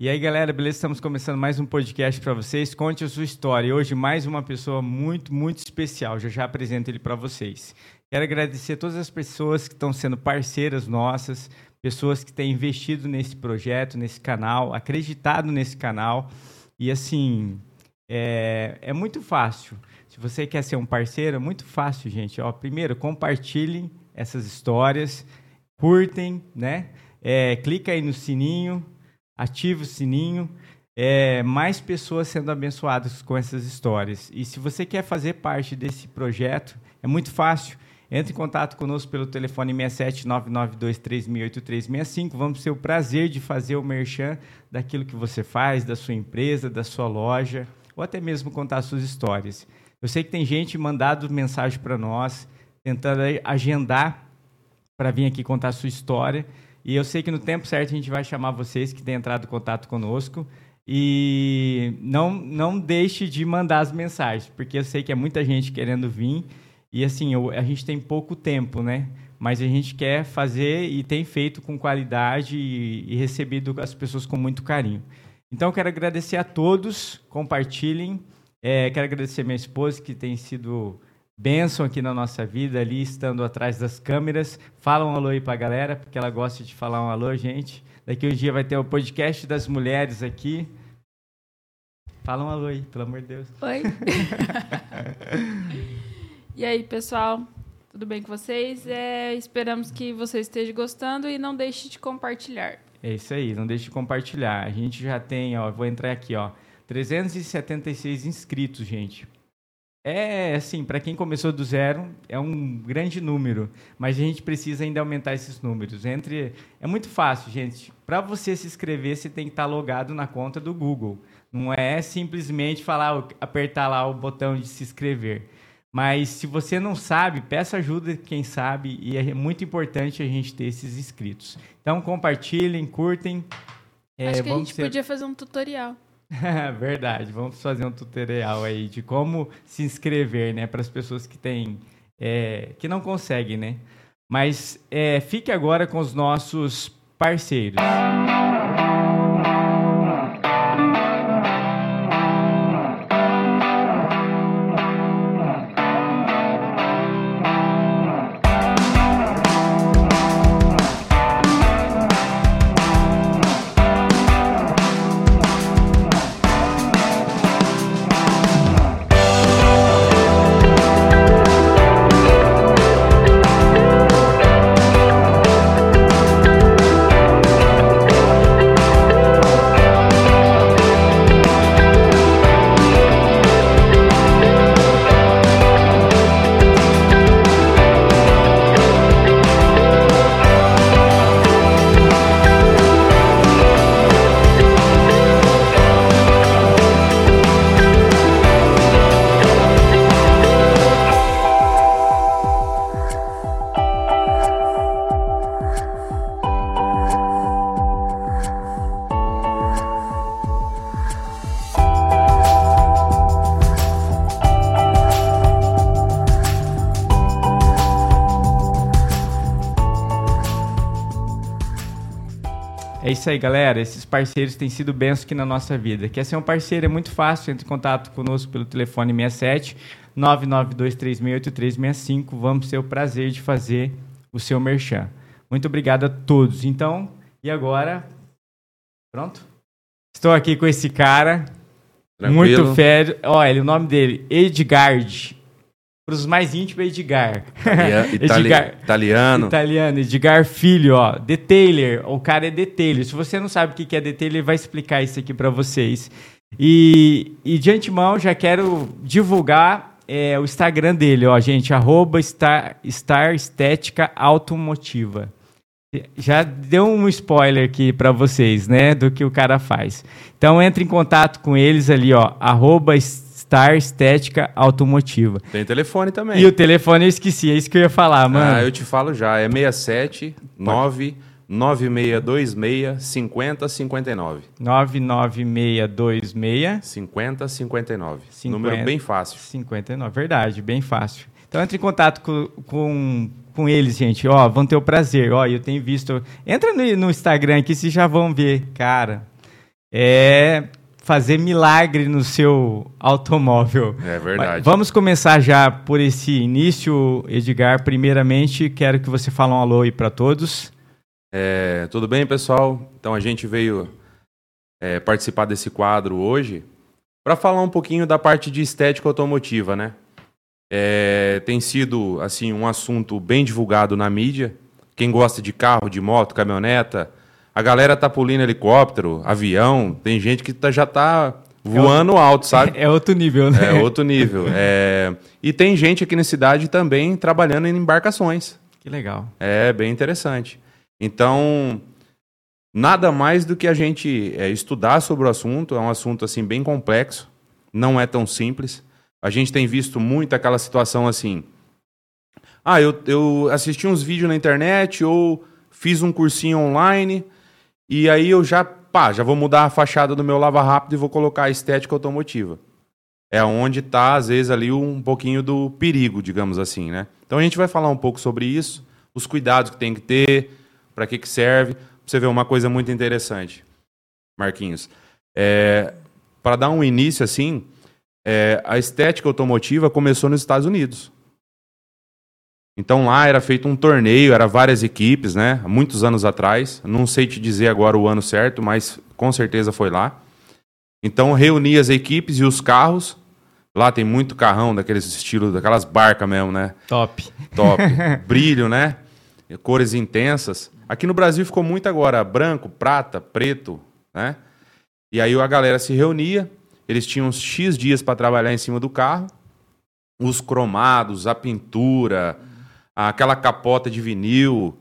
E aí, galera, beleza? Estamos começando mais um podcast para vocês. Conte a sua história. E hoje, mais uma pessoa muito, muito especial. Já já apresento ele para vocês. Quero agradecer a todas as pessoas que estão sendo parceiras nossas, pessoas que têm investido nesse projeto, nesse canal, acreditado nesse canal. E assim, é, é muito fácil. Se você quer ser um parceiro, é muito fácil, gente. Ó, primeiro, compartilhem essas histórias, curtem, né? É, clica aí no sininho, ative o sininho, é, mais pessoas sendo abençoadas com essas histórias. E se você quer fazer parte desse projeto, é muito fácil. Entre em contato conosco pelo telefone 67992308365. Vamos ter o prazer de fazer o merchan daquilo que você faz, da sua empresa, da sua loja, ou até mesmo contar suas histórias. Eu sei que tem gente mandado mensagem para nós, tentando agendar para vir aqui contar sua história. E eu sei que no tempo certo a gente vai chamar vocês que têm entrado em contato conosco. E não, não deixe de mandar as mensagens, porque eu sei que é muita gente querendo vir. E assim, eu, a gente tem pouco tempo, né? Mas a gente quer fazer e tem feito com qualidade e, e recebido as pessoas com muito carinho. Então, quero agradecer a todos, compartilhem. É, quero agradecer a minha esposa, que tem sido bênção aqui na nossa vida, ali estando atrás das câmeras. Fala um alô aí para a galera, porque ela gosta de falar um alô, gente. Daqui um dia vai ter o podcast das mulheres aqui. Fala um alô aí, pelo amor de Deus. Oi. e aí, pessoal? Tudo bem com vocês? É, esperamos que vocês estejam gostando e não deixe de compartilhar. É isso aí, não deixe de compartilhar. A gente já tem, ó, vou entrar aqui, ó, 376 inscritos, gente. É, assim, para quem começou do zero, é um grande número, mas a gente precisa ainda aumentar esses números. Entre É muito fácil, gente. Para você se inscrever, você tem que estar tá logado na conta do Google. Não é simplesmente falar, apertar lá o botão de se inscrever. Mas se você não sabe, peça ajuda de quem sabe e é muito importante a gente ter esses inscritos. Então compartilhem, curtem. Acho é, que a gente ser... podia fazer um tutorial. Verdade, vamos fazer um tutorial aí de como se inscrever, né, para as pessoas que têm, é, que não conseguem, né? Mas é, fique agora com os nossos parceiros. Isso aí, galera. Esses parceiros têm sido bênçãos aqui na nossa vida. Quer ser um parceiro? É muito fácil. Entre em contato conosco pelo telefone 67 992368365. Vamos ter o prazer de fazer o seu merchan. Muito obrigado a todos. Então, e agora? Pronto? Estou aqui com esse cara. Tranquilo. Muito férreo. Olha, o nome dele, Edgard. Para os mais íntimos, Edgar. Edgar. Italiano. Italiano. Edgar Filho, ó. Detailer. O cara é detailer. Se você não sabe o que é detailer, ele vai explicar isso aqui para vocês. E, e de antemão, já quero divulgar é, o Instagram dele, ó, gente. Arroba Star, Star Estética Automotiva. Já deu um spoiler aqui para vocês, né, do que o cara faz. Então entre em contato com eles ali, ó, arroba Star Estética Automotiva. Tem telefone também. E o telefone eu esqueci, é isso que eu ia falar, mano. Ah, eu te falo já, é 67 9 9626 5059. 99626 5059. Número bem fácil. 59, verdade, bem fácil. Então entre em contato com, com, com eles, gente. Ó, vão ter o prazer. Ó, eu tenho visto. Entra no, no Instagram aqui, vocês já vão ver. Cara, é fazer milagre no seu automóvel. É verdade. Mas vamos começar já por esse início, Edgar. Primeiramente, quero que você fale um alô aí para todos. É, tudo bem, pessoal? Então a gente veio é, participar desse quadro hoje para falar um pouquinho da parte de estética automotiva, né? É, tem sido assim um assunto bem divulgado na mídia. Quem gosta de carro, de moto, caminhoneta, a galera tá pulindo helicóptero, avião, tem gente que tá, já tá voando é alto, sabe? É outro nível, né? É outro nível. É... E tem gente aqui na cidade também trabalhando em embarcações. Que legal. É bem interessante. Então, nada mais do que a gente é, estudar sobre o assunto. É um assunto assim bem complexo, não é tão simples. A gente tem visto muito aquela situação assim. Ah, eu, eu assisti uns vídeos na internet ou fiz um cursinho online e aí eu já, pá, já vou mudar a fachada do meu lava rápido e vou colocar a estética automotiva. É onde está, às vezes, ali um pouquinho do perigo, digamos assim, né? Então a gente vai falar um pouco sobre isso, os cuidados que tem que ter, para que, que serve. Pra você ver uma coisa muito interessante, Marquinhos. É, para dar um início assim, é, a estética automotiva começou nos Estados Unidos. Então lá era feito um torneio, era várias equipes, né? Muitos anos atrás. Não sei te dizer agora o ano certo, mas com certeza foi lá. Então reunia as equipes e os carros. Lá tem muito carrão daqueles estilos, daquelas barcas mesmo, né? Top. Top. Brilho, né? Cores intensas. Aqui no Brasil ficou muito agora branco, prata, preto, né? E aí a galera se reunia, eles tinham uns X dias para trabalhar em cima do carro. Os cromados, a pintura, aquela capota de vinil,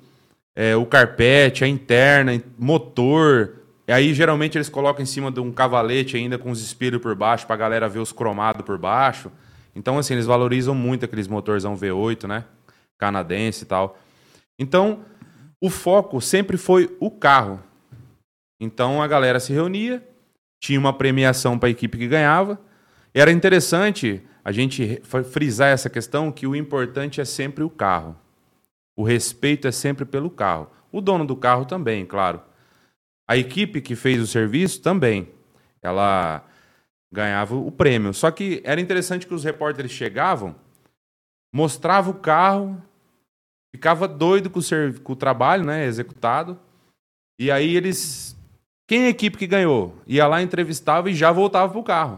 é, o carpete, a interna, motor. E aí geralmente eles colocam em cima de um cavalete ainda com os espelhos por baixo para a galera ver os cromados por baixo. Então assim, eles valorizam muito aqueles motorzão V8, né? Canadense e tal. Então, o foco sempre foi o carro. Então a galera se reunia, tinha uma premiação para a equipe que ganhava. Era interessante a gente frisar essa questão que o importante é sempre o carro. O respeito é sempre pelo carro. O dono do carro também, claro. A equipe que fez o serviço também. Ela ganhava o prêmio. Só que era interessante que os repórteres chegavam, mostrava o carro, ficava doido com o, com o trabalho, né, executado. E aí eles quem é a equipe que ganhou? Ia lá, entrevistava e já voltava pro carro.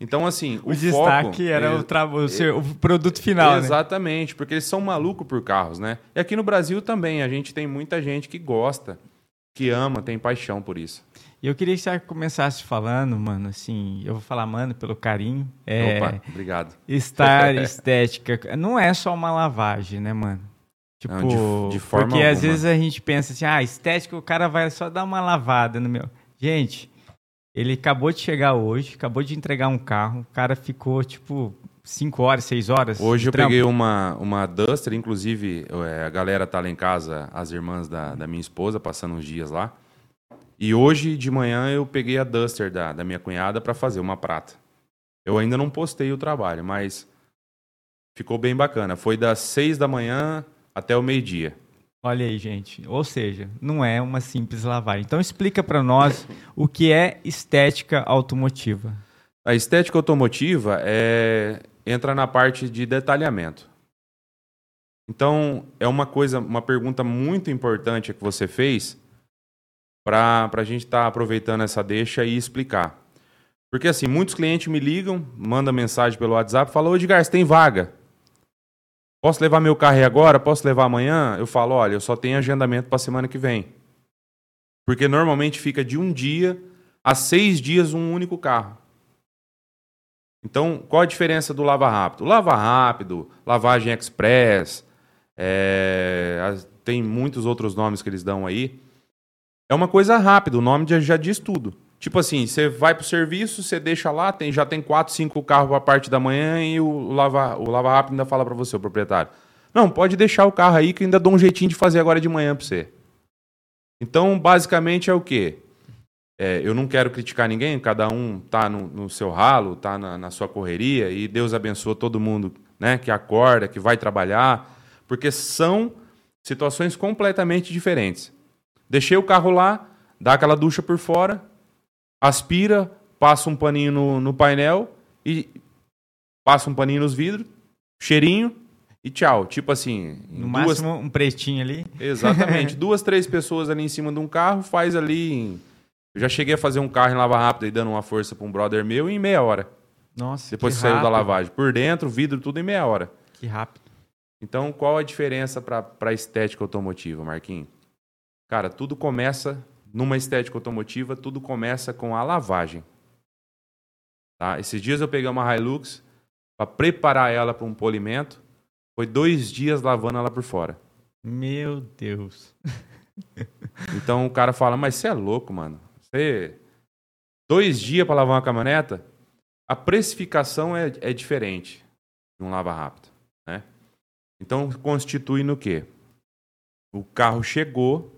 Então, assim, o, o destaque era é, o, tra... o, seu, o produto final. Né? Exatamente, né? porque eles são malucos por carros, né? E aqui no Brasil também, a gente tem muita gente que gosta, que ama, tem paixão por isso. E eu queria que você começasse falando, mano, assim, eu vou falar, mano, pelo carinho. É, Opa, obrigado. Estar estética. Não é só uma lavagem, né, mano? Tipo, Não, de, de forma porque alguma. às vezes a gente pensa assim, ah, estética, o cara vai só dar uma lavada no meu. Gente, ele acabou de chegar hoje, acabou de entregar um carro, o cara ficou tipo 5 horas, 6 horas. Hoje eu trampo. peguei uma, uma Duster, inclusive é, a galera tá lá em casa, as irmãs da, da minha esposa, passando uns dias lá. E hoje de manhã eu peguei a Duster da, da minha cunhada para fazer uma prata. Eu ainda não postei o trabalho, mas ficou bem bacana. Foi das 6 da manhã até o meio-dia. Olha aí, gente. Ou seja, não é uma simples lavagem. Então explica para nós o que é estética automotiva. A estética automotiva é entra na parte de detalhamento. Então, é uma coisa, uma pergunta muito importante que você fez para a gente estar tá aproveitando essa deixa e explicar. Porque assim, muitos clientes me ligam, mandam mensagem pelo WhatsApp, falam, ô Edgar, você tem vaga? Posso levar meu carro aí agora? Posso levar amanhã? Eu falo, olha, eu só tenho agendamento para semana que vem. Porque normalmente fica de um dia a seis dias um único carro. Então, qual a diferença do lava rápido? Lava rápido, lavagem express, é, tem muitos outros nomes que eles dão aí. É uma coisa rápida, o nome já, já diz tudo. Tipo assim, você vai pro serviço, você deixa lá, tem, já tem quatro, cinco carros para parte da manhã e o lava, o lava rápido ainda fala para você, o proprietário. Não, pode deixar o carro aí que ainda dou um jeitinho de fazer agora de manhã para você. Então, basicamente é o quê? É, eu não quero criticar ninguém, cada um tá no, no seu ralo, tá na, na, sua correria, e Deus abençoa todo mundo né, que acorda, que vai trabalhar, porque são situações completamente diferentes. Deixei o carro lá, dá aquela ducha por fora, aspira, passa um paninho no, no painel e passa um paninho nos vidros, cheirinho e tchau. Tipo assim. No duas... máximo um pretinho ali. Exatamente. duas, três pessoas ali em cima de um carro, faz ali. Em... Eu já cheguei a fazer um carro em lava rápida e dando uma força para um brother meu em meia hora. Nossa. Depois que saiu da lavagem. Por dentro, vidro, tudo em meia hora. Que rápido. Então, qual a diferença para a estética automotiva, Marquinhos? Cara, tudo começa numa estética automotiva, tudo começa com a lavagem. Tá? Esses dias eu peguei uma Hilux para preparar ela para um polimento. Foi dois dias lavando ela por fora. Meu Deus. então o cara fala, mas você é louco, mano. Você... Dois dias para lavar uma caminhoneta? A precificação é, é diferente de um lava rápido. Né? Então constitui no quê? O carro chegou,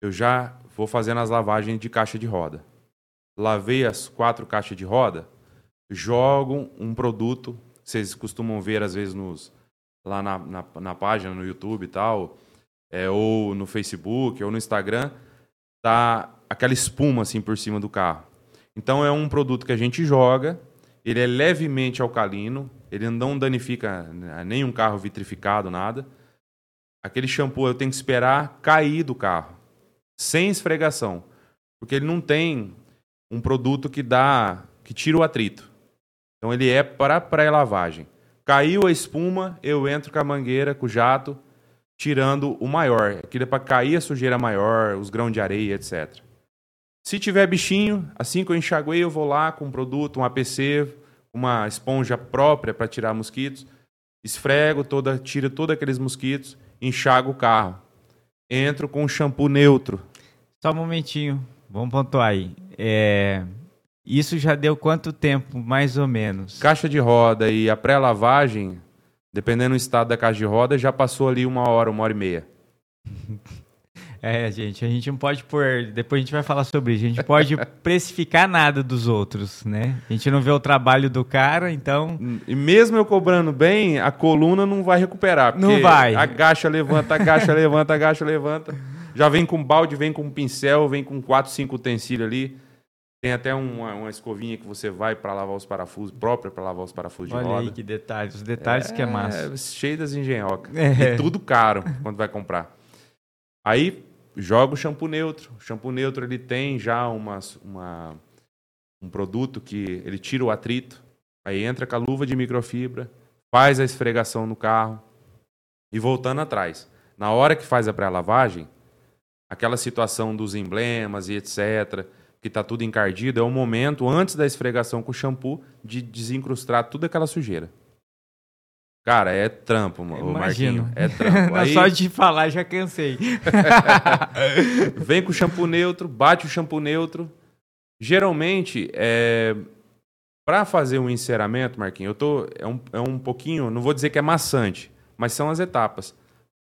eu já vou fazendo as lavagens de caixa de roda. Lavei as quatro caixas de roda, jogo um produto, vocês costumam ver às vezes nos, lá na, na, na página, no YouTube e tal, é, ou no Facebook, ou no Instagram, tá aquela espuma assim por cima do carro. Então é um produto que a gente joga, ele é levemente alcalino, ele não danifica né, nenhum carro vitrificado, nada. Aquele shampoo eu tenho que esperar cair do carro, sem esfregação, porque ele não tem um produto que dá, que tira o atrito. Então ele é para pré-lavagem. Caiu a espuma, eu entro com a mangueira, com o jato, tirando o maior. Aquilo é para cair a sujeira maior, os grãos de areia, etc. Se tiver bichinho, assim que eu enxaguei, eu vou lá com um produto, um APC, uma esponja própria para tirar mosquitos, esfrego toda, tiro todos aqueles mosquitos, enxago o carro. Entro com um shampoo neutro. Só um momentinho, vamos pontuar aí. É... Isso já deu quanto tempo, mais ou menos? Caixa de roda e a pré-lavagem, dependendo do estado da caixa de roda, já passou ali uma hora, uma hora e meia. É, gente, a gente não pode pôr. Depois a gente vai falar sobre isso. A gente pode precificar nada dos outros, né? A gente não vê o trabalho do cara, então. E mesmo eu cobrando bem, a coluna não vai recuperar. Não vai. Agacha, levanta, agacha, levanta, agacha, levanta. Já vem com balde, vem com pincel, vem com quatro, cinco utensílios ali. Tem até uma, uma escovinha que você vai para lavar os parafusos, própria para lavar os parafusos Olha de roda. Olha aí que detalhes, os detalhes é, que é massa. Cheio das engenhocas. É. E tudo caro quando vai comprar. Aí joga o shampoo neutro. O shampoo neutro ele tem já uma, uma, um produto que ele tira o atrito. Aí entra com a luva de microfibra, faz a esfregação no carro e voltando atrás. Na hora que faz a pré-lavagem, aquela situação dos emblemas e etc que está tudo encardido, é o momento, antes da esfregação com o shampoo, de desencrustar toda aquela sujeira. Cara, é trampo, o Marquinho. É trampo. Aí... Só de falar já cansei. Vem com o shampoo neutro, bate o shampoo neutro. Geralmente, é... para fazer um enceramento, Marquinho, eu tô é um, é um pouquinho, não vou dizer que é maçante, mas são as etapas.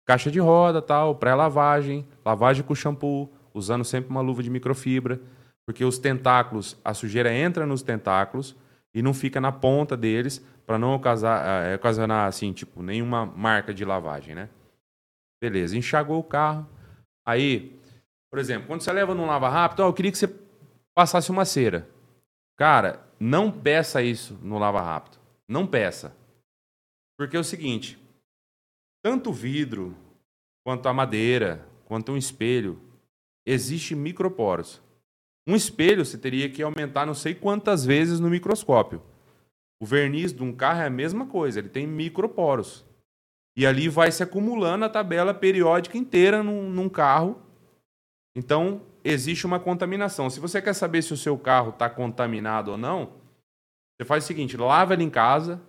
Caixa de roda, tal, pré-lavagem, lavagem com shampoo, usando sempre uma luva de microfibra porque os tentáculos, a sujeira entra nos tentáculos e não fica na ponta deles para não ocasionar, é, ocasionar assim, tipo, nenhuma marca de lavagem, né? Beleza, enxagou o carro. Aí, por exemplo, quando você leva num lava rápido, oh, eu queria que você passasse uma cera. Cara, não peça isso no lava rápido. Não peça. Porque é o seguinte, tanto o vidro, quanto a madeira, quanto um espelho, existe microporos. Um espelho você teria que aumentar não sei quantas vezes no microscópio. O verniz de um carro é a mesma coisa, ele tem microporos. E ali vai se acumulando a tabela periódica inteira num, num carro. Então, existe uma contaminação. Se você quer saber se o seu carro está contaminado ou não, você faz o seguinte: lava ele em casa,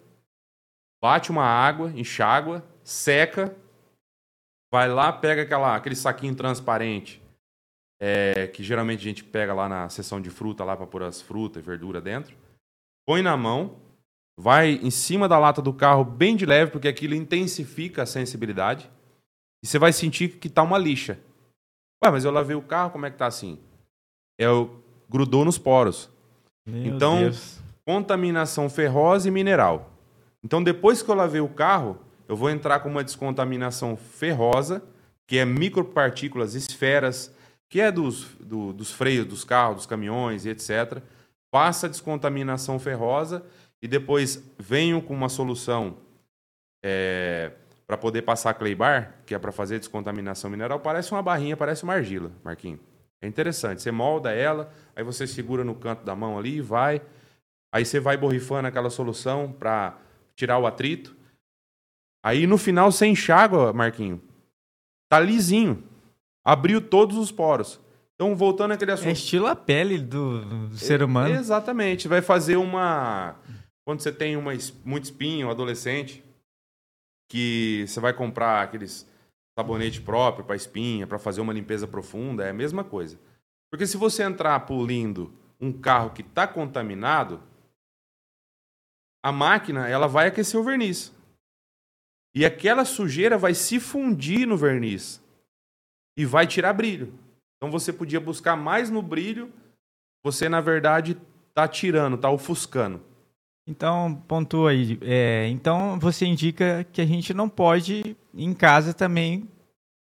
bate uma água, enxágua, seca, vai lá, pega aquela, aquele saquinho transparente é, que geralmente a gente pega lá na seção de fruta, lá para pôr as frutas e verdura dentro. Põe na mão, vai em cima da lata do carro bem de leve, porque aquilo intensifica a sensibilidade. E você vai sentir que está uma lixa. Ué, mas eu lavei o carro, como é que tá assim? É grudou nos poros. Meu Então, Deus. Contaminação ferrosa e mineral. Então, depois que eu lavei o carro, eu vou entrar com uma descontaminação ferrosa, que é micropartículas, esferas, que é dos, do- dos freios dos carros, dos caminhões e etc. Passa a descontaminação ferrosa e depois venho com uma solução para poder passar cleibar, que é para fazer descontaminação mineral. Parece uma barrinha, parece uma argila, Marquinhos. É interessante. Você molda ela, aí você segura no canto da mão ali e vai. Aí você vai borrifando aquela solução para tirar o atrito. Aí no final você enxágua, Marquinho. Tá lisinho. Abriu todos os poros. Então, voltando àquele assunto. É estilo a pele do, do ser humano. Exatamente. Vai fazer uma. Quando você tem uma, muito espinho, um adolescente, que você vai comprar aqueles sabonete próprio para espinha, para fazer uma limpeza profunda, é a mesma coisa. Porque se você entrar polindo um carro que está contaminado, a máquina ela vai aquecer o verniz. E aquela sujeira vai se fundir no verniz e vai tirar brilho. Então você podia buscar mais no brilho você na verdade tá tirando, tá ofuscando. Então, pontua aí. É, então, você indica que a gente não pode, em casa também,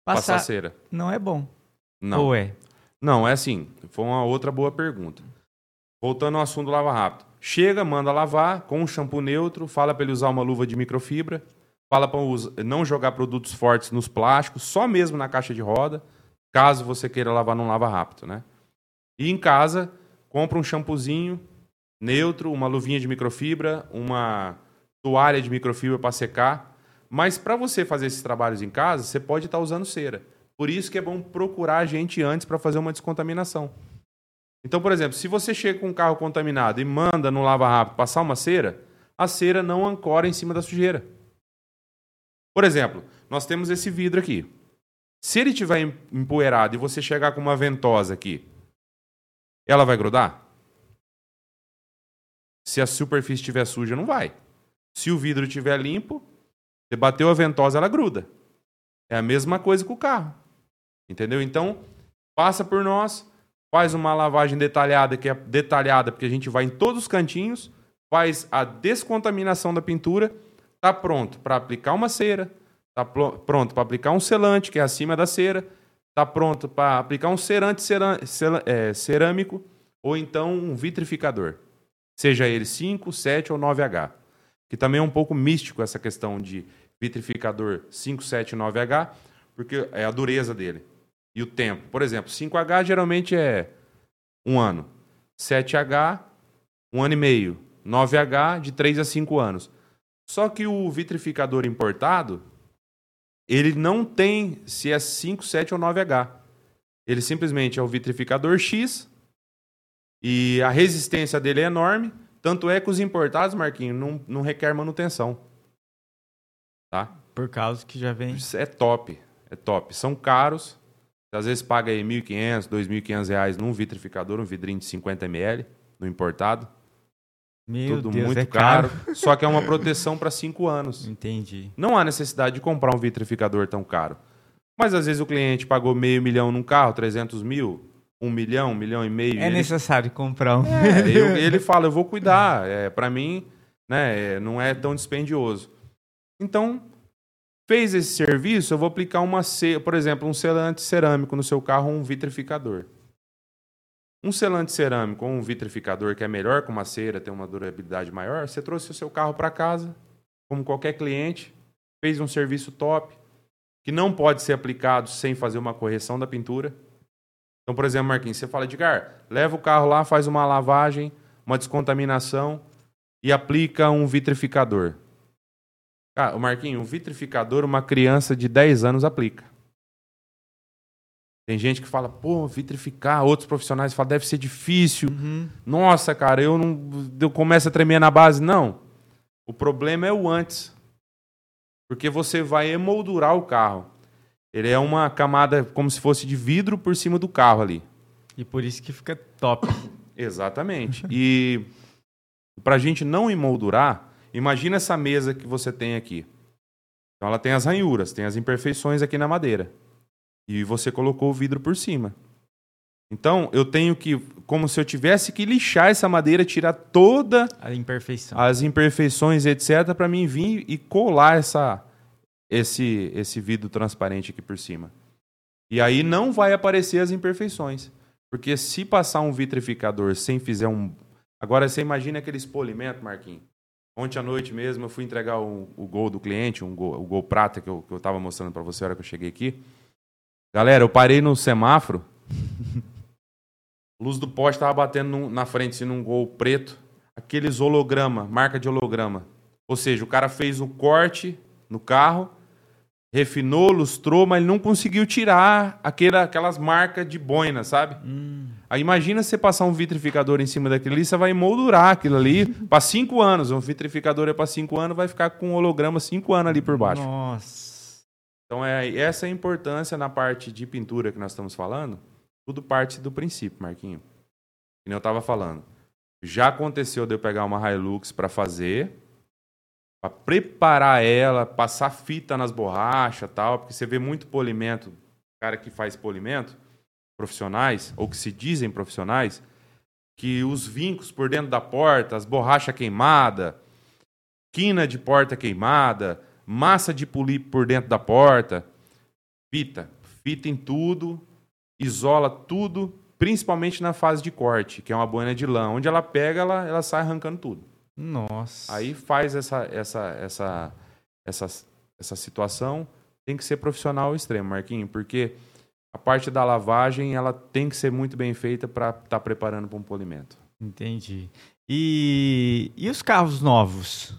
Passar, passar. cera. Não é bom. Não. Ou é? Não, é assim. Foi uma outra boa pergunta. Voltando ao assunto do lava rápido. Chega, manda lavar com um shampoo neutro, fala para ele usar uma luva de microfibra, fala para não jogar produtos fortes nos plásticos, só mesmo na caixa de roda, caso você queira lavar num lava rápido, né? E em casa, compra um shampoozinho neutro, uma luvinha de microfibra, uma toalha de microfibra para secar. Mas para você fazer esses trabalhos em casa, você pode estar usando cera. Por isso que é bom procurar a gente antes para fazer uma descontaminação. Então, por exemplo, se você chega com um carro contaminado e manda no lava rápido passar uma cera, a cera não ancora em cima da sujeira. Por exemplo, nós temos esse vidro aqui. Se ele tiver em- empoeirado e você chegar com uma ventosa aqui, ela vai grudar? Se a superfície estiver suja, não vai. Se o vidro estiver limpo, você bateu a ventosa, ela gruda. É a mesma coisa com o carro. Entendeu? Então, passa por nós, faz uma lavagem detalhada, que é detalhada, porque a gente vai em todos os cantinhos, faz a descontaminação da pintura, tá pronto para aplicar uma cera, tá pronto para aplicar um selante, que é acima da cera, tá pronto para aplicar um cerante é, cerâmico ou então um vitrificador. Seja ele 5, 7 ou 9H. Que também é um pouco místico essa questão de vitrificador 5, 7 e 9H, porque é a dureza dele e o tempo. Por exemplo, 5H geralmente é um ano, 7H, um ano e meio, 9H, de 3 a 5 anos. Só que o vitrificador importado, ele não tem se é 5, 7 ou 9H. Ele simplesmente é o vitrificador X e a resistência dele é enorme. Tanto é que os importados, Marquinhos, não, não requer manutenção. Tá? Por causa que já vem. Isso é top. É top. São caros. Às vezes paga aí 1.500, 2.500 reais num vitrificador, um vidrinho de 50 ml, no importado. Meu Tudo Deus, muito é caro. caro. Só que é uma proteção para 5 anos. Entendi. Não há necessidade de comprar um vitrificador tão caro. Mas às vezes o cliente pagou meio milhão num carro, 300 mil, um milhão, um milhão e meio. É ele necessário comprar um. é, eu- ele fala, eu vou cuidar. É, para mim, né, é, não é tão dispendioso. Então, fez esse serviço, eu vou aplicar uma, por exemplo, um selante cerâmico no seu carro, um vitrificador. Um selante cerâmico ou um vitrificador que é melhor com uma cera, tem uma durabilidade maior, você trouxe o seu carro para casa, como qualquer cliente, fez um serviço top, que não pode ser aplicado sem fazer uma correção da pintura. Então, por exemplo, Marquinhos, você fala, Edgar, leva o carro lá, faz uma lavagem, uma descontaminação e aplica um vitrificador. Cara, o Marquinhos, um vitrificador, uma criança de 10 anos aplica. Tem gente que fala, pô, vitrificar, outros profissionais falam, deve ser difícil. Uhum. Nossa, cara, eu não. Eu começo a tremer na base. Não. O problema é o antes. Porque você vai emoldurar o carro. Ele é uma camada como se fosse de vidro por cima do carro ali. E por isso que fica top. Exatamente. E para a gente não emoldurar, imagina essa mesa que você tem aqui. Então ela tem as ranhuras, tem as imperfeições aqui na madeira. e você colocou o vidro por cima. Então, eu tenho que, como se eu tivesse que lixar essa madeira, tirar toda A imperfeição. as imperfeições, etc, para mim vir e colar essa esse esse vidro transparente aqui por cima. E aí não vai aparecer as imperfeições, porque se passar um vitrificador sem fizer um Agora você imagina aquele expolimento, Marquinhos. Ontem à noite mesmo eu fui entregar o, o gol do cliente, um gol, o gol prata que eu, que eu tava mostrando para você na hora que eu cheguei aqui. Galera, eu parei no semáforo. Luz do poste tava batendo num- na frente, assim, num gol preto. Aqueles holograma, marca de holograma. Ou seja, o cara fez o corte no carro, refinou, lustrou, mas ele não conseguiu tirar aquela, aquelas marcas de boina, sabe? Aí imagina você passar um vitrificador em cima daquilo ali, você vai moldurar aquilo ali para cinco anos. Um vitrificador é para cinco anos, vai ficar com um holograma cinco anos ali por baixo. Nossa. Então é essa é a importância na parte de pintura que nós estamos falando. Tudo parte do princípio, Marquinho. Que nem eu estava falando. Já aconteceu de eu pegar uma Hilux para fazer, para preparar ela, passar fita nas borrachas, tal, porque você vê muito polimento, cara que faz polimento, profissionais ou que se dizem profissionais, que os vincos por dentro da porta, as borrachas queimadas, quina de porta queimada, massa de polir por dentro da porta, fita, fita em tudo, isola tudo, principalmente na fase de corte, que é uma boina de lã, onde ela pega, ela, ela sai arrancando tudo. Nossa. Aí faz essa essa essa essa essa situação, tem que ser profissional ao extremo, Marquinho, porque a parte da lavagem, ela tem que ser muito bem feita para estar preparando para um polimento. Entendi. E, e os carros novos?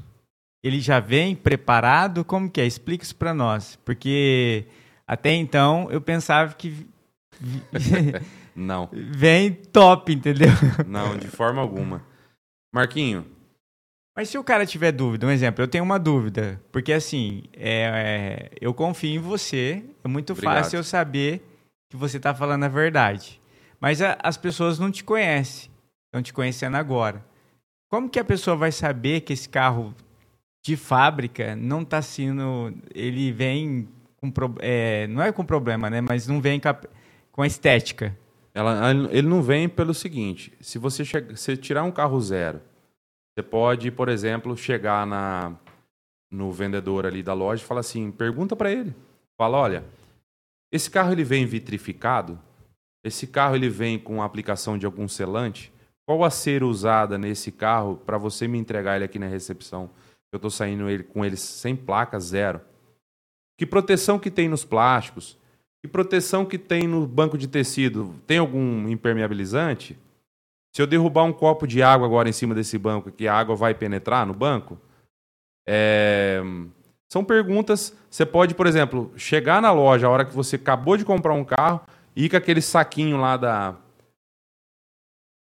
Ele já vem preparado? Como que é? Explica isso para nós. Porque até então eu pensava que Não, vem top, entendeu? não, de forma alguma. Marquinho, Mas se o cara tiver dúvida, um exemplo, eu tenho uma dúvida, porque assim, é, é, eu confio em você, é muito Obrigado. fácil eu saber que você está falando a verdade. Mas a- as pessoas não te conhecem, estão te conhecendo agora. Como que a pessoa vai saber que esse carro de fábrica não está sendo, ele vem com, é, não é com problema, né? Mas não vem com a, com a estética. ela, ele não vem pelo seguinte: se você che- se tirar um carro zero, você pode, por exemplo, chegar na, no vendedor ali da loja e falar assim: pergunta para ele. Fala, olha, esse carro ele vem vitrificado? Esse carro ele vem com aplicação de algum selante? Qual a cera usada nesse carro para você me entregar ele aqui na recepção? Eu estou saindo ele, com ele sem placa, zero. Que proteção que tem nos plásticos? Que proteção que tem no banco de tecido? Tem algum impermeabilizante? Se eu derrubar um copo de água agora em cima desse banco, que a água vai penetrar no banco? É, São perguntas. Você pode, por exemplo, chegar na loja a hora que você acabou de comprar um carro e ir com aquele saquinho lá da,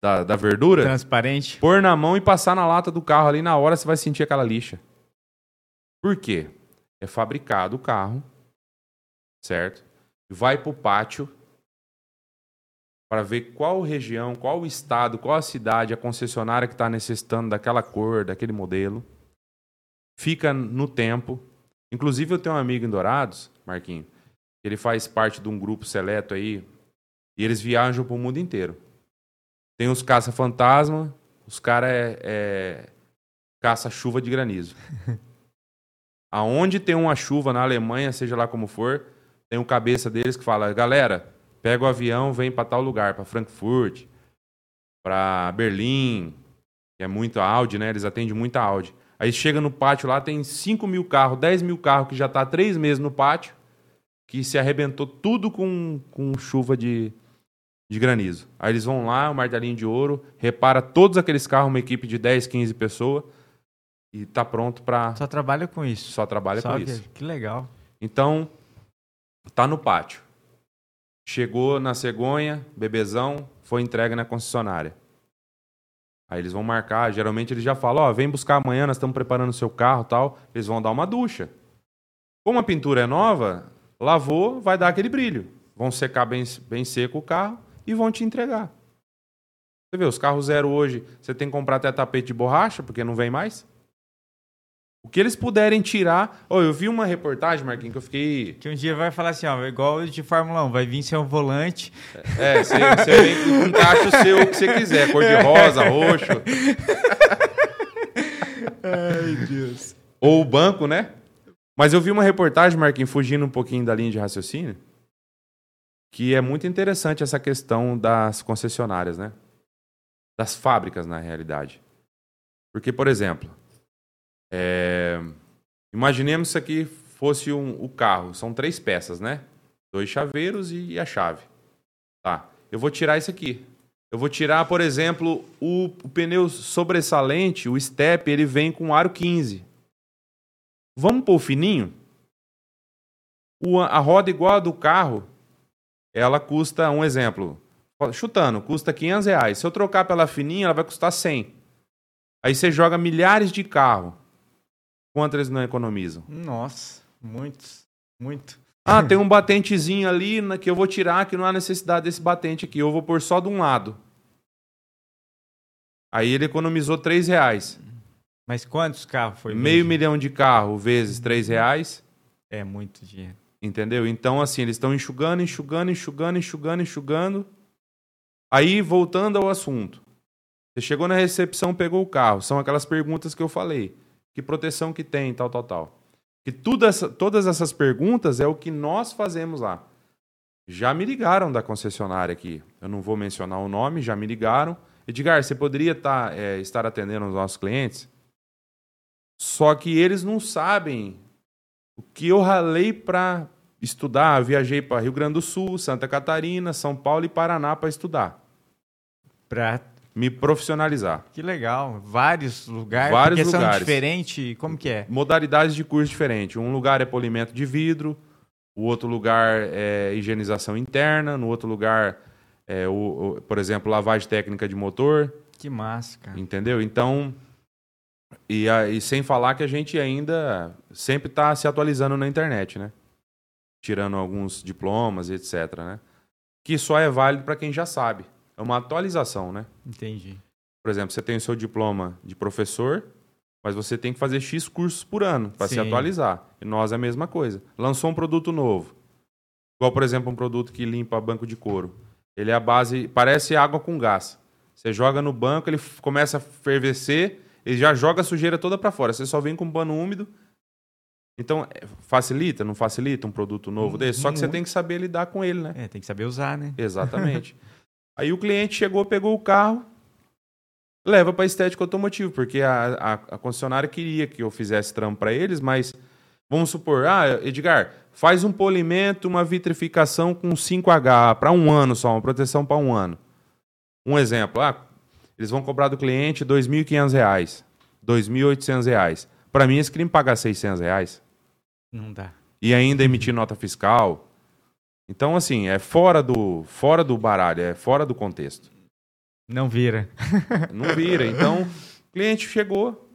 da, da verdura, Transparente. pôr na mão e passar na lata do carro ali na hora você vai sentir aquela lixa. Por quê? É fabricado o carro, certo? Vai para o pátio para ver qual região, qual estado, qual a cidade, a concessionária que está necessitando daquela cor, daquele modelo. Fica no tempo. Inclusive, eu tenho um amigo em Dourados, Marquinho, ele faz parte de um grupo seleto aí, e eles viajam para o mundo inteiro. Tem os caça-fantasma, os caras é, é caça-chuva de granizo. Aonde tem uma chuva na Alemanha, seja lá como for, tem o cabeça deles que fala: galera, pega o avião, vem para tal lugar, para Frankfurt, para Berlim, que é muito Audi, né? Eles atendem muita Audi. Aí chega no pátio lá, tem 5 mil carros, 10 mil carros que já tá há três meses no pátio, que se arrebentou tudo com, com chuva de, de granizo. Aí eles vão lá, o martelinho de ouro, repara todos aqueles carros, uma equipe de 10, 15 pessoas, e tá pronto para Só trabalha com isso. só trabalha Só com que, isso. que legal. Então, tá no pátio. Chegou na cegonha, bebezão, foi entregue na concessionária. Aí eles vão marcar, geralmente eles já falam, ó, vem buscar amanhã, nós estamos preparando o seu carro tal. Eles vão dar uma ducha. Como a pintura é nova, lavou, vai dar aquele brilho. Vão secar bem, bem seco o carro e vão te entregar. Você vê, os carros zero hoje, você tem que comprar até tapete de borracha, porque não vem mais. O que eles puderem tirar. Oh, eu vi uma reportagem, Marquinhos, que eu fiquei. Que um dia vai falar assim, ó, igual de Fórmula 1, vai vir ser um volante. É, você, você vem, encaixa o seu que você quiser, cor de rosa, roxo. Ai, Deus. Ou o banco, né? Mas eu vi uma reportagem, Marquinhos, fugindo um pouquinho da linha de raciocínio, que é muito interessante essa questão das concessionárias, né? Das fábricas, na realidade. Porque, por exemplo, é... imaginemos aqui fosse um, o carro. São três peças, né? Dois chaveiros e a chave. Tá. Eu vou tirar isso aqui. Eu vou tirar, por exemplo, o, o pneu sobressalente, o step, ele vem com aro 15. Vamos pôr fininho? O, a roda igual a do carro, ela custa, um exemplo, chutando, custa 500 reais. Se eu trocar pela fininha, ela vai custar 100. Aí você joga milhares de carro. Quanto eles não economizam? Nossa, muitos, muito. Ah, tem um batentezinho ali na, que eu vou tirar, que não há necessidade desse batente aqui. Eu vou pôr só de um lado. Aí ele economizou 3 reais. Mas quantos carros foi? Meio mesmo? milhão de carro vezes 3 reais. É muito dinheiro. Entendeu? Então, assim, eles estão enxugando, enxugando, enxugando, enxugando, enxugando. Aí, voltando ao assunto. Você chegou na recepção, pegou o carro. São aquelas perguntas que eu falei. Que proteção que tem, tal, tal, tal. Que tudo essa, todas essas perguntas é o que nós fazemos lá. Já me ligaram da concessionária aqui. Eu não vou mencionar o nome, já me ligaram. Edgar, você poderia tá, é, estar atendendo os nossos clientes? Só que eles não sabem o que eu ralei para estudar. Eu viajei para Rio Grande do Sul, Santa Catarina, São Paulo e Paraná para estudar. Pra... Me profissionalizar. Que legal. Vários lugares. Vários porque lugares. são diferentes. Como que é? Modalidades de curso diferentes. Um lugar é polimento de vidro, o outro lugar é higienização interna, no outro lugar é, o, o, por exemplo, lavagem técnica de motor. Que massa, cara. Entendeu? Então, e, a, e sem falar que a gente ainda sempre está se atualizando na internet, né? Tirando alguns diplomas e etc, né? Que só é válido para quem já sabe. É uma atualização, né? Entendi. Por exemplo, você tem o seu diploma de professor, mas você tem que fazer X cursos por ano para se atualizar. E nós é a mesma coisa. Lançou um produto novo. Igual, por exemplo, um produto que limpa banco de couro. Ele é a base, parece água com gás. Você joga no banco, ele começa a fervecer, ele já joga a sujeira toda para fora. Você só vem com um pano úmido. Então, é, facilita, não facilita um produto novo Hum, desse? Só que você tem que saber lidar com ele, né? É, tem que saber usar, né? Exatamente. Aí o cliente chegou, pegou o carro, leva para estética automotiva, porque a, a, a concessionária queria que eu fizesse trampo para eles, mas vamos supor, ah, Edgar, faz um polimento, uma vitrificação com 5H para um ano só, uma proteção para um ano. Um exemplo, ah, eles vão cobrar do cliente 2.500 reais, 2.800 reais. Para mim, eles queriam pagar 600 reais Não dá. e ainda emitir nota fiscal. Então, assim, é fora do, fora do baralho, é fora do contexto. Não vira. Não vira. Então, o cliente chegou.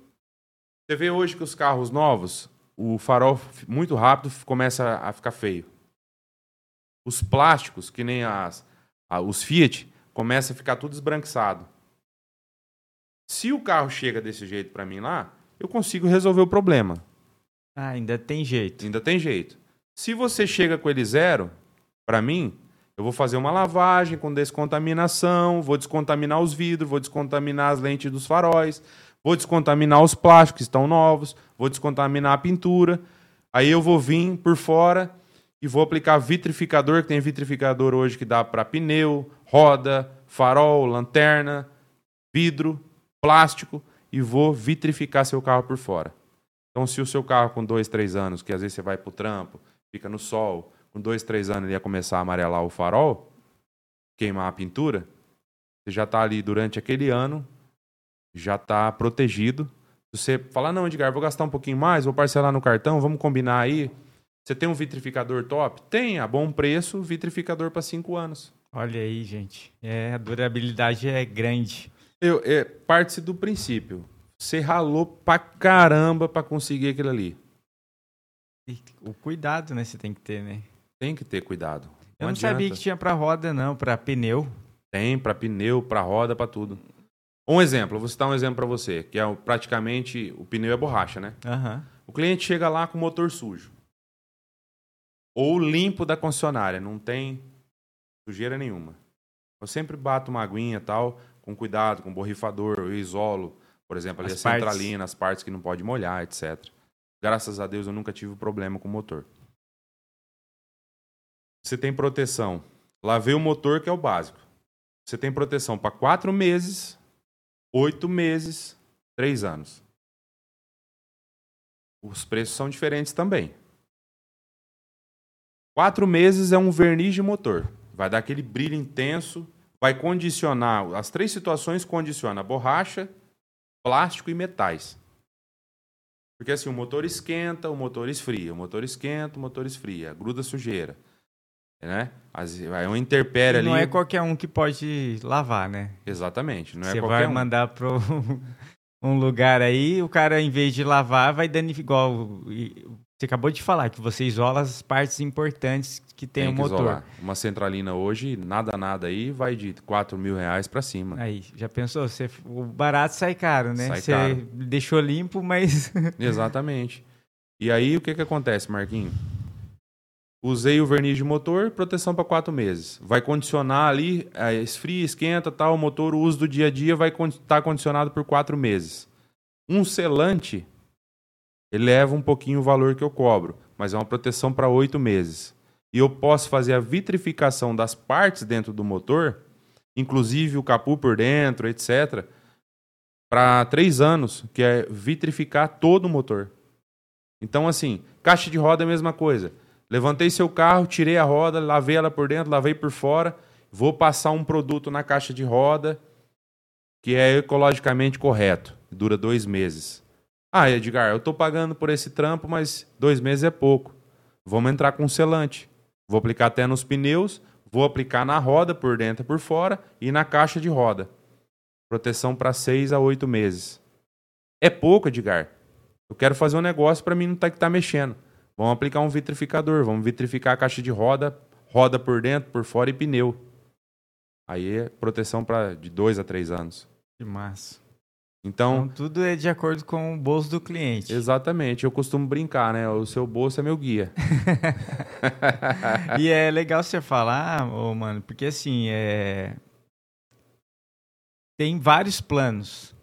Você vê hoje que os carros novos, o farol muito rápido começa a ficar feio. Os plásticos, que nem as, a- os Fiat, começa a ficar tudo esbranquiçado. Se o carro chega desse jeito para mim lá, eu consigo resolver o problema. Ah, ainda tem jeito. Ainda tem jeito. Se você chega com ele zero, para mim, eu vou fazer uma lavagem com descontaminação, vou descontaminar os vidros, vou descontaminar as lentes dos faróis, vou descontaminar os plásticos que estão novos, vou descontaminar a pintura. Aí eu vou vir por fora e vou aplicar vitrificador, que tem vitrificador hoje que dá para pneu, roda, farol, lanterna, vidro, plástico e vou vitrificar seu carro por fora. Então, se o seu carro com dois, três anos, que às vezes você vai para o trampo, fica no sol, com dois, três anos ele ia começar a amarelar o farol, queimar a pintura, você já está ali durante aquele ano, já está protegido. Se você falar, não, Edgar, vou gastar um pouquinho mais, vou parcelar no cartão, vamos combinar aí. Você tem um vitrificador top? Tem, a bom preço, vitrificador para cinco anos. Olha aí, gente. É, a durabilidade é grande. Eu, é, parte do princípio. Você ralou pra caramba pra conseguir aquilo ali. E o cuidado, né, você tem que ter, né? Tem que ter cuidado. Eu não adianta. sabia que tinha pra roda, não, pra pneu. Tem pra pneu, pra roda, pra tudo. Um exemplo, vou citar um exemplo para você, que é praticamente o pneu é borracha, né? Aham. O cliente chega lá com o motor sujo. Ou limpo da concessionária, não tem sujeira nenhuma. Eu sempre bato uma aguinha e tal, com cuidado, com borrifador, eu isolo, por exemplo, ali As a partes. centralina, as partes que não pode molhar, etc. Graças a Deus eu nunca tive problema com o motor. Você tem proteção. Lavei o motor, que é o básico. Você tem proteção para quatro meses, oito meses, três anos. Os preços são diferentes também. Quatro meses é um verniz de motor. Vai dar aquele brilho intenso, vai condicionar. As três situações condiciona borracha, plástico e metais. Porque assim, o motor esquenta, o motor esfria, o motor esquenta, o motor esfria, gruda sujeira. Né? É uma interpérie E ali. não é qualquer um que pode lavar, né? Exatamente. Não é Você qualquer vai um. mandar para um lugar aí, o cara, em vez de lavar, vai danificar. Igual você acabou de falar, que você isola as partes importantes que tem, o que motor. isolar. Uma centralina hoje, nada, nada aí, vai de 4 mil reais pra cima. Aí, já pensou? Você, o barato sai caro, né? Sai você caro. deixou limpo, mas. Exatamente. E aí, o que que acontece, Marquinho? Usei o verniz de motor, proteção para quatro meses. Vai condicionar ali, é, esfria, esquenta, tal, o motor, o uso do dia a dia vai estar condicionado por quatro meses. Um selante, ele leva um pouquinho o valor que eu cobro, mas é uma proteção para oito meses. E eu posso fazer a vitrificação das partes dentro do motor, inclusive o capu por dentro, etc., para três anos, que é vitrificar todo o motor. Então, assim, caixa de roda é a mesma coisa. Levantei seu carro, tirei a roda, lavei ela por dentro, lavei por fora, vou passar um produto na caixa de roda que é ecologicamente correto, dura dois meses. Ah, Edgar, eu estou pagando por esse trampo, mas dois meses é pouco. Vamos entrar com selante. Vou aplicar até nos pneus, vou aplicar na roda por dentro e por fora e na caixa de roda. Proteção para seis a oito meses. É pouco, Edgar. Eu quero fazer um negócio para mim não ter que estar mexendo. Vamos aplicar um vitrificador, vamos vitrificar a caixa de roda, roda por dentro, por fora e pneu. Aí é proteção para de dois a três anos. Que massa. Então, Então, tudo é de acordo com o bolso do cliente. exatamente, eu costumo brincar, né? O seu bolso é meu guia. e é legal você falar, ô, mano, porque assim, é... tem vários planos.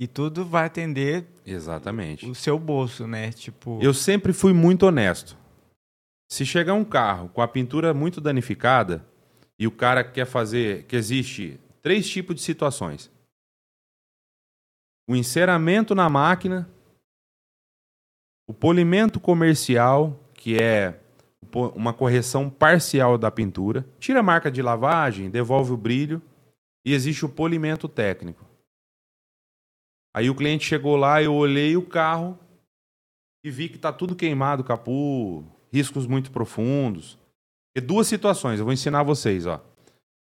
E tudo vai atender Exatamente. o seu bolso, né? Tipo, Eu sempre fui muito honesto. Se chegar um carro com a pintura muito danificada e o cara quer fazer, que existe três tipos de situações: o enceramento na máquina, o polimento comercial, que é uma correção parcial da pintura, tira a marca de lavagem, devolve o brilho, e existe o polimento técnico. Aí o cliente chegou lá, eu olhei o carro, e vi que tá tudo queimado, capu, riscos muito profundos. E duas situações, eu vou ensinar vocês, ó.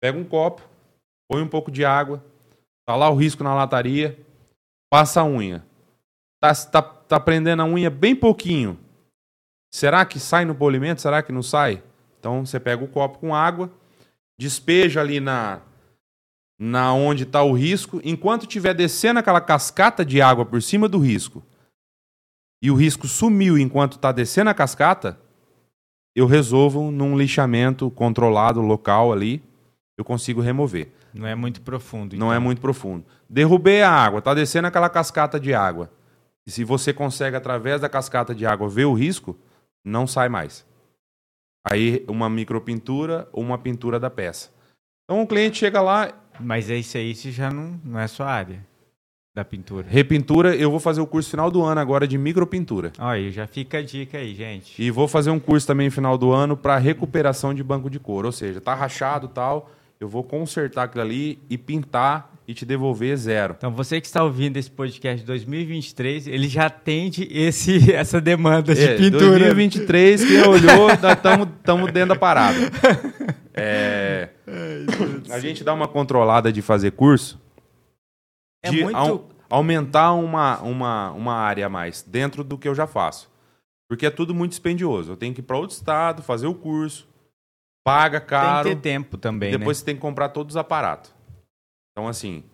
Pega um copo, põe um pouco de água, tá lá o risco na lataria, passa a unha. Tá, tá, tá prendendo a unha bem pouquinho. Será que sai no polimento? Será que não sai? Então você pega o copo com água, despeja ali na na onde está o risco, enquanto estiver descendo aquela cascata de água por cima do risco, e o risco sumiu enquanto está descendo a cascata, eu resolvo num lixamento controlado local ali, eu consigo remover. não é muito profundo. Não então. é muito profundo. Derrubei a água, está descendo aquela cascata de água. E se você consegue, através da cascata de água, ver o risco, não sai mais. Aí, uma micropintura ou uma pintura da peça. Então, o cliente chega lá, Mas é isso aí, isso já não, não é sua área da pintura. repintura. Eu vou fazer o curso final do ano agora de micropintura. Olha, aí, já fica a dica aí, gente. E vou fazer um curso também no final do ano para recuperação de banco de couro. Ou seja, tá rachado tal, eu vou consertar aquilo ali e pintar e te devolver zero. Então, você que está ouvindo esse podcast de 2023, ele já atende esse, essa demanda de É, pintura. 2023, quem olhou, estamos dentro da parada. É, a gente dá uma controlada de fazer curso, É de muito- au- aumentar uma, uma, uma área a mais dentro do que eu já faço. Porque é tudo muito dispendioso. Eu tenho que ir para outro estado, fazer o curso, paga Tem caro, que ter tempo também, depois né? você tem que comprar todos os aparatos. Então, assim,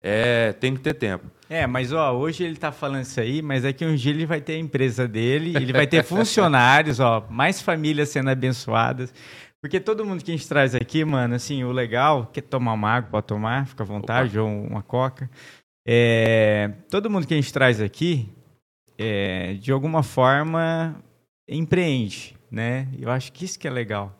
é, tem que ter tempo. É, mas ó, hoje ele tá falando isso aí, mas é que um dia ele vai ter a empresa dele, ele vai ter funcionários, ó, mais famílias sendo abençoadas. Porque todo mundo que a gente traz aqui, mano, assim, o legal, quer tomar uma água, pode tomar, fica à vontade, Opa. ou uma coca. É, todo mundo que a gente traz aqui, é, de alguma forma, empreende, né? Eu acho que isso que é legal.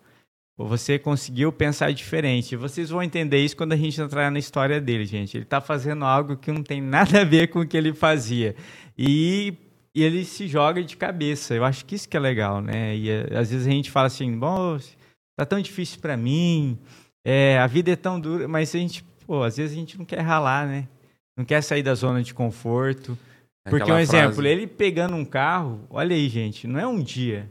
Você conseguiu pensar diferente. Vocês vão entender isso quando a gente entrar na história dele, gente. Ele está fazendo algo que não tem nada a ver com o que ele fazia. E, e, ele se joga de cabeça. Eu acho que isso que é legal, né? E às vezes a gente fala assim, bom, tá tão difícil para mim, é, a vida é tão dura, mas a gente, pô, às vezes a gente não quer ralar, né? Não quer sair da zona de conforto. É Porque um exemplo, frase... ele pegando um carro, olha aí, gente, não é um dia.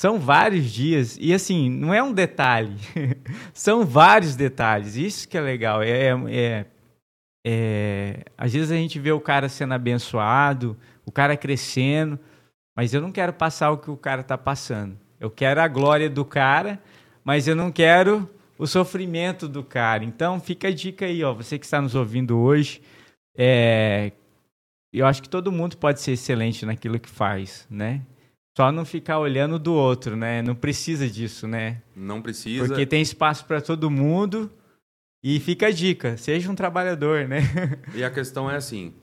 São vários dias. E assim, não é um detalhe. São vários detalhes. Isso que é legal. É, é, é, às vezes a gente vê o cara sendo abençoado, o cara crescendo, mas eu não quero passar o que o cara está passando. Eu quero a glória do cara, mas eu não quero o sofrimento do cara. Então fica a dica aí, ó, você que está nos ouvindo hoje, é, eu acho que todo mundo pode ser excelente naquilo que faz, né? Só não ficar olhando do outro, né? Não precisa disso, né? Não precisa. Porque tem espaço para todo mundo. E fica a dica, seja um trabalhador, né? E a questão é assim,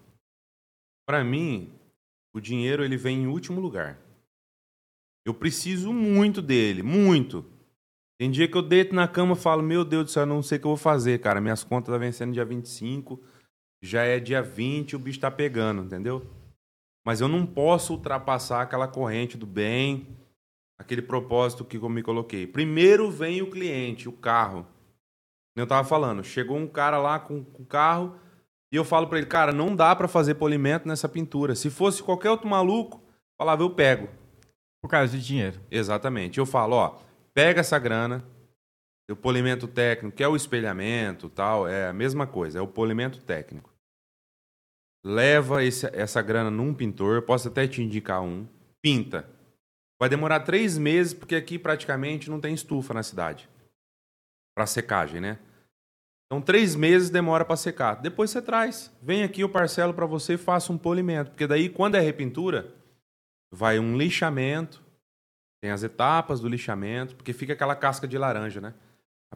para mim, o dinheiro ele vem em último lugar. Eu preciso muito dele, muito. Tem dia que eu deito na cama e falo, meu Deus do céu, não sei o que eu vou fazer, cara. Minhas contas tá vencendo dia 25, já é dia 20, o bicho tá pegando, entendeu? Mas eu não posso ultrapassar aquela corrente do bem, aquele propósito que eu me coloquei. Primeiro vem o cliente, o carro. Eu tava falando, chegou um cara lá com o carro e eu falo para ele, cara, não dá para fazer polimento nessa pintura. Se fosse qualquer outro maluco, falava, eu pego. Por causa do dinheiro. Exatamente. Eu falo, ó, pega essa grana, o polimento técnico, que é o espelhamento tal, é a mesma coisa, é o polimento técnico. Leva esse, essa grana num pintor, posso até te indicar um, pinta. Vai demorar três meses, porque aqui praticamente não tem estufa na cidade. Para secagem, né? Então, três meses demora para secar. Depois você traz. Vem aqui, eu parcelo para você e faço um polimento. Porque daí, quando é repintura, vai um lixamento, tem as etapas do lixamento, porque fica aquela casca de laranja, né?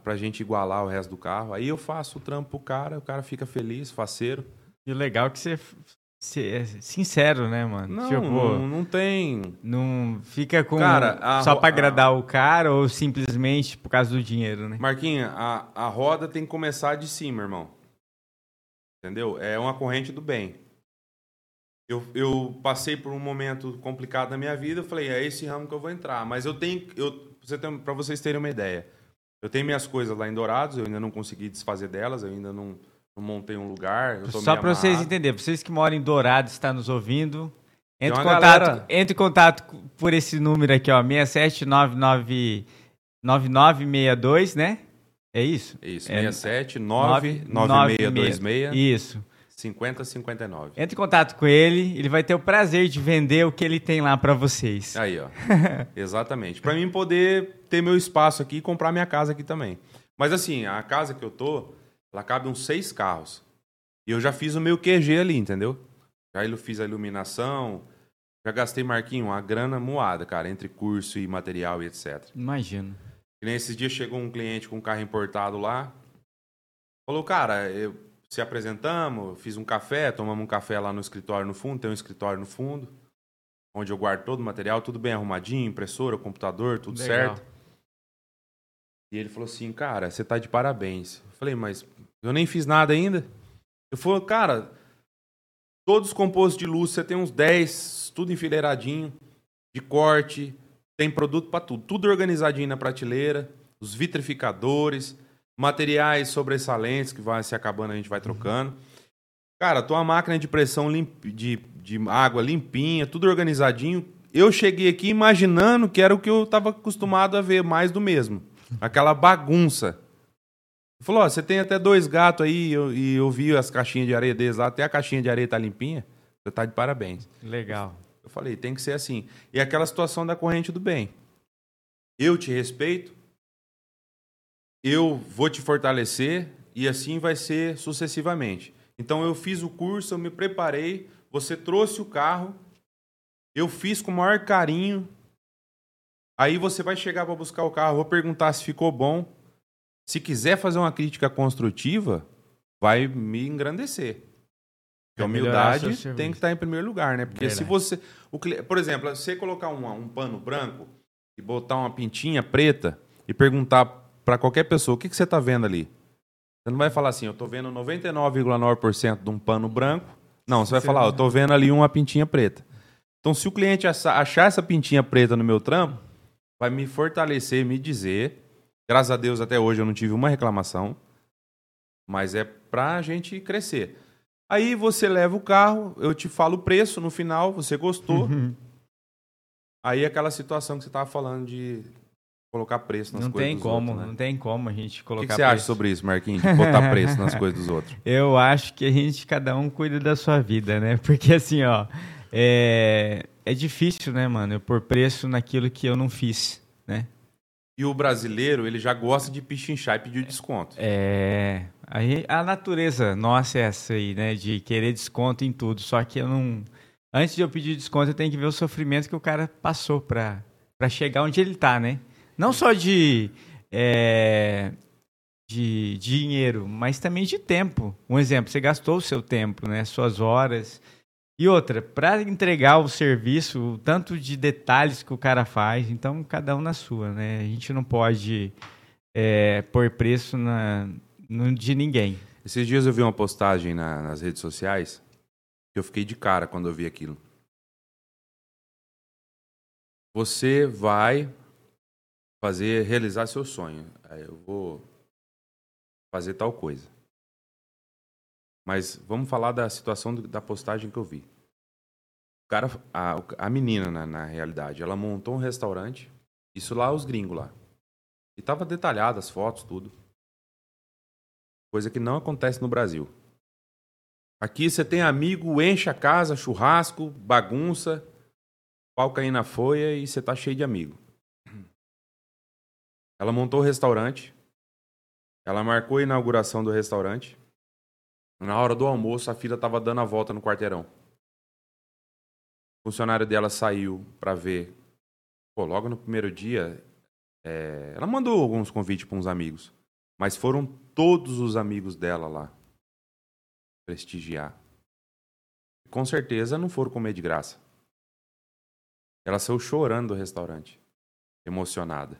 Pra gente igualar o resto do carro. Aí eu faço o trampo pro cara, o cara fica feliz, faceiro. E o legal é que você, você é sincero, né, mano? Não, tipo, não, não, tem. Não fica com. Cara, a, só pra agradar a, o cara ou simplesmente por causa do dinheiro, né? Marquinha, a, a roda tem que começar de cima, irmão. Entendeu? É uma corrente do bem. Eu, eu passei por um momento complicado na minha vida, eu falei, é esse ramo que eu vou entrar. Mas eu tenho, eu, para vocês terem uma ideia, eu tenho minhas coisas lá em Dourados, eu ainda não consegui desfazer delas, eu ainda não, não montei um lugar. Só para vocês entenderem, vocês que moram em Dourados, está nos ouvindo, entre em, contato, galera... entre em contato por esse número aqui, ó, 67999962, né? É isso? Isso, é, 67 99626. Isso. 5059. Entre em contato com ele, ele vai ter o prazer de vender o que ele tem lá para vocês. Aí, ó. Exatamente. Para mim poder ter meu espaço aqui e comprar minha casa aqui também. Mas assim, a casa que eu tô, ela cabe uns seis carros. E eu já fiz o meu QG ali, entendeu? Já fiz a iluminação, já gastei, Marquinho, uma grana moada, cara, entre curso e material e etc. Imagino. E nesses dias chegou um cliente com um carro importado lá, falou, cara, eu se apresentamos, fiz um café, tomamos um café lá no escritório no fundo, tem um escritório no fundo, onde eu guardo todo o material, tudo bem arrumadinho, impressora, computador, tudo Legal. certo. E ele falou assim, cara, você tá de parabéns. Eu falei, mas eu nem fiz nada ainda. Eu falei, cara, todos os compostos de luz, você tem uns 10, tudo enfileiradinho, de corte, tem produto para tudo, tudo organizadinho na prateleira, os vitrificadores, materiais sobressalentes que vai se acabando, a gente vai trocando. Cara, tua máquina de pressão limp... de, de água limpinha, tudo organizadinho. Eu cheguei aqui imaginando que era o que eu estava acostumado a ver, mais do mesmo. Aquela bagunça. Falou, ó, você tem até dois gatos aí e eu vi as caixinhas de areia deles lá, até a caixinha de areia tá limpinha. Você tá de parabéns. Legal. Eu falei, tem que ser assim. E aquela situação da corrente do bem. Eu te respeito, eu vou te fortalecer, E assim vai ser sucessivamente. Então eu fiz o curso, eu me preparei, você trouxe o carro, eu fiz com o maior carinho. Aí você vai chegar para buscar o carro, vou perguntar se ficou bom. Se quiser fazer uma crítica construtiva, vai me engrandecer. Porque a Vai melhorar humildade tem que estar em primeiro lugar, né? Porque se Verdade. você. O, por exemplo, você colocar um, um pano branco e botar uma pintinha preta e perguntar para qualquer pessoa o que, que você está vendo ali. Você não vai falar assim, eu estou vendo 99,9% de um pano branco. Não, você vai falar, não- eu estou vendo ali uma pintinha preta. Então, se o cliente acha- achar essa pintinha preta no meu trampo, vai me fortalecer, me dizer. Graças a Deus, até hoje eu não tive uma reclamação. Mas é pra gente crescer. Aí você leva o carro, eu te falo o preço no final, você gostou. Uhum. Aí aquela situação que você tava falando de colocar preço nas Não coisas tem dos como, outros, né? não tem como a gente O colocar que, que você acha preço. sobre isso, Marquinhos? De botar preço nas coisas dos outros. Eu acho que a gente, cada um cuida da sua vida, né? Porque assim, ó, é, é difícil, né, mano, eu pôr preço naquilo que eu não fiz, né? E o brasileiro, ele já gosta de pichinchar e pedir desconto. É, a natureza nossa é essa aí, né, de querer desconto em tudo, só que eu não... Antes de eu pedir desconto, eu tenho que ver o sofrimento que o cara passou pra chegar onde ele tá, né? Não só de... é, de dinheiro, mas também de tempo. Um exemplo, você gastou o seu tempo, né? Suas horas. E outra, para entregar o serviço, o tanto de detalhes que o cara faz, então cada um na sua, né? A gente não pode é, pôr preço na, no, de ninguém. Esses dias eu vi uma postagem na- nas redes sociais que eu fiquei de cara quando eu vi aquilo. Você vai fazer, realizar seu sonho. Eu vou fazer tal coisa. Mas vamos falar da situação do- da postagem que eu vi. O cara, a, a menina, na, na realidade, ela montou um restaurante. Isso lá, os gringos lá. E tava detalhado as fotos, tudo. Coisa que não acontece no Brasil. Aqui você tem amigo, enche a casa, churrasco, bagunça, pau caindo na folha e você tá cheio de amigo. Ela montou o restaurante. Ela marcou a inauguração do restaurante. Na hora do almoço, a filha tava dando a volta no quarteirão. O funcionário dela saiu pra ver. Pô, logo no primeiro dia, é, ela mandou alguns convites para uns amigos. Mas foram todos os amigos dela lá prestigiar. Com certeza não foram comer de graça. Ela saiu chorando do restaurante, emocionada.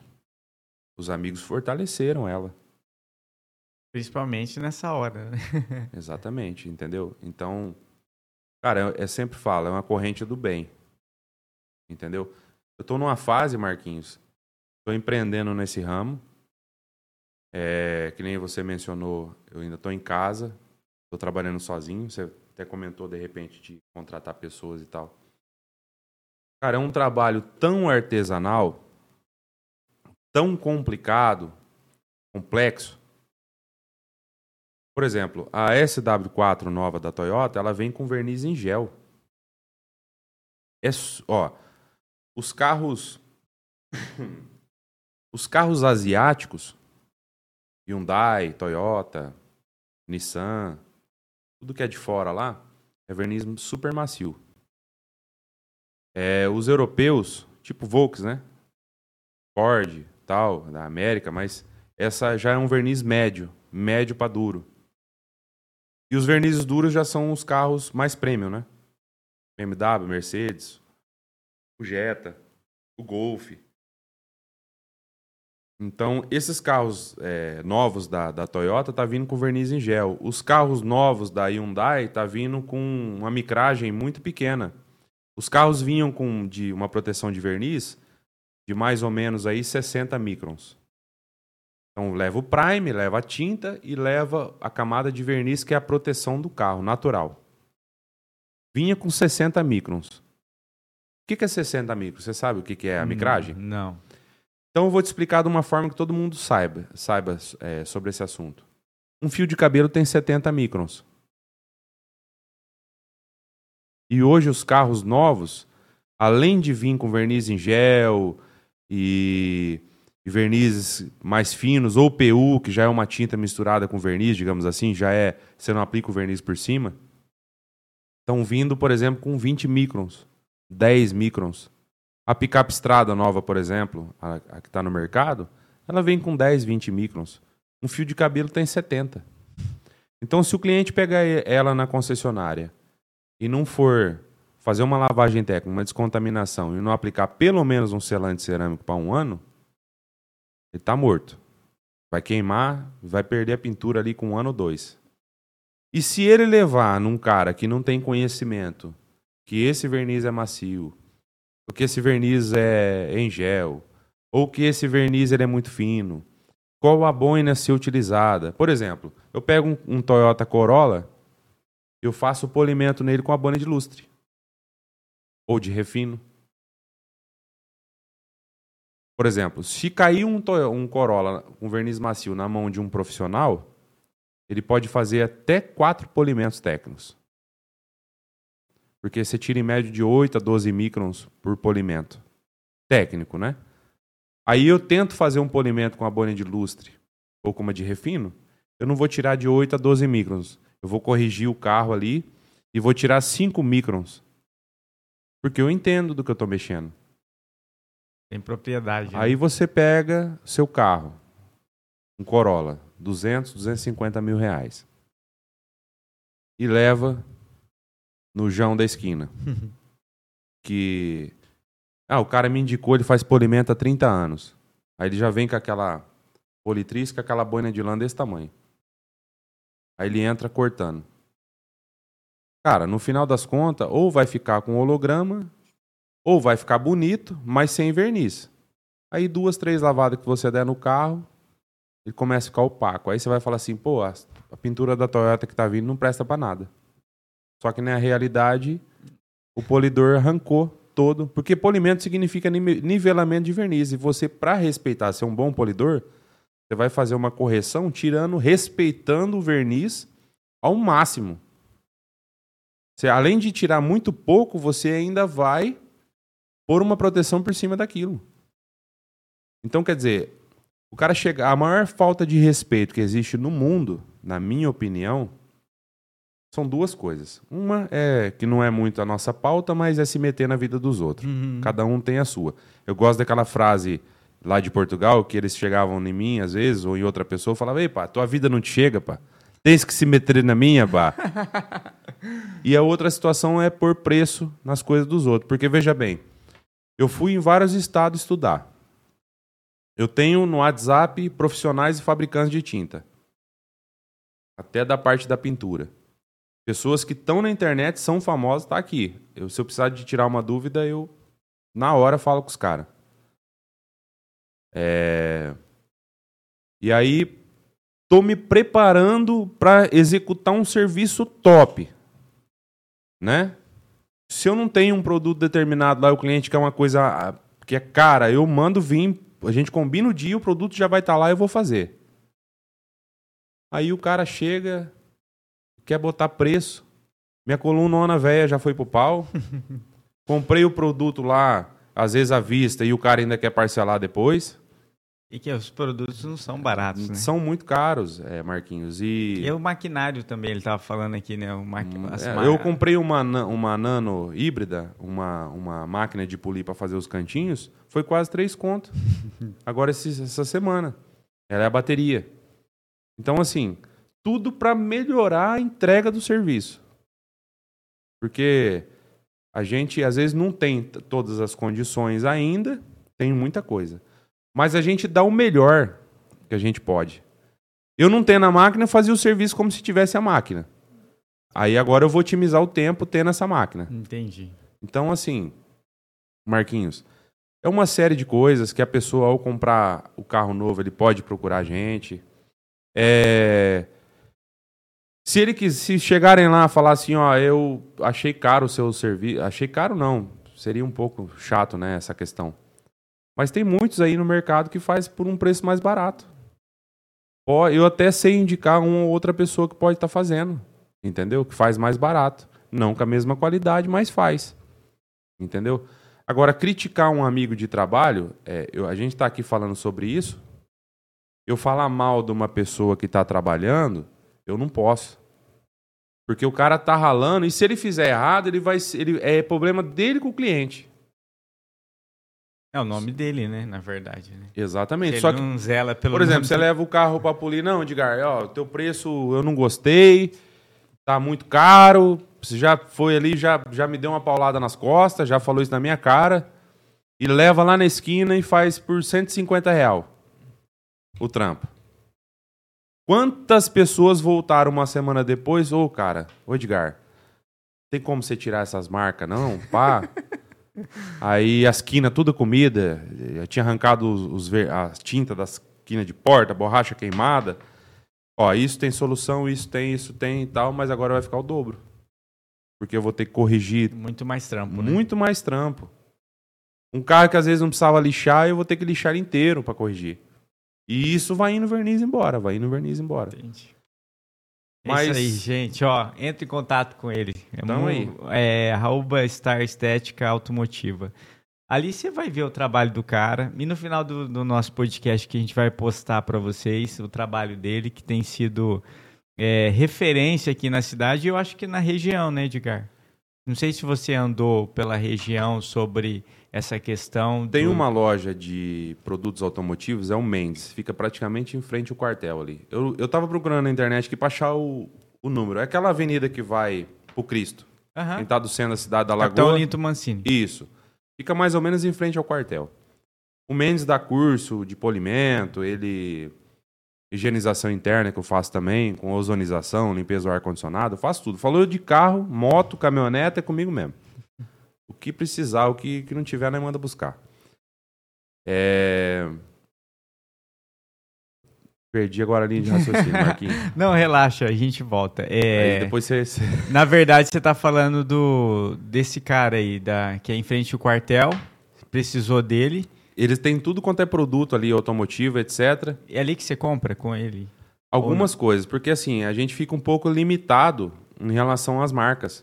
Os amigos fortaleceram ela. Principalmente nessa hora, né? Exatamente, entendeu? Então, cara, eu, sempre falo, é uma corrente do bem. Entendeu? Eu tô numa fase, Marquinhos, tô empreendendo nesse ramo. É, que nem você mencionou, eu ainda tô em casa, tô trabalhando sozinho. Você até comentou de repente de contratar pessoas e tal. Cara, é um trabalho tão artesanal, tão complicado, complexo. Por exemplo, a SW4 nova da Toyota, ela vem com verniz em gel. É, ó, os carros os carros asiáticos, Hyundai, Toyota, Nissan, tudo que é de fora lá, é verniz super macio. É, os europeus, tipo Volks, né? Ford, tal, da América, mas essa já é um verniz médio, médio para duro. E os vernizes duros já são os carros mais premium, né? BMW, Mercedes, o Jetta, o Golf. Então, esses carros é, novos da, da Toyota tá vindo com verniz em gel. Os carros novos da Hyundai tá vindo com uma micragem muito pequena. Os carros vinham com de uma proteção de verniz de mais ou menos aí 60 microns. Então leva o prime, leva a tinta e leva a camada de verniz que é a proteção do carro, natural. Vinha com 60 microns. O que que é 60 microns? Você sabe o que que é a micragem? Não. Então eu vou te explicar de uma forma que todo mundo saiba, saiba é, sobre esse assunto. Um fio de cabelo tem 70 microns. E hoje os carros novos, além de vir com verniz em gel e, e vernizes mais finos, ou PU, que já é uma tinta misturada com verniz, digamos assim, já é, você não aplica o verniz por cima, estão vindo, por exemplo, com 20 microns, 10 microns. A picape Estrada nova, por exemplo, a, a que está no mercado, ela vem com 10, 20 microns. Um fio de cabelo tem 70. Então, se o cliente pegar ela na concessionária e não for fazer uma lavagem técnica, uma descontaminação e não aplicar pelo menos um selante cerâmico para um ano, ele está morto. Vai queimar, vai perder a pintura ali com um ano ou dois. E se ele levar num cara que não tem conhecimento que esse verniz é macio, ou que esse verniz é em gel, ou que esse verniz ele é muito fino, qual a boina ser utilizada? Por exemplo, eu pego um, um Toyota Corolla, eu faço o polimento nele com a boina de lustre ou de refino. Por exemplo, se cair um, um Corolla com um verniz macio na mão de um profissional, ele pode fazer até quatro polimentos técnicos. Porque você tira em média de 8 a 12 microns por polimento. Técnico, né? Aí eu tento fazer um polimento com a boina de lustre ou com uma de refino, eu não vou tirar de 8 a 12 microns. Eu vou corrigir o carro ali e vou tirar 5 microns. Porque eu entendo do que eu estou mexendo. Tem propriedade. Né? Aí você pega seu carro, um Corolla, 200, 250 mil reais. E leva no João da esquina. que. Ah, o cara me indicou, ele faz polimento há 30 anos. Aí ele já vem com aquela politriz, com aquela boina de lã desse tamanho. Aí ele entra cortando. Cara, no final das contas, ou vai ficar com holograma, ou vai ficar bonito, mas sem verniz. Aí duas, três lavadas que você der no carro, ele começa a ficar opaco. Aí você vai falar assim, pô, a, pintura da Toyota que tá vindo não presta para nada. Só que na realidade, o polidor arrancou todo, porque polimento significa nivelamento de verniz. E você, para respeitar ser um bom polidor, você vai fazer uma correção tirando, respeitando o verniz ao máximo. Você, além de tirar muito pouco, você ainda vai pôr uma proteção por cima daquilo. Então, quer dizer, o cara chega. A maior falta de respeito que existe no mundo, na minha opinião, são duas coisas. Uma é que não é muito a nossa pauta, mas é se meter na vida dos outros. Uhum. Cada um tem a sua. Eu gosto daquela frase lá de Portugal, que eles chegavam em mim, às vezes, ou em outra pessoa, falavam, ei, pá, tua vida não te chega, pá. Tens que se meter na minha, pá. e a outra situação é pôr preço nas coisas dos outros. Porque, veja bem, eu fui em vários estados estudar. Eu tenho no WhatsApp profissionais e fabricantes de tinta. Até da parte da pintura. Pessoas que estão na internet, são famosas, tá aqui. Eu, se eu precisar de tirar uma dúvida, eu na hora falo com os caras. É... E aí, Estou me preparando para executar um serviço top, né? Se eu não tenho um produto determinado lá, o cliente quer uma coisa ah, que é cara, eu mando vir, a gente combina o dia, o produto já vai estar tá lá, eu vou fazer. Aí o cara chega, quer botar preço. Minha coluna velha já foi pro pau. Comprei o produto lá, às vezes à vista, e o cara ainda quer parcelar depois. E que os produtos não são baratos, né? São muito caros, é, Marquinhos. E... e o maquinário também, ele estava falando aqui, né? O maqui... Hum, é, eu comprei uma, uma nano híbrida, uma, uma máquina de polir para fazer os cantinhos, foi quase três contos. Agora, esse, essa semana. Ela é a bateria. Então, assim, tudo para melhorar a entrega do serviço. Porque a gente, às vezes, não tem todas as condições ainda, tem muita coisa. Mas a gente dá o melhor que a gente pode. Eu não tendo a máquina, fazia o serviço como se tivesse a máquina. Aí agora eu vou otimizar o tempo tendo essa máquina. Entendi. Então, assim, Marquinhos, é uma série de coisas que a pessoa, ao comprar o carro novo, ele pode procurar a gente. É... Se ele quis, se chegarem lá e falar assim, ó, eu achei caro o seu serviço. Achei caro não. Seria um pouco chato, né, essa questão. Mas tem muitos aí no mercado que faz por um preço mais barato. Eu até sei indicar uma ou outra pessoa que pode estar tá fazendo, entendeu? Que faz mais barato. Não com a mesma qualidade, mas faz. Entendeu? Agora, criticar um amigo de trabalho, é, eu- a gente está aqui falando sobre isso. Eu falar mal de uma pessoa que está trabalhando, eu não posso. Porque o cara tá ralando e se ele fizer errado, ele vai, ele é problema dele com o cliente. É o nome dele, né? Na verdade. Né? Exatamente. Só que Por exemplo, você dele. leva o carro pra polir, não, Edgar, ó, teu preço eu não gostei, tá muito caro, você já foi ali, já, já me deu uma paulada nas costas, já falou isso na minha cara, e leva lá na esquina e faz por 150 real o trampo. Quantas pessoas voltaram uma semana depois? Ô, cara, ô Edgar, tem como você tirar essas marcas, não? Pá. Aí as quinas, tudo comida. Eu tinha arrancado os, os as tintas das quinas de porta, borracha queimada. Ó, isso tem solução, isso tem, isso tem e tal, mas agora vai ficar o dobro. Porque eu vou ter que corrigir Muito mais trampo, né? muito mais trampo. Um carro que às vezes não precisava lixar, eu vou ter que lixar inteiro para corrigir. E isso vai indo verniz embora, vai indo verniz embora. Entendi. Mas- É isso aí, gente. Ó, entre em contato com ele. É, Tamo mu- aí. é arroba Star Estética Automotiva. Ali você vai ver o trabalho do cara. E no final do, do nosso podcast que a gente vai postar para vocês o trabalho dele, que tem sido é, referência aqui na cidade e eu acho que na região, né, Edgar? Não sei se você andou pela região sobre essa questão. Tem do- uma loja de produtos automotivos, é o Mendes, fica praticamente em frente ao quartel ali. Eu, eu tava procurando na internet aqui pra achar o, o número. É aquela avenida que vai pro Cristo. Aham. Quem tá do centro da cidade da Capitão Lagoa. Linto Mancini. Isso. Fica mais ou menos em frente ao quartel. O Mendes dá curso de polimento, ele. Higienização interna, que eu faço também, com ozonização, limpeza do ar-condicionado, faço tudo. Falou de carro, moto, caminhonete, é comigo mesmo. O que precisar, o que, que não tiver, nós manda buscar. É... Perdi agora a linha de raciocínio, Marquinhos. Não, relaxa, a gente volta. É... Aí depois você. Na verdade, você tá falando do desse cara aí, da, que é em frente ao quartel, precisou dele. Eles têm tudo quanto é produto ali, automotivo, etc. É ali que você compra com ele. Algumas coisas, porque assim, a gente fica um pouco limitado em relação às marcas.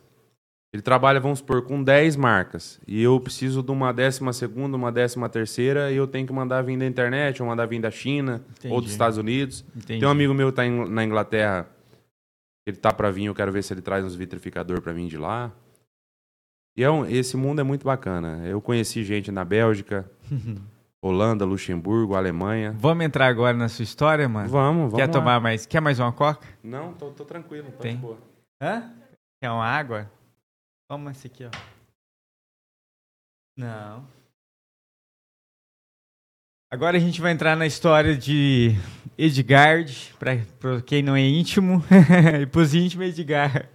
Ele trabalha, vamos supor, com 10 marcas. E eu preciso de uma décima segunda, uma décima terceira, e eu tenho que mandar vir da internet, ou mandar vir da China, Entendi. ou dos Estados Unidos. Entendi. Tem um amigo meu que tá na Inglaterra, ele tá para vir, eu quero ver se ele traz uns vitrificador para mim de lá. E é um- esse mundo é muito bacana. Eu conheci gente na Bélgica, Holanda, Luxemburgo, Alemanha. Vamos entrar agora na sua história, mano? Vamos, vamos Quer lá. tomar mais? Quer mais uma coca? Não, tô, tô tranquilo, tá Tem. de boa. Hã? Quer uma água? Toma esse aqui, ó. Não. Agora a gente vai entrar na história de Edgard, para quem não é íntimo, e pros íntimos, Edgar.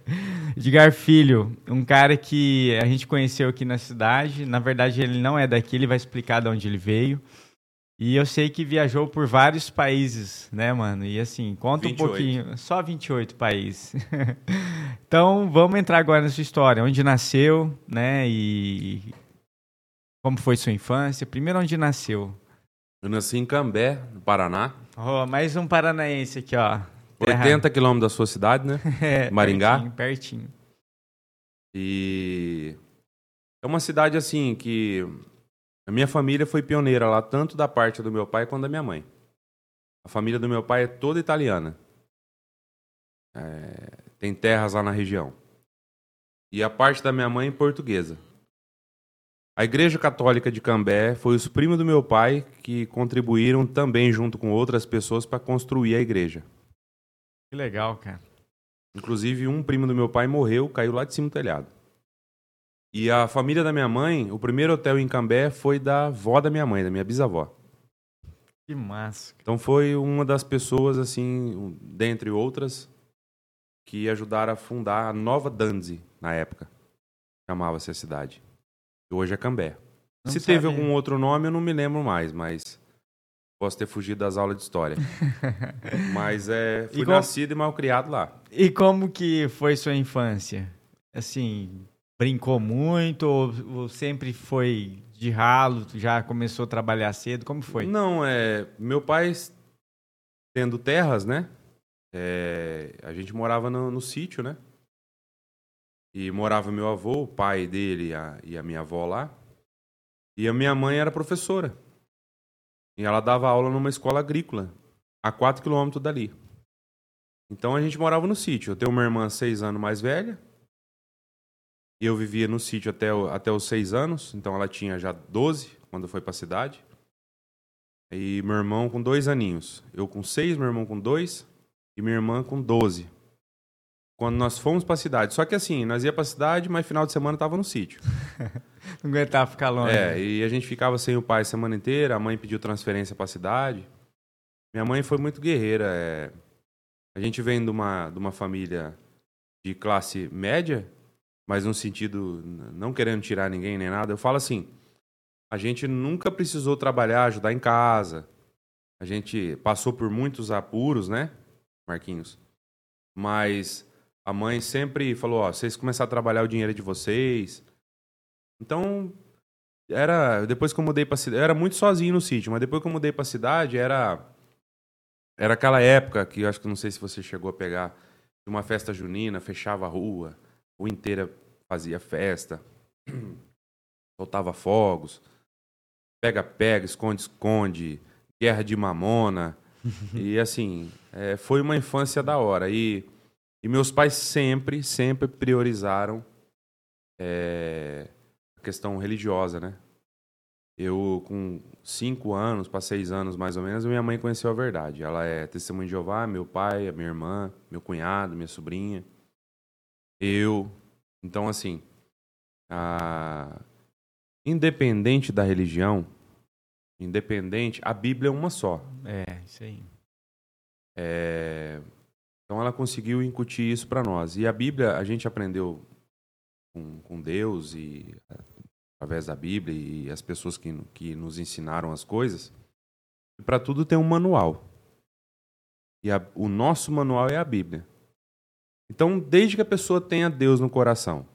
Edgar Filho, um cara que a gente conheceu aqui na cidade. Na verdade, ele não é daqui, ele vai explicar de onde ele veio. E eu sei que viajou por vários países, né, mano? E assim, conta 28. um pouquinho. Só 28 países. então, vamos entrar agora na sua história. Onde nasceu, né? E como foi sua infância? Primeiro, onde nasceu? Eu nasci em Cambé, no Paraná. Oh, mais um paranaense aqui, ó. Terra- 80 quilômetros da sua cidade, né? É, Maringá? Pertinho, pertinho. E é uma cidade assim que a minha família foi pioneira lá, tanto da parte do meu pai quanto da minha mãe. A família do meu pai é toda italiana. É, tem terras lá na região. E a parte da minha mãe portuguesa. A Igreja Católica de Cambé foi os primos do meu pai que contribuíram também junto com outras pessoas para construir a igreja. Que legal, cara. Inclusive, um primo do meu pai morreu, caiu lá de cima do telhado. E a família da minha mãe, o primeiro hotel em Cambé foi da avó da minha mãe, da minha bisavó. Que massa. Então foi uma das pessoas, assim, dentre outras, que ajudaram a fundar a Nova Danzi, na época. Chamava-se a cidade. E hoje é Cambé. Não Se teve algum outro nome, eu não me lembro mais, mas posso ter fugido das aulas de história. mas é, fui Igual- nascido e mal criado lá. E como que foi sua infância? Assim, brincou muito ou, sempre foi de ralo, já começou a trabalhar cedo? Como foi? Não, é. Meu pai, tendo terras, né? é, a gente morava no, no sítio, né? E morava meu avô, o pai dele a, e a minha avó lá. E a minha mãe era professora. E ela dava aula numa escola agrícola, a 4 quilômetros dali. Então a gente morava no sítio. Eu tenho uma irmã seis anos mais velha. Eu vivia no sítio até, o- até os seis anos. Então ela tinha já 12 quando foi para a cidade. E meu irmão com dois aninhos. Eu com seis, meu irmão com dois. E minha irmã com 12. Quando nós fomos para a cidade. Só que assim, nós ia para a cidade, mas final de semana tava no sítio. Não aguentava ficar longe. É, e a gente ficava sem o pai a semana inteira, a mãe pediu transferência para a cidade. Minha mãe foi muito guerreira. é. A gente vem de uma, de uma família de classe média, mas no sentido, não querendo tirar ninguém nem nada. Eu falo assim, a gente nunca precisou trabalhar, ajudar em casa. A gente passou por muitos apuros, né, Marquinhos? Mas a mãe sempre falou, ó, vocês começaram a trabalhar o dinheiro de vocês. Então, era depois que eu mudei para cidade, era muito sozinho no sítio, mas depois que eu mudei para cidade era era aquela época que eu acho que não sei se você chegou a pegar uma festa junina, fechava a rua, rua inteira fazia festa, soltava fogos, pega pega, esconde esconde, guerra de mamona e assim é, foi uma infância da hora e e meus pais sempre sempre priorizaram é, a questão religiosa, né? Eu, com cinco anos para seis anos mais ou menos, minha mãe conheceu a verdade. Ela é testemunha de Jeová, meu pai, minha irmã, meu cunhado, minha sobrinha, eu. Então, assim, a- independente da religião, independente, a Bíblia é uma só. É, isso aí. É, Então ela conseguiu incutir isso para nós. E a Bíblia, a gente aprendeu com, com Deus e através da Bíblia e as pessoas que, que nos ensinaram as coisas. Para tudo tem um manual. E a- o nosso manual é a Bíblia. Então, desde que a pessoa tenha Deus no coração,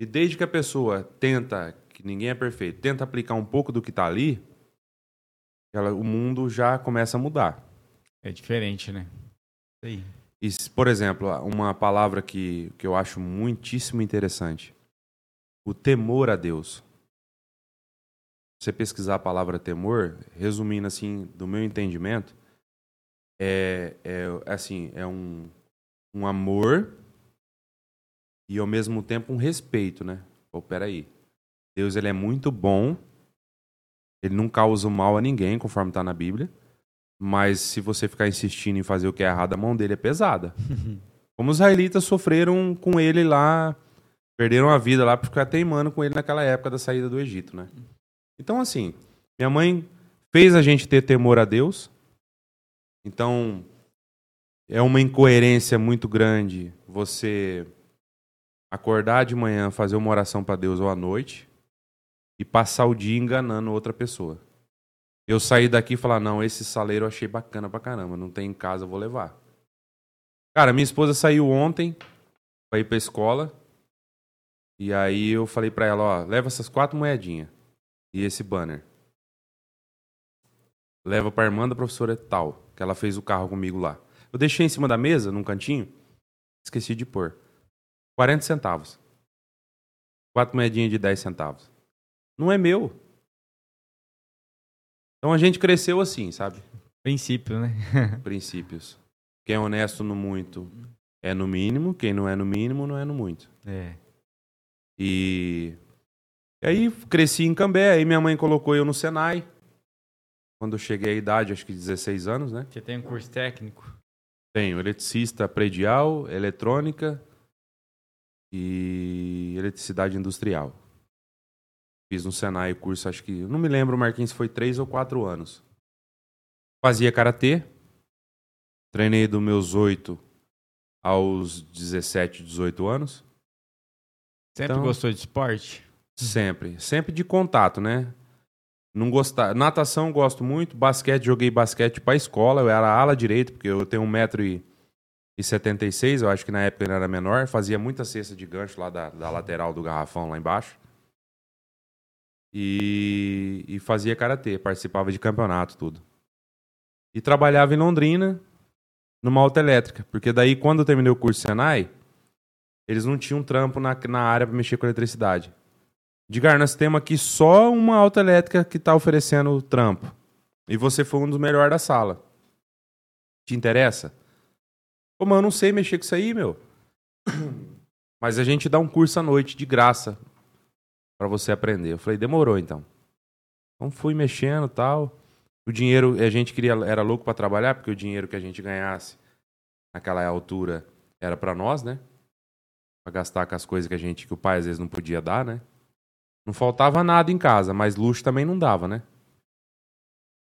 e desde que a pessoa tenta, que ninguém é perfeito, tenta aplicar um pouco do que está ali, ela- o mundo já começa a mudar. É diferente, né? Aí. E, por exemplo, uma palavra que, que eu acho muitíssimo interessante: o temor a Deus. Você pesquisar a palavra temor, resumindo assim, do meu entendimento, é, é assim, é um, um amor e ao mesmo tempo um respeito, né? Pô, peraí. Deus ele é muito bom, ele não causa mal a ninguém, conforme está na Bíblia. Mas se você ficar insistindo em fazer o que é errado, a mão dele é pesada. Como os israelitas sofreram com ele lá, perderam a vida lá por ficar teimando com ele naquela época da saída do Egito, né? Então, assim, minha mãe fez a gente ter temor a Deus. Então, é uma incoerência muito grande você acordar de manhã, fazer uma oração para Deus ou à noite e passar o dia enganando outra pessoa. Eu sair daqui e falar, não, esse saleiro eu achei bacana pra caramba, não tem em casa, vou levar. Cara, minha esposa saiu ontem pra ir pra escola. E aí eu falei pra ela, ó, leva essas quatro moedinhas e esse banner. Leva pra irmã da professora tal, que ela fez o carro comigo lá. Eu deixei em cima da mesa, num cantinho, esqueci de pôr. 40 centavos. Quatro moedinhas de 10 centavos. Não é meu. Então a gente cresceu assim, sabe? Princípio, né? Princípios. Quem é honesto no muito é no mínimo, quem não é no mínimo não é no muito. É. E, e aí cresci em Cambé, aí minha mãe colocou eu no Senai. Quando eu cheguei à idade, acho que 16 anos, né? Você tem um curso técnico? Tenho eletricista predial, eletrônica e eletricidade industrial. Fiz no Senai o curso, acho que. Não me lembro, Marquinhos, se foi três ou quatro anos. Fazia karatê. Treinei dos meus 8 aos 17, 18 anos. Sempre Então- gostou de esporte? Sempre. Sempre de contato, né? Não gostar. Natação gosto muito. Basquete, joguei basquete pra escola. Eu era ala direito, porque eu tenho 1,76m. Eu acho que na época ele era menor. Fazia muita cesta de gancho lá da, da lateral do garrafão lá embaixo. E, e fazia karatê. Participava de campeonato, tudo. E trabalhava em Londrina, numa autoelétrica. Porque daí, quando eu terminei o curso Senai, eles não tinham trampo na, na área pra mexer com eletricidade. Edgar, nós temos aqui só uma autoelétrica que tá oferecendo trampo. E você foi um dos melhores da sala. Te interessa? Pô, mano, eu não sei mexer com isso aí, meu. Mas a gente dá um curso à noite de graça pra você aprender. Eu falei, demorou então. Então fui mexendo tal. O dinheiro, a gente queria, era louco pra trabalhar, porque o dinheiro que a gente ganhasse naquela altura era pra nós, né? Pra gastar com as coisas que a gente, que o pai às vezes não podia dar, né? Não faltava nada em casa, mas luxo também não dava, né?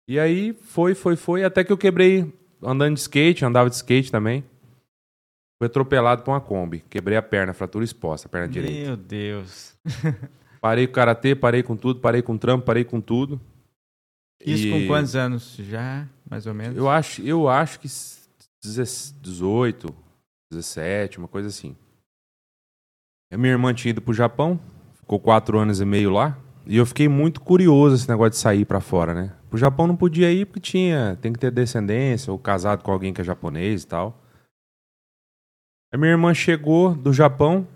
E aí foi, foi, foi, até que eu quebrei andando de skate, andava de skate também. Fui atropelado por uma Kombi. Quebrei a perna, fratura exposta, a perna direita. Meu Deus. Parei com karatê, parei com tudo, parei com trampo, parei com tudo. Isso E com quantos anos já, mais ou menos? Eu acho, eu acho que 18, 17, uma coisa assim. A minha irmã tinha ido pro Japão, ficou quatro anos e meio lá. E eu fiquei muito curioso esse negócio de sair pra fora, né? Pro Japão não podia ir porque tinha, tem que ter descendência ou casado com alguém que é japonês e tal. A minha irmã chegou do Japão,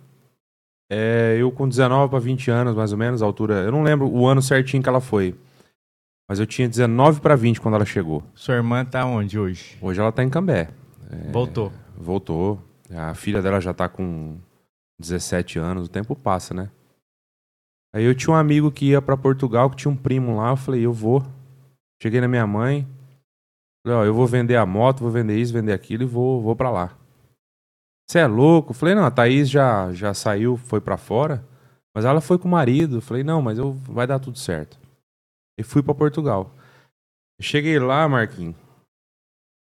é, eu com 19 para 20 anos, mais ou menos, a altura. Eu não lembro o ano certinho que ela foi. Mas eu tinha 19 para 20 quando ela chegou. Sua irmã tá onde hoje? Hoje ela tá em Cambé. Voltou. Voltou. A filha dela já tá com 17 anos, o tempo passa, né? Aí eu tinha um amigo que ia pra Portugal, que tinha um primo lá, eu falei, eu vou. Cheguei na minha mãe, falei, ó, eu vou vender a moto, vou vender isso, vender aquilo e vou, vou pra lá. Você é louco? Eu falei, não, a Thaís já, já saiu, foi pra fora, mas ela foi com o marido. Eu falei, não, mas eu, vai dar tudo certo. E fui pra Portugal. Cheguei lá, Marquinhos.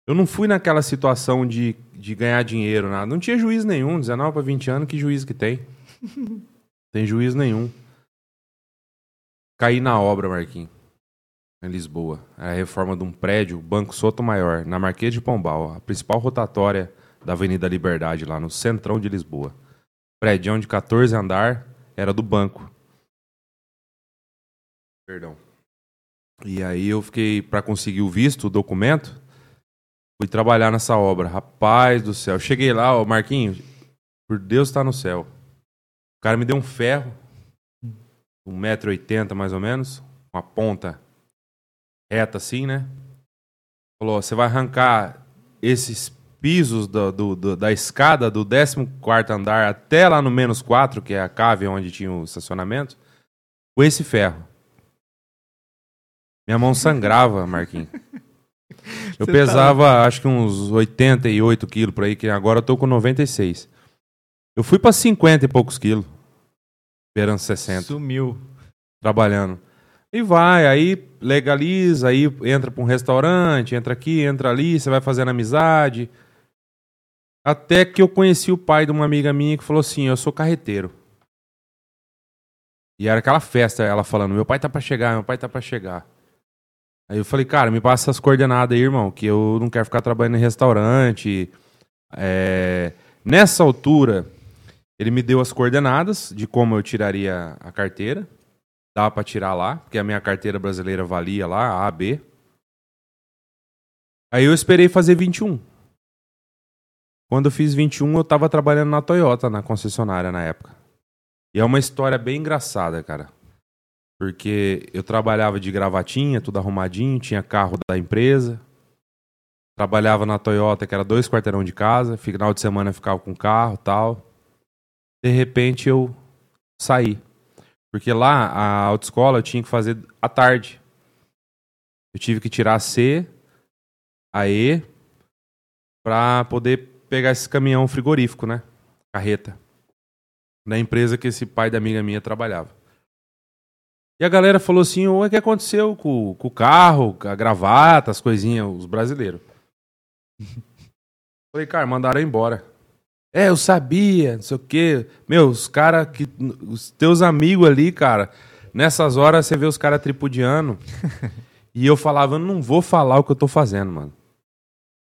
Eu não fui naquela situação de, de ganhar dinheiro, nada. Não tinha juiz nenhum, 19 para 20 anos, que juiz que tem? tem juiz nenhum. Caí na obra, Marquinhos. Em Lisboa. Era a reforma de um prédio, Banco Sotomayor, na Marquês de Pombal, a principal rotatória da Avenida Liberdade, lá no centrão de Lisboa. Prédio de 14 andar, era do banco. Perdão. E aí eu fiquei, para conseguir o visto, o documento, fui trabalhar nessa obra. Rapaz do céu. Cheguei lá, ó, Marquinhos, por Deus está no céu. O cara me deu um ferro, 1,80m mais ou menos, uma ponta reta assim, né? Falou, você vai arrancar esses pisos do, do- do- da escada do 14º andar até lá no menos 4, que é a cave onde tinha o estacionamento, com esse ferro. Minha mão sangrava, Marquinhos. Eu Você tá pesava, acho que uns 88 quilos por aí, que agora eu tô com 96. Eu fui pra 50 e poucos quilos. Esperando 60 Sumiu. trabalhando. E vai, aí legaliza, aí entra pra um restaurante, entra aqui, entra ali, você vai fazendo amizade. Até que eu conheci o pai de uma amiga minha que falou assim: Eu sou carreteiro. E era aquela festa, ela falando: Meu pai tá pra chegar, meu pai tá pra chegar. Aí eu falei: Cara, me passa essas coordenadas aí, irmão, que eu não quero ficar trabalhando em restaurante. É, Nessa altura, ele me deu as coordenadas de como eu tiraria a carteira. Dava pra tirar lá, porque a minha carteira brasileira valia lá, A, B. Aí eu esperei fazer 21. Quando eu fiz 21, eu tava trabalhando na Toyota, na concessionária na época. E é uma história bem engraçada, cara. Porque eu trabalhava de gravatinha, tudo arrumadinho, tinha carro da empresa. Trabalhava na Toyota, que era dois quarteirão de casa. Final de semana eu ficava com carro tal. De repente eu saí. Porque lá a autoescola eu tinha que fazer à tarde. Eu tive que tirar a C, a E, pra poder pegar esse caminhão frigorífico, né? Carreta. Da empresa que esse pai da amiga minha trabalhava. E a galera falou assim: o que aconteceu com, com o carro, a gravata, as coisinhas, os brasileiros? Falei, cara, mandaram embora. É, eu sabia, não sei o quê. Meu, os caras que. Os teus amigos ali, cara, nessas horas você vê os caras tripudiando. e eu falava, eu não vou falar o que eu tô fazendo, mano.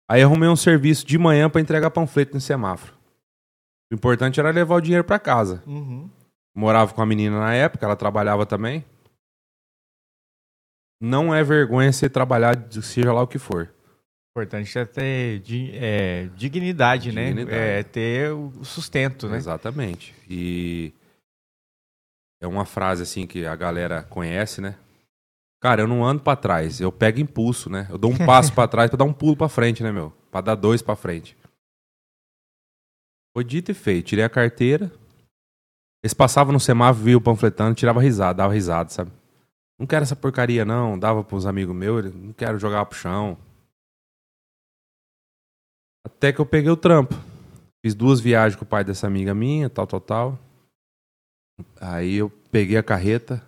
Aí arrumei um serviço de manhã pra entregar panfleto no semáforo. O importante era levar o dinheiro pra casa. Uhum. Morava com a menina na época, ela trabalhava também. Não é vergonha você trabalhar, seja lá o que for. Importante é ter é, dignidade, né? Dignidade. É ter o sustento, né? Exatamente. E é uma frase assim que a galera conhece, né? Cara, eu não ando pra trás, eu pego impulso, né? Eu dou um passo pra trás pra dar um pulo pra frente, né, meu? Pra dar dois pra frente. Foi dito e feito. Tirei a carteira. Eles passavam no semáforo, viam panfletando, tirava risada, dava risada, sabe? Não quero essa porcaria, não. Dava pros amigos meus, não quero jogar pro chão. Até que eu peguei o trampo. Fiz duas viagens com o pai dessa amiga minha, tal, tal, tal. Aí eu peguei a carreta.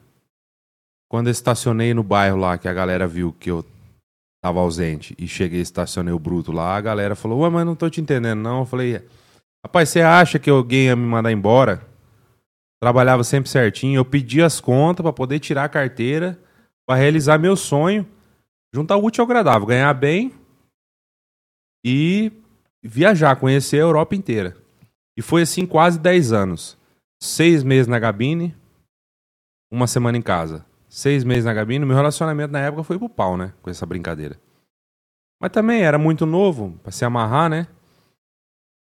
Quando eu estacionei no bairro lá, que a galera viu que eu tava ausente e cheguei estacionei o bruto lá, a galera falou: Ué, mas não tô te entendendo, não. Eu falei: Rapaz, você acha que alguém ia me mandar embora? Trabalhava sempre certinho. Eu pedi as contas para poder tirar a carteira, para realizar meu sonho, juntar o útil ao agradável, ganhar bem e viajar, conhecer a Europa inteira. E foi assim quase 10 anos. Seis meses na cabine, uma semana em casa. Seis meses na cabine, meu relacionamento na época foi pro pau, né? Com essa brincadeira. Mas também era muito novo, pra se amarrar, né?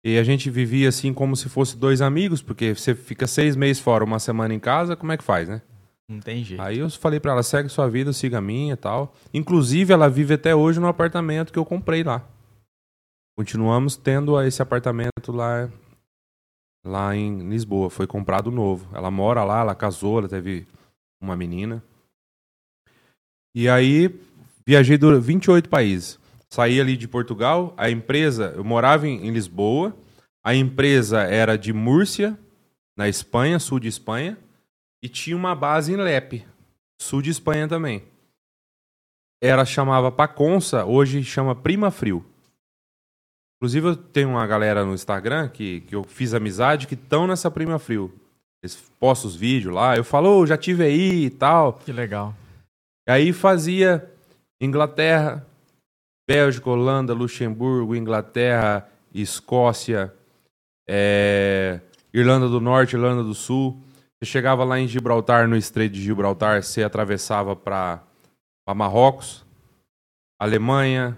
E a gente vivia assim como se fosse dois amigos, porque você fica seis meses fora, uma semana em casa, como é que faz, né? Não tem jeito. Aí eu falei pra ela, segue sua vida, siga a minha e tal. Inclusive, ela vive até hoje no apartamento que eu comprei lá. Continuamos tendo esse apartamento lá, lá em Lisboa. Foi comprado novo. Ela mora lá, ela casou, ela teve uma menina. E aí, viajei por 28 países. Saí ali de Portugal, a empresa, eu morava em, em Lisboa, a empresa era de Múrcia, na Espanha, sul de Espanha, e tinha uma base em Lepe, sul de Espanha também. Era chamava Paconça, hoje chama Prima Frio. Inclusive eu tenho uma galera no Instagram que, que eu fiz amizade que estão nessa Prima Frio. Eles postam os vídeos lá, eu falo, oh, já tive aí e tal. Que legal. Aí fazia Inglaterra, Bélgica, Holanda, Luxemburgo, Inglaterra, Escócia, é, Irlanda do Norte, Irlanda do Sul. Você chegava lá em Gibraltar, no Estreito de Gibraltar, você atravessava para Marrocos, Alemanha,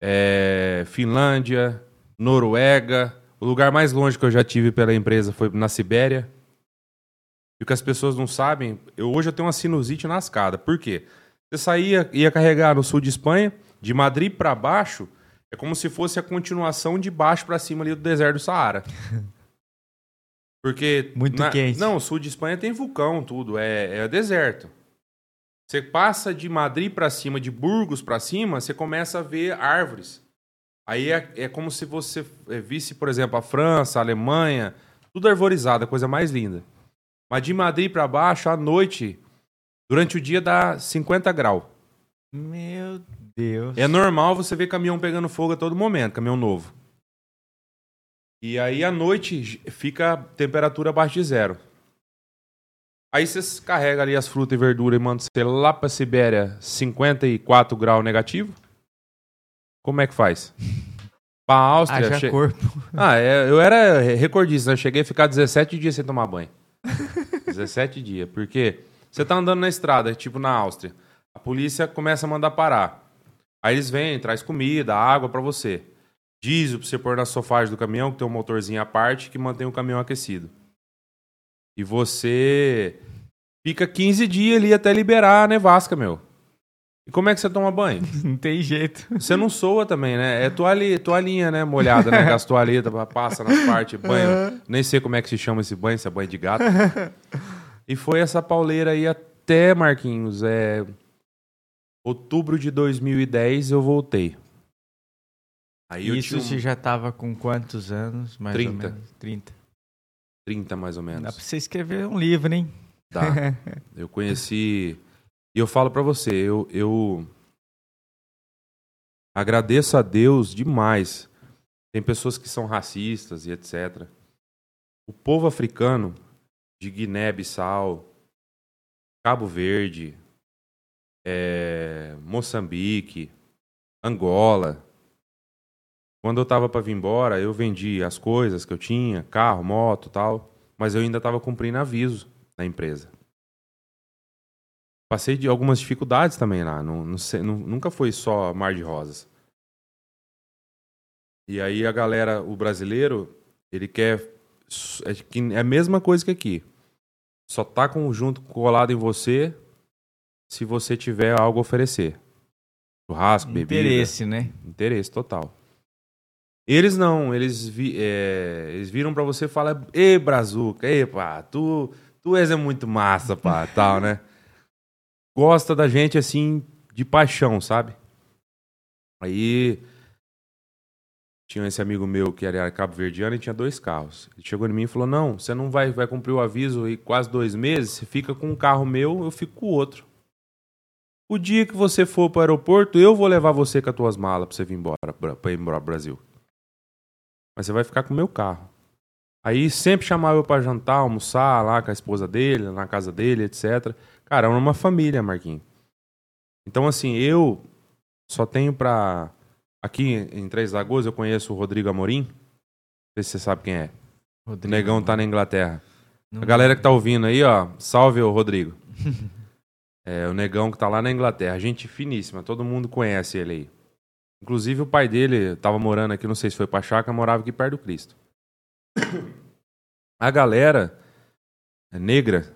é, Finlândia, Noruega. O lugar mais longe que eu já tive pela empresa foi na Sibéria. E o que as pessoas não sabem, eu, hoje eu tenho uma sinusite nascada. Por quê? Você saía, ia carregar no sul de Espanha, de Madrid para baixo, é como se fosse a continuação de baixo para cima ali do deserto do Saara. Porque. Muito na, quente. Não, o sul de Espanha tem vulcão, tudo. É, é deserto. Você passa de Madrid para cima, de Burgos para cima, você começa a ver árvores. Aí é, é como se você é, visse, por exemplo, a França, a Alemanha, tudo arvorizado, a coisa mais linda. Mas de Madrid para baixo, à noite, durante o dia dá 50 graus. Meu Deus. É normal você ver caminhão pegando fogo a todo momento, caminhão novo. E aí à noite fica a temperatura abaixo de zero. Aí você carrega ali as frutas e verduras e manda você lá pra Sibéria 54 graus negativo. Como é que faz? Pra Áustria. Haja che- corpo. Ah, é, eu era recordista, eu cheguei a ficar 17 dias sem tomar banho. 17 dias, porque você tá andando na estrada, tipo na Áustria. A polícia começa a mandar parar. Aí eles vêm, traz comida, água pra você. Diesel pra você pôr na sofagem do caminhão, que tem um motorzinho à parte que mantém o caminhão aquecido. E você fica 15 dias ali até liberar a nevasca, meu. E como é que você toma banho? Não tem jeito. Você não soa também, né? É toalha, toalhinha, né? Molhada, né? As toalhetas, passa nas partes, banho. Nem sei como é que se chama esse banho, se é banho de gato. E foi essa pauleira aí até, Marquinhos, é... Outubro de 2010 eu voltei. Aí eu Isso tinha um- já tava com quantos anos? Mais 30. ou menos? 30. 30 mais ou Dá menos. pra você escrever um livro, hein? Dá. Eu conheci. E eu falo pra você, eu, eu agradeço a Deus demais. Tem pessoas que são racistas e etc. O povo africano de Guiné-Bissau, Cabo Verde, é, Moçambique, Angola. Quando eu tava para vir embora, eu vendi as coisas que eu tinha, carro, moto, tal, mas eu ainda estava cumprindo aviso na empresa. Passei de algumas dificuldades também lá. Não, não sei- não- nunca foi só mar de rosas. E aí a galera, o brasileiro, ele quer. É, é a mesma coisa que aqui. só tá com, junto colado em você se você tiver algo a oferecer. Churrasco, bebida. Interesse, né? Interesse total. Eles não, eles, vi, é, eles viram pra você e falam, Ê, Brazuca, ê, pá, tu, tu és é muito massa, pá, tal, né? Gosta da gente, assim, de paixão, sabe? Aí, tinha esse amigo meu que era cabo verdiano e tinha dois carros. Ele chegou em mim e falou, não, você não vai, vai cumprir o aviso e quase dois meses, você fica com um carro meu, eu fico com o outro. O dia que você for para o aeroporto, eu vou levar você com as tuas malas pra você vir embora, pra ir embora pro Brasil. Mas você vai ficar com o meu carro. Aí sempre chamava eu pra jantar, almoçar lá com a esposa dele, na casa dele, etc. Cara, era uma família, Marquinhos. Então, assim, eu só tenho pra. Aqui em Três Lagoas eu conheço o Rodrigo Amorim. Não sei se você sabe quem é. O negão tá na Inglaterra. Não- A galera que tá ouvindo aí, ó, salve o Rodrigo. é, o negão que tá lá na Inglaterra. Gente finíssima, todo mundo conhece ele aí. Inclusive o pai dele tava morando aqui, não sei se foi pra chácara, morava aqui perto do Cristo. A galera negra,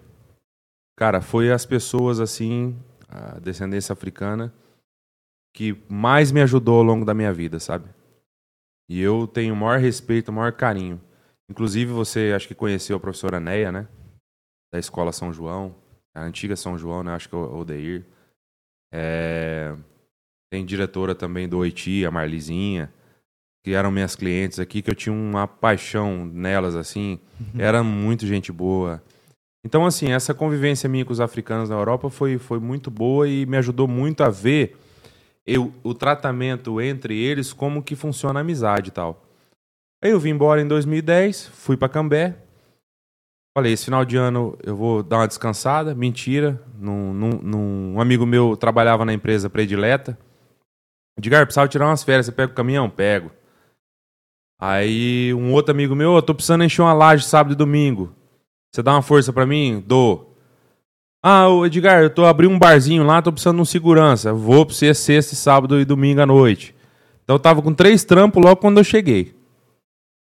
cara, foi as pessoas assim, a descendência africana, que mais me ajudou ao longo da minha vida, sabe? E eu tenho o maior respeito, o maior carinho. Inclusive, você acho que conheceu a professora Neia, né? Da Escola São João, a antiga São João, né? Acho que é o Odeir. É... Tem diretora também do Oiti, a Marlizinha, que eram minhas clientes aqui, que eu tinha uma paixão nelas, assim. Era muito gente boa. Então, assim, essa convivência minha com os africanos na Europa foi, foi muito boa e me ajudou muito a ver eu, o tratamento entre eles, como que funciona a amizade e tal. Aí eu vim embora em 2010, fui pra Cambé. Falei, esse final de ano eu vou dar uma descansada. Mentira. Num, num- num- um amigo meu trabalhava na empresa predileta. Edgar, precisava tirar umas férias. Você pega o caminhão? Pego. Aí um outro amigo meu, "Ô, tô precisando encher uma laje sábado e domingo. Você dá uma força pra mim? Dou. Ah, Edgar, eu tô abrindo um barzinho lá, tô precisando de um segurança. Vou pra você sexta, sábado e domingo à noite. Então eu tava com três trampos logo quando eu cheguei.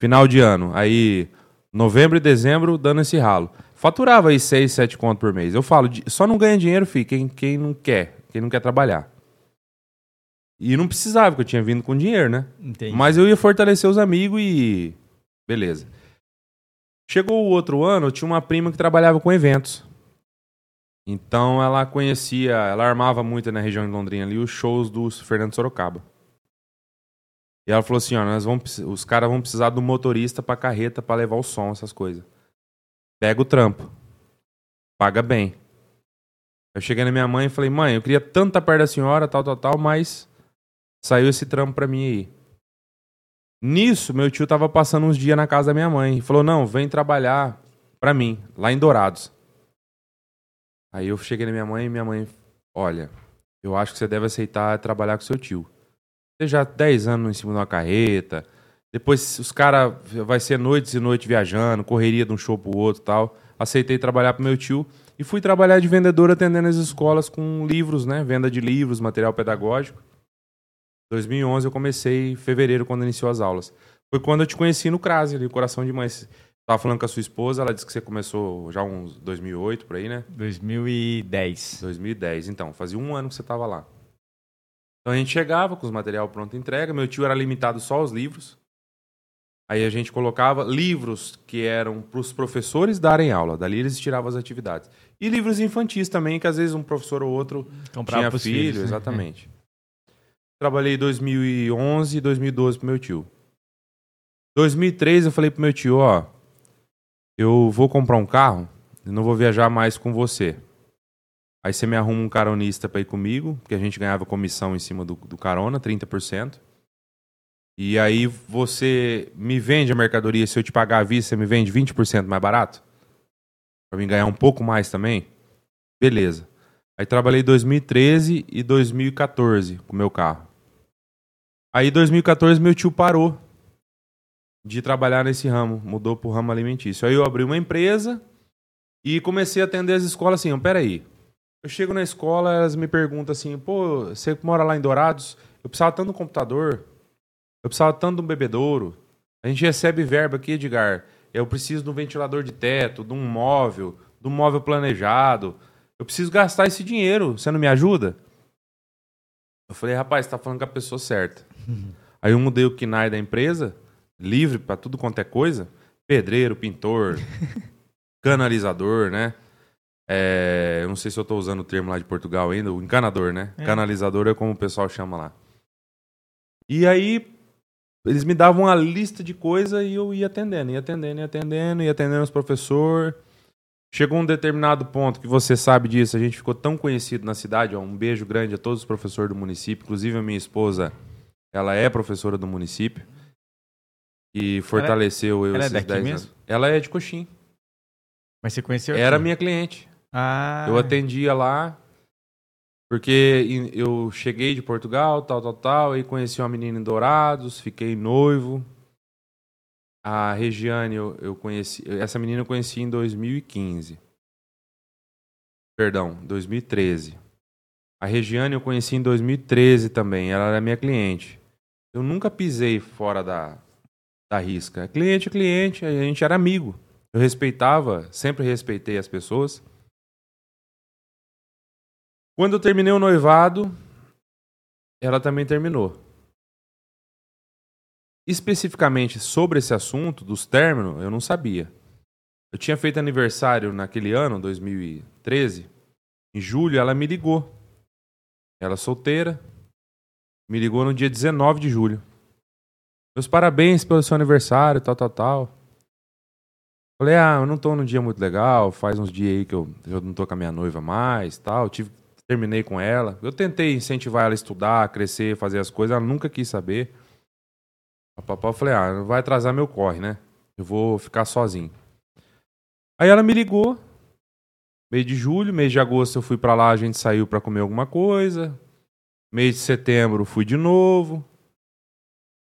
Final de ano. Aí, novembro e dezembro, dando esse ralo. Faturava aí seis, sete conto por mês. Eu falo, só não ganha dinheiro, filho, quem, quem não quer, quem não quer trabalhar. E não precisava, porque eu tinha vindo com dinheiro, né? Entendi. Mas eu ia fortalecer os amigos e. Beleza. Chegou o outro ano, eu tinha uma prima que trabalhava com eventos. Então ela conhecia, ela armava muito na região de Londrina ali os shows do Fernando Sorocaba. E ela falou assim: ó, nós vamos, os caras vão precisar do motorista pra carreta pra levar o som, essas coisas. Pega o trampo. Paga bem. Eu cheguei na minha mãe e falei: mãe, eu queria tanto estar perto da senhora, tal, tal, tal, mas saiu esse trampo pra mim aí. Nisso, meu tio tava passando uns dias na casa da minha mãe. E falou: Não, vem trabalhar pra mim, lá em Dourados. Aí eu cheguei na minha mãe e minha mãe: Olha, eu acho que você deve aceitar trabalhar com seu tio. Você já há 10 anos em cima de uma carreta. Depois os caras. Vai ser noites e noites viajando, correria de um show pro outro tal. Aceitei trabalhar pro meu tio. E fui trabalhar de vendedor atendendo as escolas com livros, né? Venda de livros, material pedagógico. 2011 eu comecei em fevereiro, quando iniciou as aulas. Foi quando eu te conheci no CRASE, ali, Coração de Mãe. Você Tava falando com a sua esposa, ela disse que você começou já uns 2008, por aí, né? 2010. 2010, então. Fazia um ano que você tava lá. Então a gente chegava com os material pronto entrega. Meu tio era limitado só aos livros. Aí a gente colocava livros que eram para os professores darem aula. Dali eles tiravam as atividades. E livros infantis também, que às vezes um professor ou outro Comprava tinha filho, filhos, né? Trabalhei 2011 e 2012 pro meu tio. 2003 eu falei pro meu tio, ó, eu vou comprar um carro e não vou viajar mais com você. Aí você me arruma um caronista pra ir comigo, porque a gente ganhava comissão em cima do, do carona, 30%. E aí você me vende a mercadoria, se eu te pagar à vista, você me vende 20% mais barato? Pra mim ganhar um pouco mais também? Beleza. Aí trabalhei 2013 e 2014 com o meu carro. Aí 2014 meu tio parou de trabalhar nesse ramo, mudou pro ramo alimentício. Aí eu abri uma empresa e comecei a atender as escolas assim, peraí. Eu chego na escola, elas me perguntam assim, pô, você mora lá em Dourados? Eu precisava tanto de um computador, eu precisava tanto de um bebedouro. A gente recebe verba aqui, Edgar. Eu preciso de um ventilador de teto, de um móvel, do móvel planejado. Eu preciso gastar esse dinheiro. Você não me ajuda? Eu falei, rapaz, você tá falando com a pessoa certa. Aí eu mudei o KNAI da empresa, livre para tudo quanto é coisa. Pedreiro, pintor, canalizador, né? É, eu não sei se eu tô usando o termo lá de Portugal ainda, o encanador, né? É. Canalizador é como o pessoal chama lá. E aí, eles me davam uma lista de coisa e eu ia atendendo, ia atendendo, ia atendendo, ia atendendo os professores. Chegou um determinado ponto que você sabe disso, a gente ficou tão conhecido na cidade. Ó, um beijo grande a todos os professores do município, inclusive a minha esposa, ela é professora do município e fortaleceu eu ela é esses daqui 10 mesmo? anos. Ela é de Coxim. Mas você conheceu Era aqui? minha cliente. Ah, Eu atendia lá, porque eu cheguei de Portugal, tal, tal, tal, e conheci uma menina em Dourados, fiquei noivo. A Regiane, eu, eu conheci. Essa menina eu conheci em 2015. Perdão, 2013. A Regiane eu conheci em 2013 também. Ela era minha cliente. Eu nunca pisei fora da, da risca. Cliente é cliente, a gente era amigo. Eu respeitava, sempre respeitei as pessoas. Quando eu terminei o noivado, ela também terminou. Especificamente sobre esse assunto dos términos, eu não sabia. Eu tinha feito aniversário naquele ano, 2013. Em julho, ela me ligou. Ela solteira. Me ligou no dia 19 de julho. Meus parabéns pelo seu aniversário, tal, tal, tal. Falei, ah, eu não tô num dia muito legal, faz uns dias aí que eu, eu não tô com a minha noiva mais, tal. Tive, terminei com ela. Eu tentei incentivar ela a estudar, crescer, fazer as coisas, ela nunca quis saber. A papai falei, ah, não vai atrasar meu corre, né? Eu vou ficar sozinho. Aí ela me ligou, mês de julho, mês de agosto eu fui pra lá, a gente saiu pra comer alguma coisa. Mês de setembro fui de novo.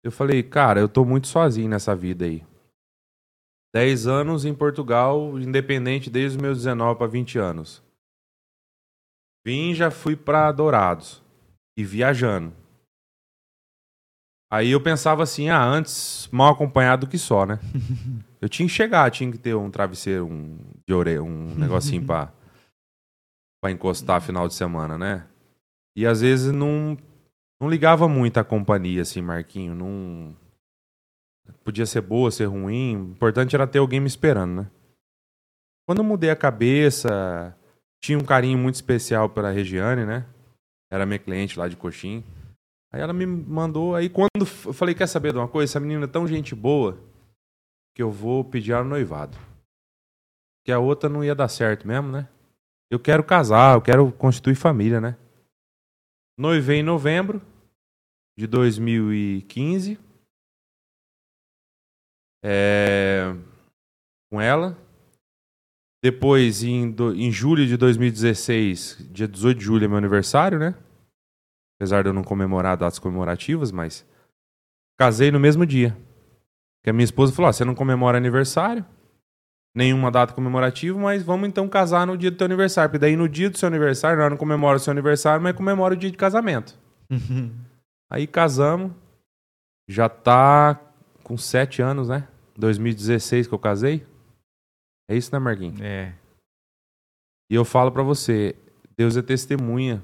Eu falei, cara, eu tô muito sozinho nessa vida aí. 10 anos em Portugal, independente desde os meus 19 para 20 anos. Vim já fui para Dourados e viajando. Aí eu pensava assim, ah, antes mal acompanhado que só, né? eu tinha que chegar, tinha que ter um travesseiro, um de orelha, um negocinho para para encostar final de semana, né? E às vezes não não ligava muito a companhia assim, Marquinho, não Podia ser boa, ser ruim. O importante era ter alguém me esperando, né? Quando eu mudei a cabeça, tinha um carinho muito especial pela Regiane, né? Era minha cliente lá de Coxim. Aí ela me mandou. Aí quando eu falei, quer saber de uma coisa? Essa menina é tão gente boa que eu vou pedir ela no noivado. Que a outra não ia dar certo mesmo, né? Eu quero casar, eu quero constituir família, né? Noivei em novembro de 2015 é, com ela. Depois, em, do- em julho de 2016, dia 18 de julho é meu aniversário, né? Apesar de eu não comemorar datas comemorativas, mas casei no mesmo dia. Que a minha esposa falou: "Ó, você não comemora aniversário, nenhuma data comemorativa, mas vamos então casar no dia do teu aniversário. Porque daí no dia do seu aniversário, nós não comemora o seu aniversário, mas comemora o dia de casamento. Aí casamos. Já tá com sete anos, né? 2016 que eu casei. É isso, né, Marquinhos? É. E eu falo pra você, Deus é testemunha.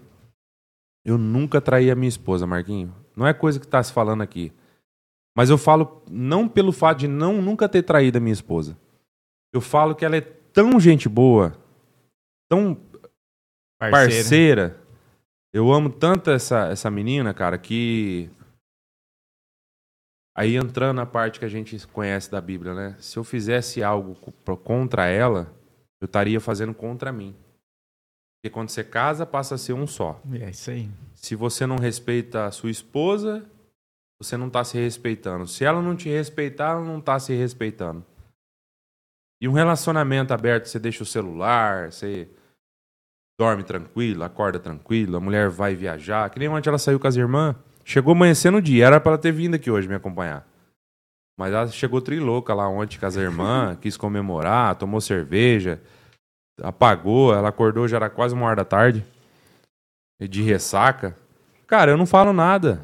Eu nunca traí a minha esposa, Marquinho. Não é coisa que tá se falando aqui. Mas eu falo não pelo fato de não nunca ter traído a minha esposa. Eu falo que ela é tão gente boa, tão parceira. Eu amo tanto essa, essa menina, cara, que. Aí entrando na parte que a gente conhece da Bíblia, né? Se eu fizesse algo contra ela, eu estaria fazendo contra mim. Porque quando você casa, passa a ser um só. É isso aí. Se você não respeita a sua esposa, você não está se respeitando. Se ela não te respeitar, ela não está se respeitando. E um relacionamento aberto, você deixa o celular, você dorme tranquilo, acorda tranquilo, a mulher vai viajar. Que nem ontem ela saiu com as irmãs, chegou amanhecendo o dia, era para ela ter vindo aqui hoje me acompanhar. Mas ela chegou trilouca lá ontem com as irmãs, quis comemorar, tomou cerveja, apagou, ela acordou, já era quase uma hora da tarde de ressaca. Cara, eu não falo nada.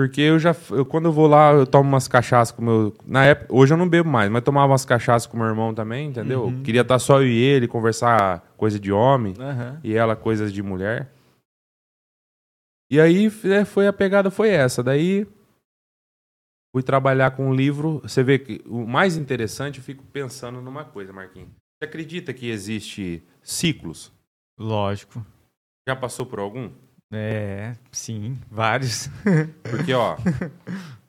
Porque eu já, eu, quando eu vou lá, eu tomo umas cachaças com meu. Na época, hoje eu não bebo mais, mas tomava umas cachaças com meu irmão também, entendeu? Uhum. Queria estar só eu e ele, conversar coisa de homem Aham. e ela coisas de mulher. E aí é, foi a pegada foi essa. Daí fui trabalhar com um livro. Você vê que o mais interessante, eu fico pensando numa coisa, Marquinhos. Você acredita que existe ciclos? Lógico. Já passou por algum? É, sim, vários. Porque, ó,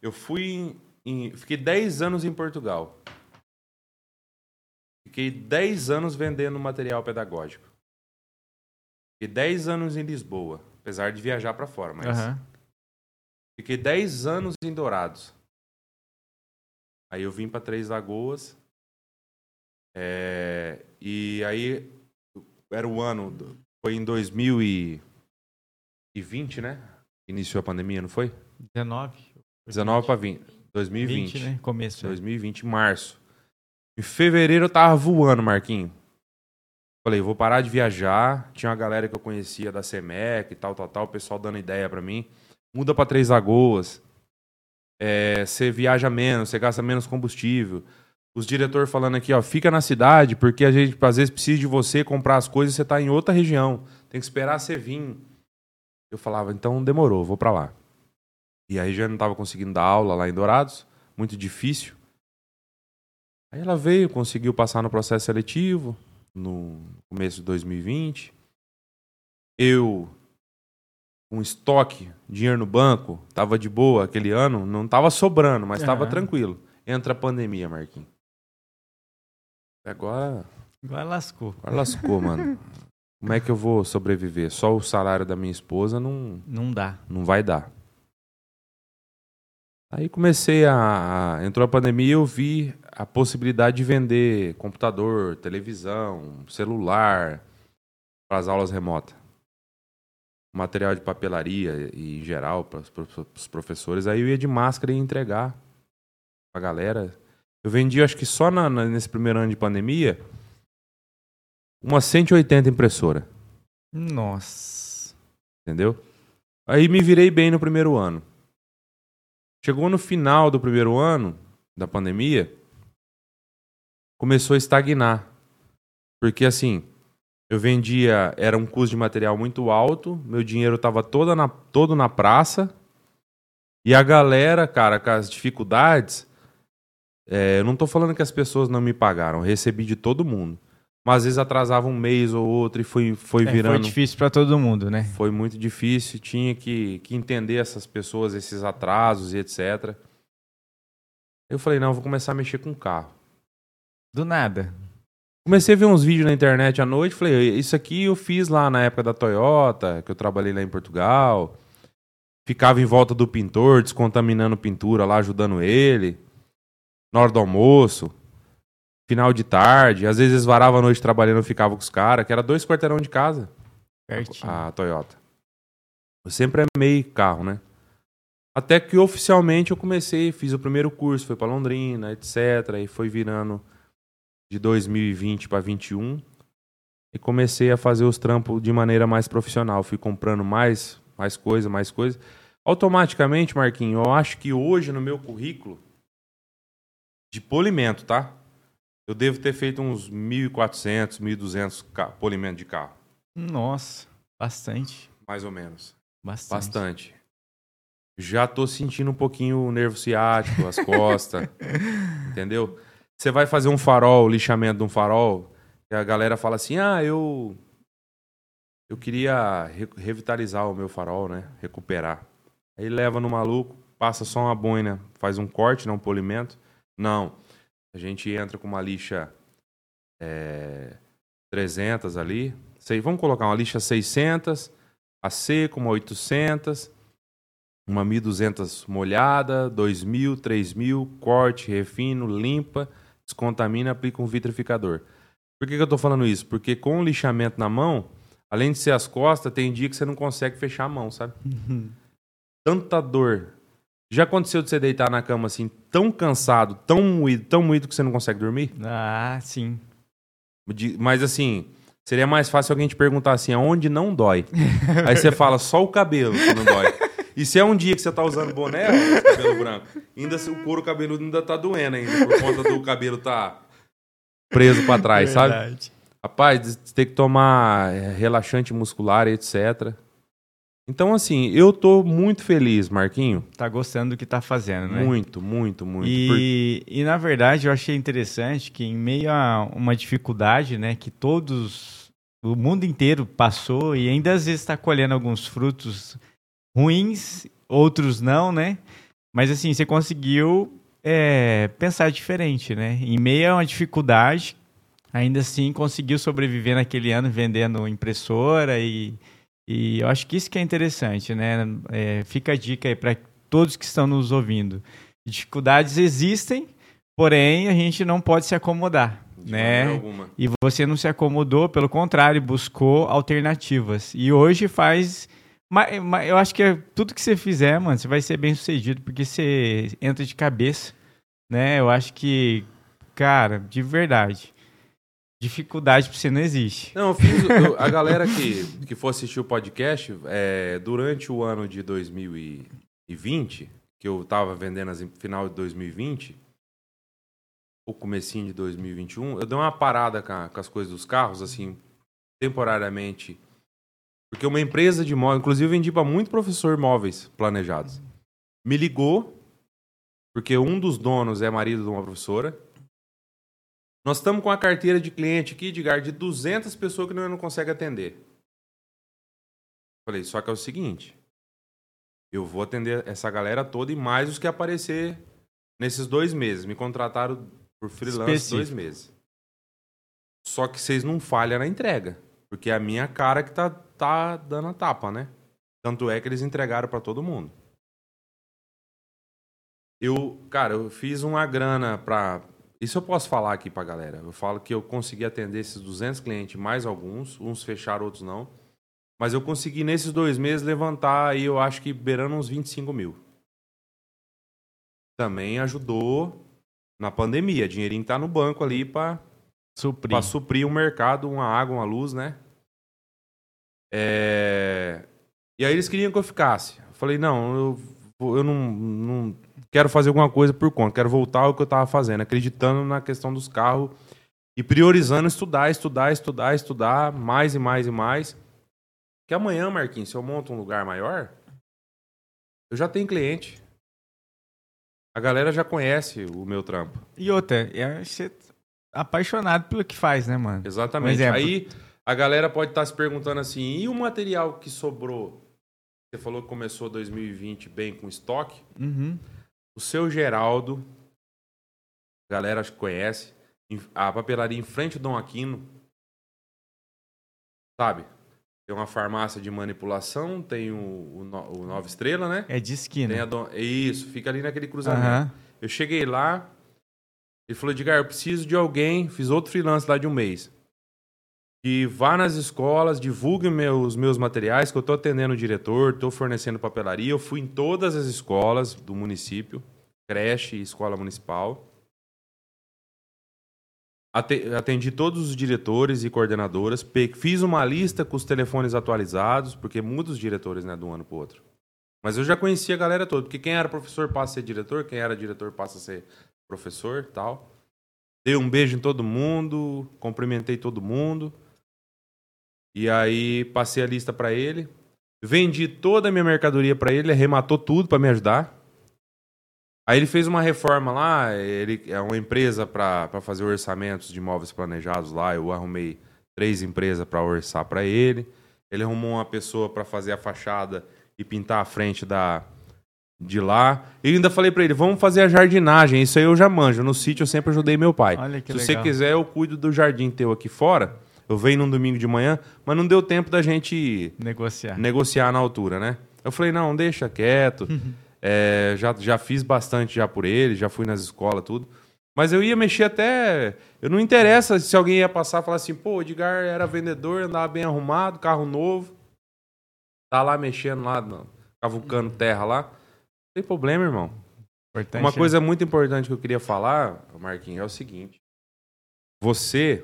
eu fui em, Fiquei 10 anos em Portugal. Fiquei 10 anos vendendo material pedagógico. Fiquei 10 anos em Lisboa, apesar de viajar pra fora, mas. Aham. Fiquei 10 anos em Dourados. Aí eu vim pra Três Lagoas. É, e aí era o ano. Foi em 2020, né? Iniciou a pandemia, não foi? 19. 19 para 20. 2020. 20, né? Começo. 2020, março. Em fevereiro eu tava voando, Marquinho. Falei, vou parar de viajar. Tinha uma galera que eu conhecia da Semec e tal, tal, tal. O pessoal dando ideia pra mim. Muda pra Três Lagoas. É, Você viaja menos, você gasta menos combustível. Os diretores falando aqui, ó, fica na cidade, porque a gente às vezes precisa de você comprar as coisas e você tá em outra região. Tem que esperar você vir. Eu falava, então demorou, vou pra lá. E aí já não tava conseguindo dar aula lá em Dourados, muito difícil. Aí ela veio, conseguiu passar no processo seletivo no começo de 2020. Eu, com estoque, dinheiro no banco, tava de boa aquele ano, não tava sobrando, mas tava Aham. tranquilo. Entra a pandemia, Marquinhos. Agora, Agora lascou. agora lascou, mano. Como é que eu vou sobreviver? Só o salário da minha esposa não, Não dá. não vai dar. Aí comecei a, a- Entrou a pandemia e eu vi a possibilidade de vender computador, televisão, celular para as aulas remotas. Material de papelaria e em geral para os professores. Aí eu ia de máscara e ia entregar pra galera. Eu vendi, acho que só na- na- nesse primeiro ano de pandemia, umas 180 impressoras. Nossa. Entendeu? Aí me virei bem no primeiro ano. Chegou no final do primeiro ano da pandemia, começou a estagnar. Porque assim, eu vendia, era um custo de material muito alto, meu dinheiro estava todo na, todo na praça, e a galera, cara, com as dificuldades, é, eu não tô falando que as pessoas não me pagaram, recebi de todo mundo. Mas às vezes atrasava um mês ou outro e foi, foi É, virando. foi difícil pra todo mundo, né? Foi muito difícil, tinha que, que entender essas pessoas, esses atrasos e etc. Eu falei, não, vou começar a mexer com carro. Do nada. Comecei a ver uns vídeos na internet à noite, falei, isso aqui eu fiz lá na época da Toyota, que eu trabalhei lá em Portugal. Ficava em volta do pintor, descontaminando pintura lá, ajudando ele. Na hora do almoço. Final de tarde. Às vezes varava a noite trabalhando, eu ficava com os caras, que era dois quarteirão de casa. Pertinho. a Toyota. Eu sempre amei carro, né? Até que oficialmente eu comecei, fiz o primeiro curso, foi pra Londrina, etc. E foi virando de 2020 para 21 e comecei a fazer os trampos de maneira mais profissional. Fui comprando mais, mais coisa, mais coisa. Automaticamente, Marquinho, eu acho que hoje no meu currículo de polimento, tá? Eu devo ter feito uns 1.400, 1.200 ca- polimento de carro, Nossa. Bastante. mais ou menos. Bastante. Bastante. Já tô sentindo um pouquinho o nervo ciático, as costas. entendeu? Você vai fazer um farol, lixamento de um farol, e a galera fala assim: ah, eu. Eu queria re- revitalizar o meu farol, né? Recuperar. Aí leva no maluco, passa só uma boina, faz um corte, não um polimento. Não. A gente entra com uma lixa é, 300 ali. Sei, vamos colocar uma lixa 600 a seco, uma 800, uma 1200 molhada, 2000, 3000, corte, refino, limpa, descontamina, aplica um vitrificador. Por que, que eu tô falando isso? Porque com o lixamento na mão, além de ser as costas, tem dia que você não consegue fechar a mão, sabe? Tanta dor. Já aconteceu de você deitar na cama assim, tão cansado, tão moído, tão moído que você não consegue dormir? Ah, sim. De- mas assim, seria mais fácil alguém te perguntar assim, aonde não dói? Aí você fala, só o cabelo que não dói. E se é um dia que você tá usando boné, ó, cabelo branco, ainda se- o couro cabeludo ainda tá doendo ainda, por conta do cabelo tá preso pra trás, sabe? Verdade. Rapaz, você tem que tomar é, relaxante muscular, etc. Então, assim, eu tô muito feliz, Marquinho. Tá gostando do que tá fazendo, né? Muito, muito, muito. Por- E, e, na verdade eu achei interessante que em meio a uma dificuldade, né, que todos, o mundo inteiro passou e ainda às vezes está colhendo alguns frutos ruins, outros não, né? Mas assim, você conseguiu é, pensar diferente, né? Em meio a uma dificuldade, ainda assim conseguiu sobreviver naquele ano vendendo impressora e, e eu acho que isso que é interessante, né? É, fica a dica aí para todos que estão nos ouvindo. Dificuldades existem, porém a gente não pode se acomodar, de né? alguma. E você não se acomodou, pelo contrário, buscou alternativas. E hoje faz. Eu acho que é tudo que você fizer, mano, você vai ser bem sucedido, porque você entra de cabeça, né? Eu acho que, cara, de verdade, dificuldade pra você não existe. Não, eu fiz. eu- a galera que, que for assistir o podcast, é, durante o ano de 2020, que eu tava vendendo as, final de 2020, ou comecinho de 2021, eu dei uma parada com, a- com as coisas dos carros, assim, temporariamente. Porque uma empresa de móveis, inclusive eu vendi para muito professor móveis planejados. Me ligou, porque um dos donos é marido de uma professora. Nós estamos com a carteira de cliente aqui, Edgar, de 200 pessoas que nós não consegue atender. Falei, só que é o seguinte, eu vou atender essa galera toda e mais os que aparecer nesses dois meses. Me contrataram por freelance Específico. dois meses. Só que vocês não falham na entrega, porque é a minha cara que tá, tá dando a tapa, né? Tanto é que eles entregaram para todo mundo. Eu, cara, eu fiz uma grana pra. Isso eu posso falar aqui pra galera. Eu falo que eu consegui atender esses 200 clientes, mais alguns. Uns fecharam, outros não. Mas eu consegui, nesses dois meses, levantar aí, eu acho que beirando uns 25 mil. Também ajudou na pandemia. Dinheirinho tá no banco ali pra, Suprir. pra suprir o mercado, uma água, uma luz, né? É, E aí eles queriam que eu ficasse. Eu falei, não, eu, eu não, não quero fazer alguma coisa por conta, quero voltar ao que eu tava fazendo, acreditando na questão dos carros e priorizando estudar, estudar, estudar, estudar, mais e mais e mais. Que amanhã, Marquinhos, se eu monto um lugar maior, eu já tenho cliente. A galera já conhece o meu trampo. E outra, é você apaixonado pelo que faz, né, mano? Exatamente. Aí a galera pode estar se perguntando assim: e o material que sobrou? Você falou que começou 2020 bem com estoque. Uhum. O seu Geraldo, a galera acho que conhece, a papelaria em frente ao Dom Aquino. Sabe? Tem uma farmácia de manipulação, tem o, o, o Nova Estrela, né? É de esquina. Dom... Isso, fica ali naquele cruzamento. Aham. Eu cheguei lá, ele falou, Edgar, eu preciso de alguém, fiz outro freelance lá de um mês. Que vá nas escolas, divulgue meus, meus materiais, que eu tô atendendo o diretor, tô fornecendo papelaria. Eu fui em todas as escolas do município, creche e escola municipal. Ate- Atendi todos os diretores e coordenadoras, fiz uma lista com os telefones atualizados, porque muda os diretores né, de um ano para outro. Mas eu já conhecia a galera toda, porque quem era professor passa a ser diretor, quem era diretor passa a ser professor tal. Dei um beijo em todo mundo, cumprimentei todo mundo. E aí passei a lista para ele. Vendi toda a minha mercadoria para ele, arrematou tudo para me ajudar. Aí ele fez uma reforma lá, ele é uma empresa para fazer orçamentos de imóveis planejados lá. Eu arrumei três empresas para orçar para ele. Ele arrumou uma pessoa para fazer a fachada e pintar a frente da de lá. E ainda falei para ele, vamos fazer a jardinagem. Isso aí eu já manjo. No sítio eu sempre ajudei meu pai. Se legal. você quiser, eu cuido do jardim teu aqui fora. Eu venho num domingo de manhã, mas não deu tempo da gente Negociar. negociar na altura, né? Eu falei, não, deixa quieto. É, já, já fiz bastante já por ele, já fui nas escolas, tudo. Mas eu ia mexer até. Eu não interessa se alguém ia passar e falar assim, pô, o Edgar era vendedor, andava bem arrumado, carro novo. Tá lá mexendo lá, no- cavucando terra lá. Não tem problema, irmão. Importante Uma é- coisa muito importante que eu queria falar, Marquinhos, é o seguinte. Você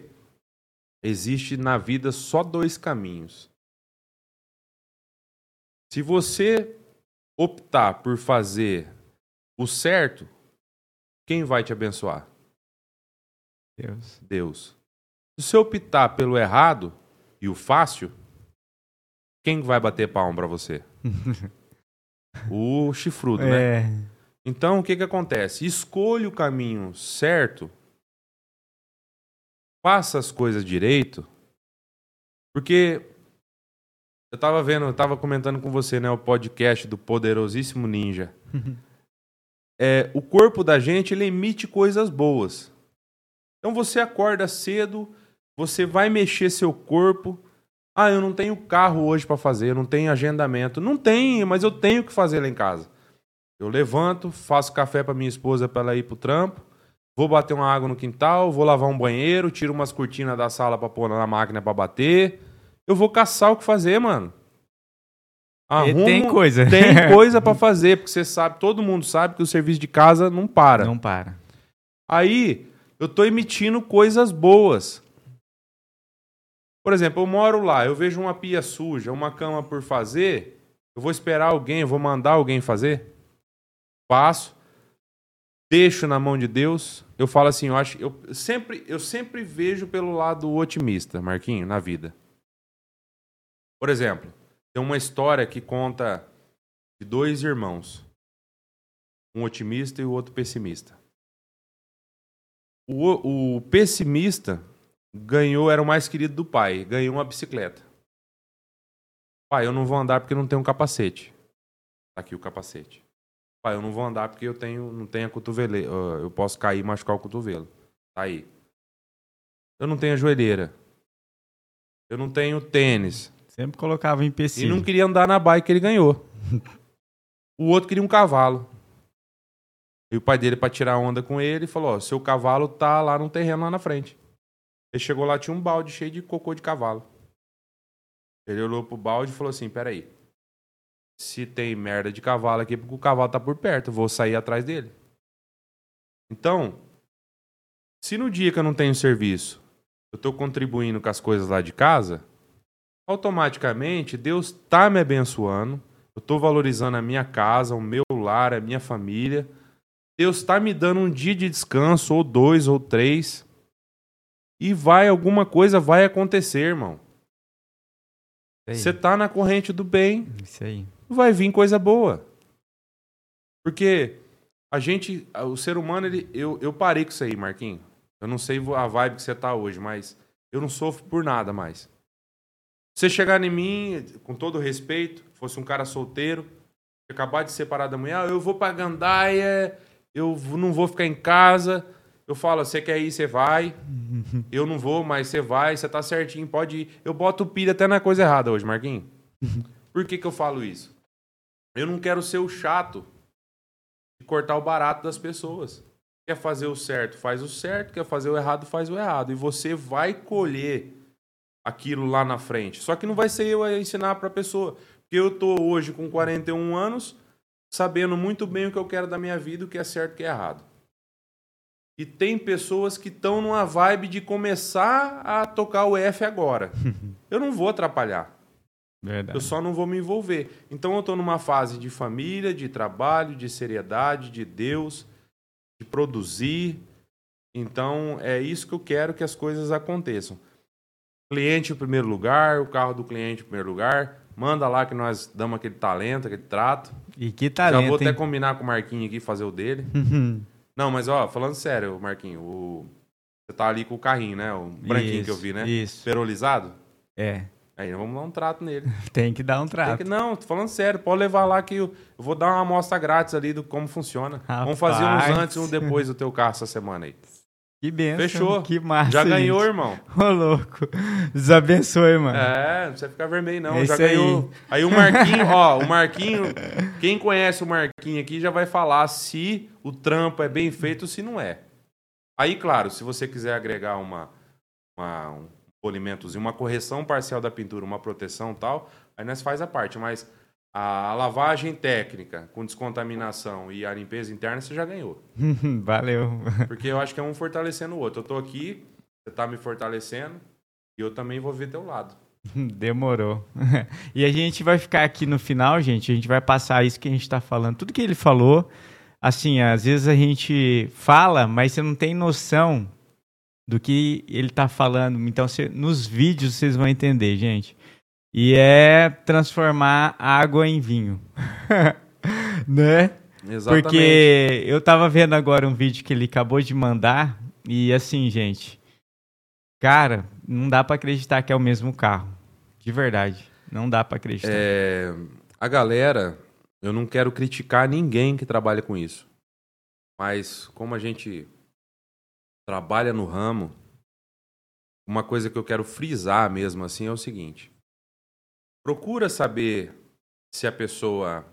existe na vida só dois caminhos. Se você optar por fazer o certo, quem vai te abençoar? Deus. Deus. Se você optar pelo errado e o fácil, quem vai bater palma pra você? o chifrudo, né? É. Então, o que que acontece? Escolha o caminho certo, faça as coisas direito, porque eu tava vendo, eu tava comentando com você, né, o podcast do poderosíssimo Ninja. É, o corpo da gente, ele emite coisas boas. Então você acorda cedo, você vai mexer seu corpo. Ah, eu não tenho carro hoje para fazer, eu não tenho agendamento. Não tem, mas eu tenho que fazer lá em casa. Eu levanto, faço café para minha esposa para ela ir pro trampo, vou bater uma água no quintal, vou lavar um banheiro, tiro umas cortinas da sala para pôr na máquina para bater. Eu vou caçar o que fazer, mano. E tem coisa. Tem coisa para fazer, porque você sabe, todo mundo sabe que o serviço de casa não para. Não para. Aí, eu tô emitindo coisas boas. Por exemplo, eu moro lá, eu vejo uma pia suja, uma cama por fazer, eu vou esperar alguém, eu vou mandar alguém fazer? Faço. Deixo na mão de Deus. Eu falo assim, eu acho, eu sempre, eu sempre vejo pelo lado otimista, Marquinho, na vida. Por exemplo, tem uma história que conta de dois irmãos, um otimista e o outro pessimista. O, o pessimista ganhou, era o mais querido do pai, ganhou uma bicicleta. Pai, eu não vou andar porque não tenho um capacete. Tá aqui o capacete. Pai, eu não vou andar porque eu tenho, não tenho a cotoveleira. Eu posso cair e machucar o cotovelo. Tá aí. Eu não tenho a joelheira. Eu não tenho tênis. Sempre colocava em E empecilho. não queria andar na bike que ele ganhou. o outro queria um cavalo. E o pai dele, pra tirar onda com ele, falou: Ó, seu cavalo tá lá no terreno lá na frente. Ele chegou lá, tinha um balde cheio de cocô de cavalo. Ele olhou pro balde e falou assim: peraí. Se tem merda de cavalo aqui, porque o cavalo tá por perto, eu vou sair atrás dele. Então, se no dia que eu não tenho serviço, eu tô contribuindo com as coisas lá de casa, automaticamente Deus tá me abençoando. Eu tô valorizando a minha casa, o meu lar, a minha família. Deus tá me dando um dia de descanso, ou dois, ou três. E vai, alguma coisa vai acontecer, irmão. Você tá na corrente do bem, Isso aí. Vai vir coisa boa. Porque a gente, o ser humano, ele, eu, eu parei com isso aí, Marquinhos. Eu não sei a vibe que você tá hoje, mas eu não sofro por nada mais. Você chegar em mim, com todo respeito, fosse um cara solteiro, acabar de separar da mulher, ah, eu vou pra Gandaia, eu não vou ficar em casa. Eu falo, você quer ir, você vai. Eu não vou, mas você vai, você tá certinho, pode ir. Eu boto pilha até na coisa errada hoje, Marquinhos. Por que, que eu falo isso? Eu não quero ser o chato de cortar o barato das pessoas. Quer fazer o certo, faz o certo. Quer fazer o errado, faz o errado. E você vai colher aquilo lá na frente. Só que não vai ser eu a ensinar para a pessoa. Porque eu tô hoje com 41 anos, sabendo muito bem o que eu quero da minha vida, o que é certo e o que é errado. E tem pessoas que estão numa vibe de começar a tocar o F agora. Eu não vou atrapalhar. Verdade. Eu só não vou me envolver. Então eu estou numa fase de família, de trabalho, de seriedade, de Deus, de produzir. Então é isso que eu quero que as coisas aconteçam. Cliente em primeiro lugar, o carro do cliente em primeiro lugar. Manda lá que nós damos aquele talento, aquele trato. E que Já talento, vou até hein? combinar com o Marquinho aqui fazer o dele. Não, mas ó, falando sério, Marquinho, o... você tá ali com o carrinho, né? O branquinho que eu Isso, vi, né? Isso. Perolizado. É. Aí vamos dar um trato nele. Tem que dar um trato. que- não, tô falando sério, pode levar lá que eu, eu vou dar uma amostra grátis ali do como funciona. Vamos fazer uns Rapaz. antes e um depois do teu carro essa semana aí. Que benção. Fechou. Que massa. Já ganhou, gente. irmão. Ô, louco. Deus abençoe, mano. É, não precisa ficar vermelho, não. É já isso aí. ganhou. Aí. o Marquinho, ó, o Marquinho, quem conhece o Marquinho aqui já vai falar se o trampo é bem feito ou se não é. Aí, claro, se você quiser agregar uma, uma um polimentozinho, uma correção parcial da pintura, uma proteção e tal, aí nós faz a parte. Mas a, a lavagem técnica com descontaminação e a limpeza interna você já ganhou. Valeu. Porque eu acho que é um fortalecendo o outro. Eu tô aqui, você tá me fortalecendo e eu também vou ver teu lado. Demorou. e a gente vai ficar aqui no final, gente. A gente vai passar isso que a gente está falando. Tudo que ele falou, assim, às vezes a gente fala, mas você não tem noção do que ele está falando. Então, nos vídeos vocês vão entender, gente. E é transformar água em vinho. né? Exatamente. Porque eu tava vendo agora um vídeo que ele acabou de mandar e assim, gente, cara, não dá para acreditar que é o mesmo carro. De verdade, não dá para acreditar. É, a galera, eu não quero criticar ninguém que trabalha com isso. Mas como a gente trabalha no ramo, uma coisa que eu quero frisar mesmo assim é o seguinte: procura saber se a pessoa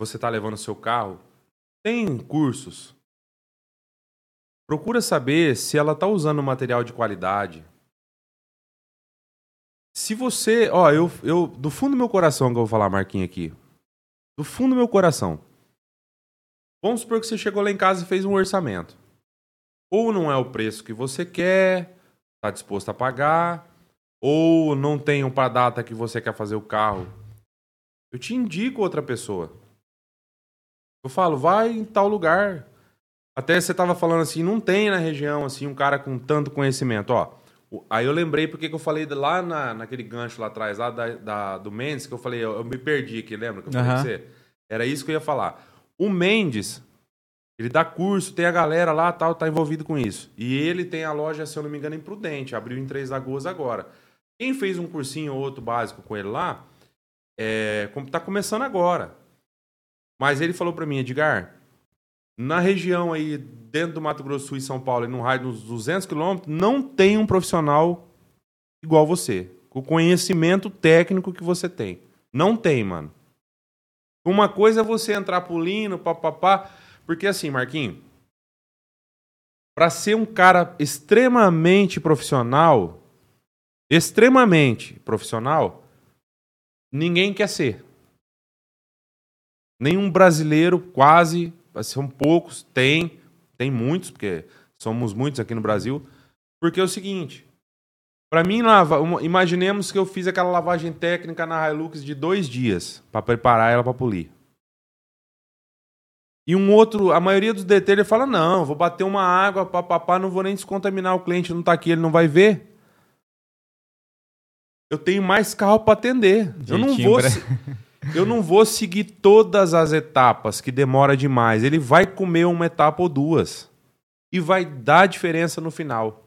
você está levando seu carro tem cursos. Procura saber se ela está usando material de qualidade. Se você, ó, eu, eu do fundo do meu coração que eu vou falar, Marquinhos aqui, do fundo do meu coração. Vamos supor que você chegou lá em casa e fez um orçamento. Ou não é o preço que você quer, está disposto a pagar, ou não tem um para data que você quer fazer o carro. Eu te indico outra pessoa. Eu falo, vai em tal lugar. Até você tava falando assim, não tem na região assim um cara com tanto conhecimento, ó. Aí eu lembrei porque que eu falei lá na, naquele gancho lá atrás, lá da, da do Mendes, que eu falei, eu, eu, me perdi aqui, lembra que eu falei uhum. você? Era isso que eu ia falar. O Mendes, ele dá curso, tem a galera lá, tal, tá envolvido com isso. E ele tem a loja, se eu não me engano, em Prudente, abriu em Três Lagoas agora. Quem fez um cursinho ou outro básico com ele lá, é, tá começando agora. Mas ele falou para mim, Edgar, na região aí, dentro do Mato Grosso e São Paulo, no raio dos 200 quilômetros, não tem um profissional igual você. Com o conhecimento técnico que você tem. Não tem, mano. Uma coisa é você entrar pulindo, papapá. Porque assim, Marquinhos, para ser um cara extremamente profissional, extremamente profissional, ninguém quer ser. Nenhum brasileiro, quase, são poucos, tem, tem muitos, porque somos muitos aqui no Brasil. Porque é o seguinte, para mim, lava, imaginemos que eu fiz aquela lavagem técnica na Hilux de dois dias para preparar ela para polir. E um outro, a maioria dos DT ele fala: não, vou bater uma água, papapá, não vou nem descontaminar o cliente, não tá aqui, ele não vai ver. Eu tenho mais carro para atender. eu não vou. Eu não vou seguir todas as etapas, que demora demais. Ele vai comer uma etapa ou duas. E vai dar diferença no final.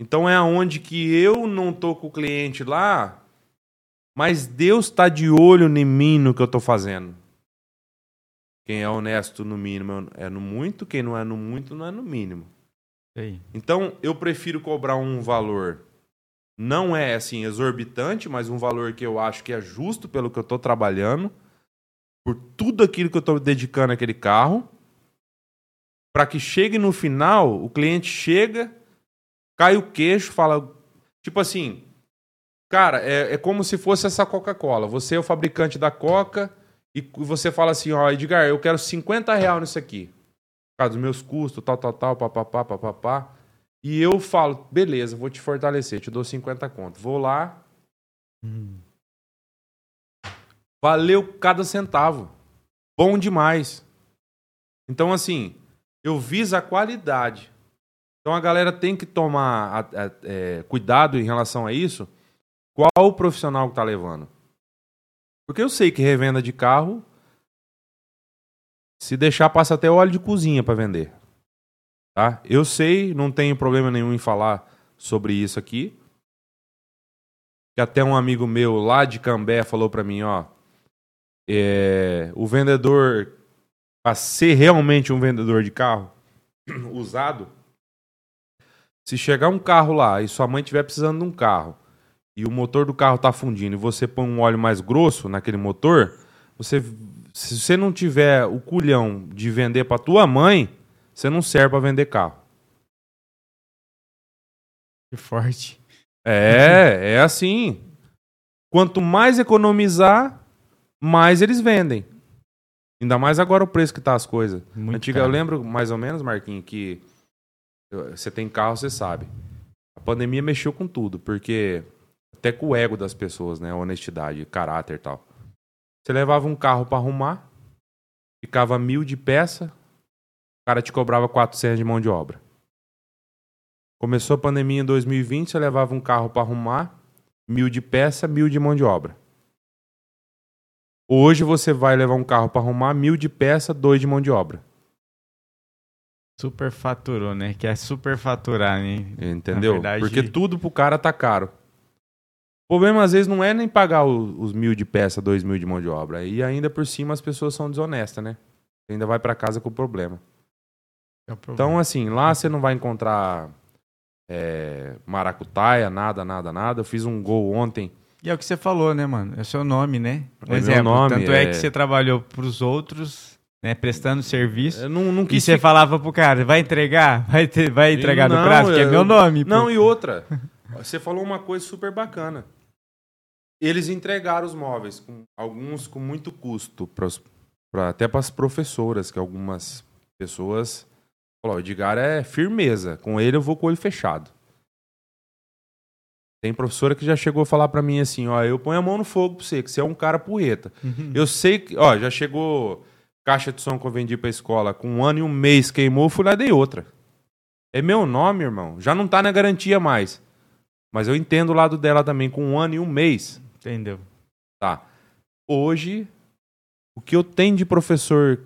Então é aonde que eu não tô com o cliente lá, mas Deus está de olho em mim no que eu estou fazendo. Quem é honesto no mínimo é no muito, quem não é no muito não é no mínimo. Então eu prefiro cobrar um valor não é assim exorbitante, mas um valor que eu acho que é justo pelo que eu estou trabalhando, por tudo aquilo que eu estou dedicando àquele carro, para que chegue no final, o cliente chega, cai o queixo, fala, tipo assim, cara, é, é como se fosse essa Coca-Cola. Você é o fabricante da Coca e você fala assim, ó, Edgar, eu quero 50 reais nisso aqui, por causa dos meus custos, tal, tal, tal, papapá, papapá. E eu falo, beleza, vou te fortalecer, te dou 50 conto. Vou lá. Hum. Valeu cada centavo. Bom demais. Então, assim, eu viso a qualidade. Então a galera tem que tomar é, cuidado em relação a isso. Qual o profissional que tá levando? Porque eu sei que revenda de carro, se deixar, passa até óleo de cozinha para vender. Tá? Eu sei, não tenho problema nenhum em falar sobre isso aqui. Que até um amigo meu lá de Cambé falou para mim, ó, é, o vendedor para ser realmente um vendedor de carro usado, se chegar um carro lá e sua mãe estiver precisando de um carro e o motor do carro está fundindo e você põe um óleo mais grosso naquele motor, você se você não tiver o culhão de vender para tua mãe, você não serve para vender carro. Que forte. É, é assim. Quanto mais economizar, mais eles vendem. Ainda mais agora o preço que tá as coisas. Muito Antiga, caro. eu lembro mais ou menos, Marquinhos, que você tem carro, você sabe. A pandemia mexeu com tudo, porque até com o ego das pessoas, né? Honestidade, caráter e tal. Você levava um carro para arrumar, ficava mil de peça, o cara te cobrava 400 de mão de obra. Começou a pandemia em 2020, você levava um carro para arrumar, mil de peça, mil de mão de obra. Hoje você vai levar um carro para arrumar, mil de peça, dois de mão de obra. Superfaturou, né? Que é superfaturar, né? Entendeu? verdade- Porque tudo pro cara tá caro. O problema às vezes não é nem pagar o- os mil de peça, dois mil de mão de obra. E ainda por cima as pessoas são desonestas, né? Você ainda vai para casa com o problema. É o problema. Então, assim, lá você não vai encontrar é, maracutaia, nada, nada, nada. Eu fiz um gol ontem. E é o que você falou, né, mano? É o seu nome, né? Um É exemplo. nome, Tanto é... é- que você trabalhou pros outros, né? Prestando serviço. Eu não, não E quis você falava pro cara, vai entregar? Vai, ter- vai entregar no Não, prazo? Que é eu- meu nome. pô. Não, e outra. Você falou uma coisa super bacana. Eles entregaram os móveis, com, alguns com muito custo, pros- pra- até para as professoras, que algumas pessoas. Falou, o Edgar é firmeza. Com ele eu vou com o olho fechado. Tem professora que já chegou a falar pra mim assim, ó, eu ponho a mão no fogo pra você, que você é um cara porreta. Uhum. Eu sei que, ó, já chegou caixa de som que eu vendi pra escola, com um ano e um mês queimou, fui lá e dei outra. É meu nome, irmão. Já não tá na garantia mais. Mas eu entendo o lado dela também, com um ano e um mês. Entendeu? Tá. Hoje, o que eu tenho de professor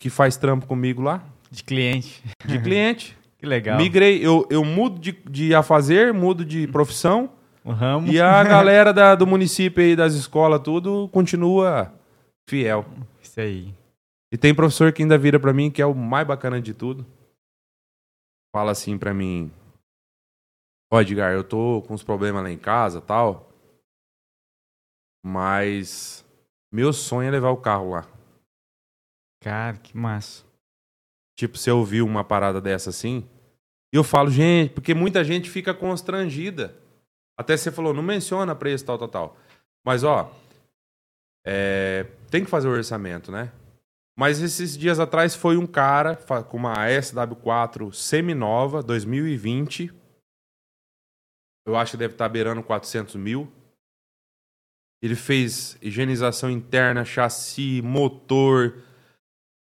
que faz trampo comigo lá? De cliente. De cliente. Que legal. Migrei, eu, eu mudo de, de a fazer, mudo de profissão. O ramo. E a galera da- do município aí, das escolas, tudo, continua fiel. Isso aí. E tem professor que ainda vira pra mim, que é o mais bacana de tudo. Fala assim pra mim: Ó, Edgar, eu tô com uns problemas lá em casa tal. Mas meu sonho é levar o carro lá. Cara, que massa. Tipo, você ouviu uma parada dessa assim? E eu falo, gente, porque muita gente fica constrangida. Até você falou, não menciona preço, tal, tal, tal. Mas, ó, é, tem que fazer o orçamento, né? Mas esses dias atrás foi um cara com uma SW4 seminova, 2020. Eu acho que deve estar beirando 400 mil. Ele fez higienização interna, chassi, motor,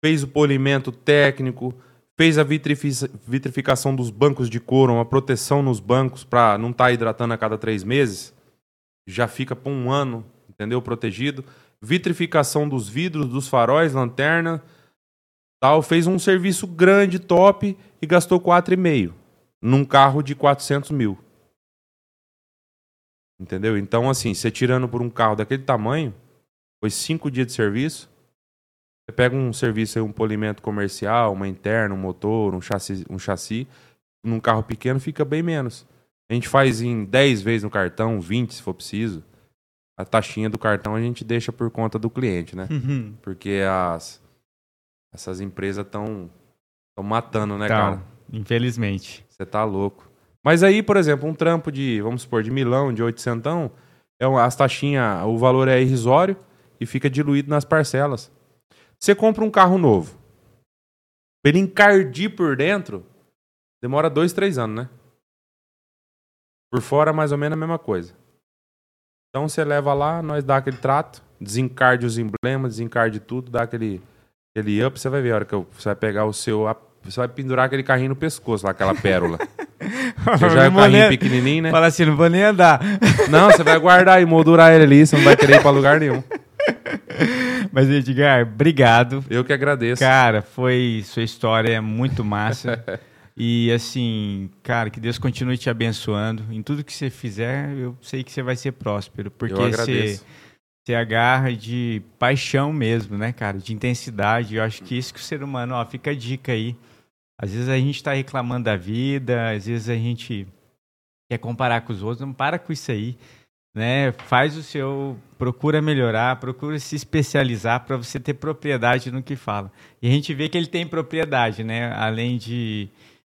fez o polimento técnico, fez a vitrifi- vitrificação dos bancos de couro, uma proteção nos bancos para não estar hidratando a cada três meses. Já fica por um ano, entendeu? Protegido. Vitrificação dos vidros, dos faróis, lanterna, tal. Fez um serviço grande, top e gastou 4,5 num carro de 400 mil. Entendeu? Então, assim, você tirando por um carro daquele tamanho, foi cinco dias de serviço. Você pega um serviço aí, um polimento comercial, uma interna, um motor, um chassi, um chassi, num carro pequeno fica bem menos. A gente faz em 10 vezes no cartão, 20 se for preciso. A taxinha do cartão a gente deixa por conta do cliente, né? Porque as essas empresas estão matando, né, Então, cara? Infelizmente. Você tá louco. Mas aí, por exemplo, um trampo de, vamos supor, de milão, de 800, é uma, as taxinhas, o valor é irrisório e fica diluído nas parcelas. Você compra um carro novo. Pra ele encardir por dentro, demora dois, três anos, né? Por fora, mais ou menos a mesma coisa. Então você leva lá, nós dá aquele trato, desencarde os emblemas, desencarde tudo, dá aquele, aquele up, você vai ver a hora que você vai pegar o seu. Você vai pendurar aquele carrinho no pescoço, lá, aquela pérola. Você Não o carrinho nem- pequenininho, né? Fala assim, não vou nem andar. Não, você vai guardar e moldurar ele ali, você não vai querer ir pra lugar nenhum. Mas, Edgar, obrigado. Eu que agradeço. Cara, foi. Sua história é muito massa. e assim, cara, que Deus continue te abençoando. Em tudo que você fizer, eu sei que você vai ser próspero. Porque você, você agarra de paixão mesmo, né, cara? De intensidade. Eu acho que isso que o ser humano, ó, fica a dica aí. Às vezes a gente tá reclamando da vida, às vezes a gente quer comparar com os outros. Não para com isso aí. Né? Faz o seu, procura melhorar, procura se especializar para você ter propriedade no que fala. E a gente vê que ele tem propriedade, né? Além de,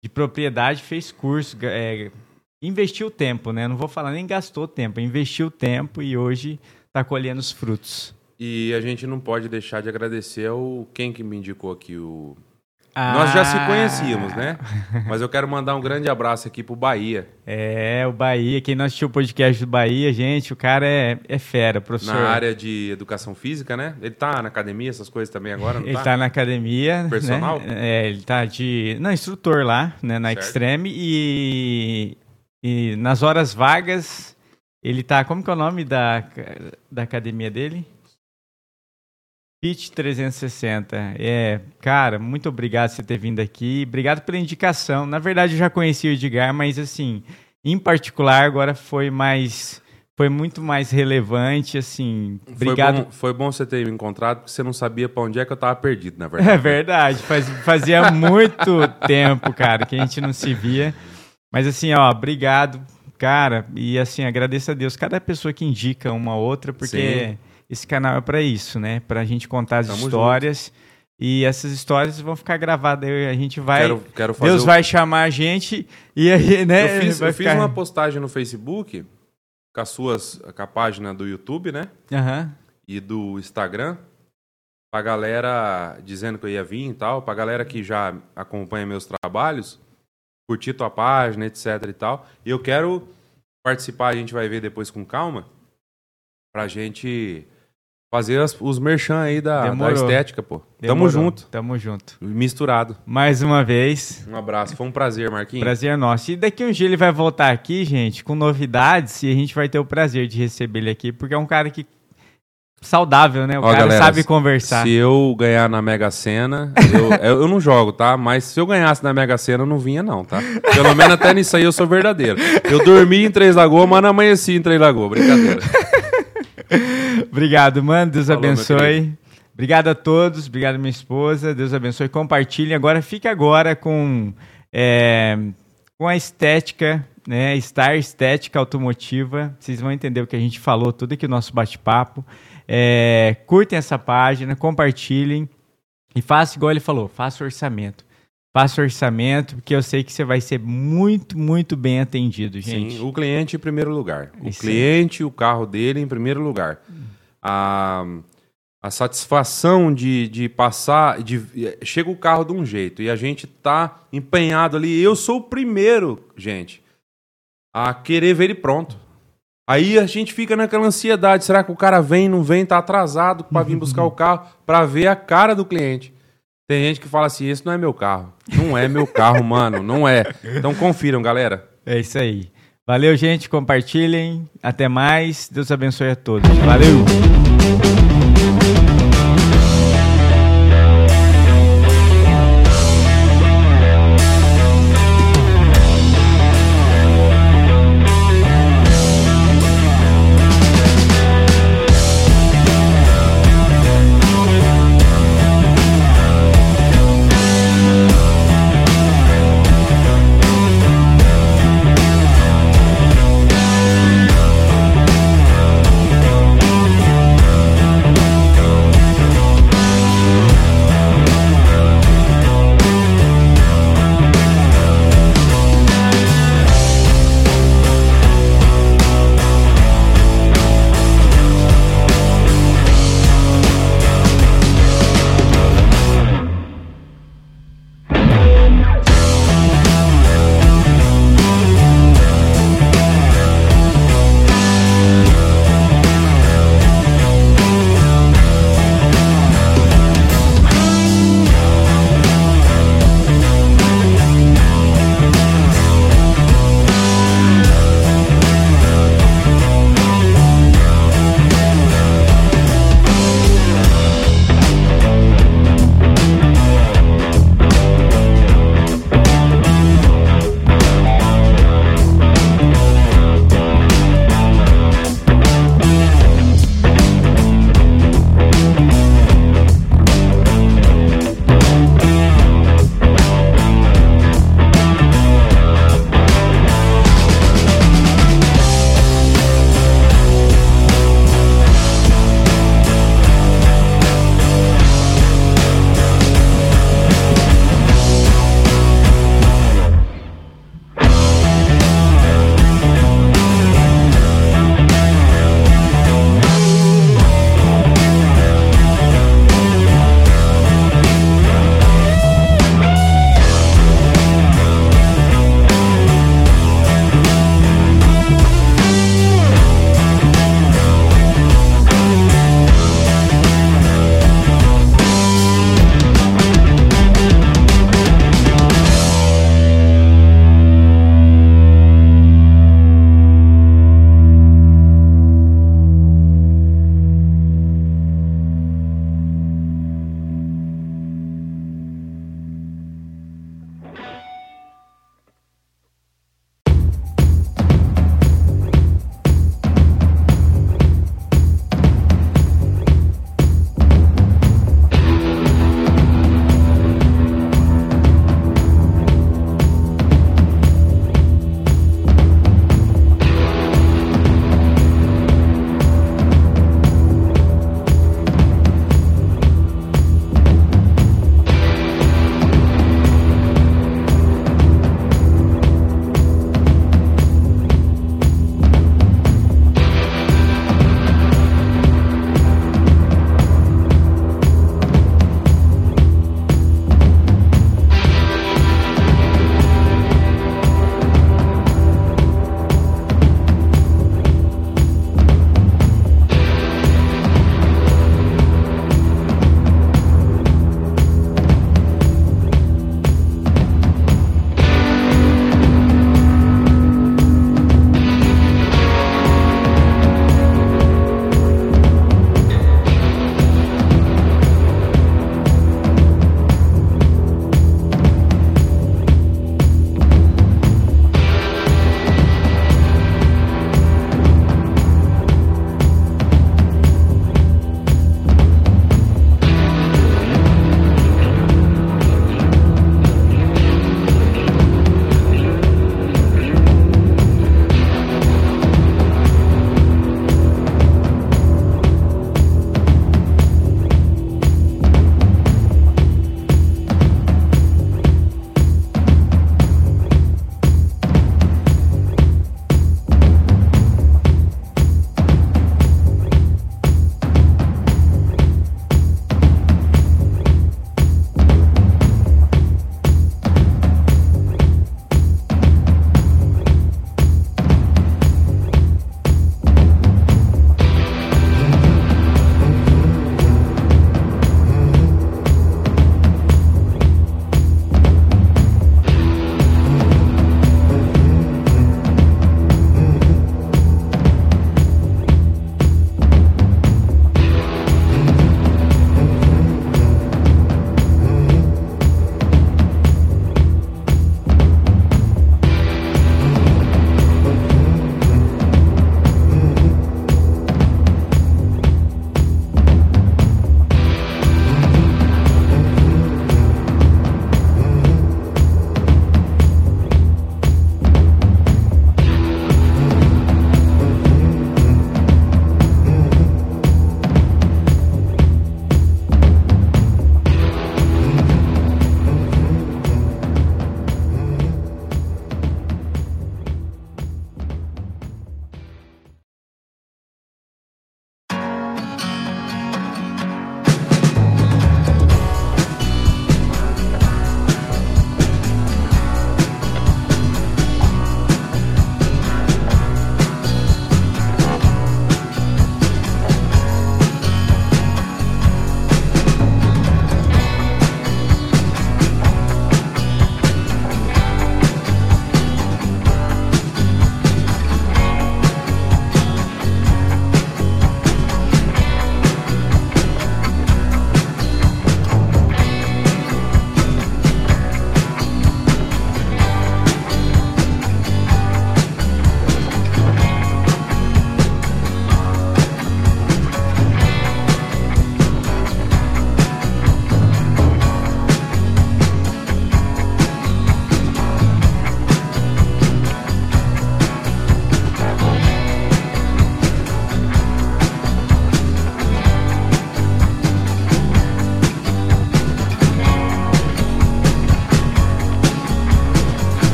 de propriedade, fez curso, é, investiu tempo, né? Não vou falar nem gastou tempo, investiu tempo e hoje está colhendo os frutos. E a gente não pode deixar de agradecer ao quem que me indicou aqui, o Nós já se Ah. conhecíamos, né? Mas eu quero mandar um grande abraço aqui pro Bahia, É, o Bahia. Quem não assistiu o podcast do Bahia, gente, o cara é, é fera, professor. na área de educação física, né? Ele tá na academia, essas coisas também agora, não Ele tá? tá na academia. né? Personal? É, ele tá de. Não, instrutor lá, né? Na Certo. Extreme. E, e nas horas vagas, ele tá. Como que é o nome da, da academia dele? Pitch 360. É, cara, muito obrigado por você ter vindo aqui. Obrigado pela indicação. Na verdade, eu já conhecia o Edgar, mas assim, em particular, agora foi mais. Foi muito mais relevante, assim. Obrigado Foi bom, foi bom você ter me encontrado, porque você não sabia pra onde é que eu tava perdido, na verdade. é verdade, faz- fazia muito tempo, cara, que a gente não se via. Mas assim, ó, obrigado, cara, e assim, agradeço a Deus cada pessoa que indica uma outra, porque Sim. Esse canal é pra isso, né? Pra gente contar as Tamo histórias. E essas histórias vão ficar gravadas, a gente vai. Quero, quero Deus o- vai chamar a gente e aí, né? Eu fiz, vai eu fiz ficar- uma postagem no Facebook com as suas, com a página do YouTube, né? Aham. E do Instagram. Pra galera dizendo que eu ia vir e tal. Pra galera que já acompanha meus trabalhos. Curtir tua página, etc e tal. E eu quero participar, a gente vai ver depois com calma. Pra gente fazer as- os merchan aí da, da estética, pô. Tamo Demorou. junto. Tamo junto. Misturado. Mais uma vez, Um abraço. Foi um prazer, Marquinhos. Prazer nosso. E daqui um dia ele vai voltar aqui, gente, com novidades e a gente vai ter o prazer de receber ele aqui, porque é um cara que saudável, né? O Ó, cara galera, sabe conversar. Se eu ganhar na Mega Sena, eu, eu, eu não jogo, tá? Mas se eu ganhasse na Mega Sena, eu não vinha, não, tá? Pelo menos até nisso aí eu sou verdadeiro. Eu dormi em Três Lagoas, mas não amanheci em Três Lagoas. Brincadeira. Obrigado, mano. Deus Falou, abençoe. Obrigado a todos. Obrigado, minha esposa. Deus abençoe. Compartilhe. Agora, fique agora com, é, com a estética, né? Star Estética Automotiva. Vocês vão entender o que a gente falou, tudo aqui no nosso bate-papo. É, curtem essa página, compartilhem e faça igual ele falou, faça orçamento. Faça orçamento, porque eu sei que você vai ser muito, muito bem atendido, gente. Sim, o cliente em primeiro lugar. O Isso cliente, o carro dele em primeiro lugar. A, a satisfação de, de passar. De, chega o carro de um jeito e a gente tá empenhado ali. Eu sou o primeiro, gente, a querer ver ele pronto. Aí a gente fica naquela ansiedade. Será que o cara vem, não vem, tá atrasado para vir buscar o carro para ver a cara do cliente? Tem gente que fala assim: esse não é meu carro. Não é meu carro, mano. Não é. Então confiram, galera. É isso aí. Valeu, gente. Compartilhem. Até mais. Deus abençoe a todos. Valeu!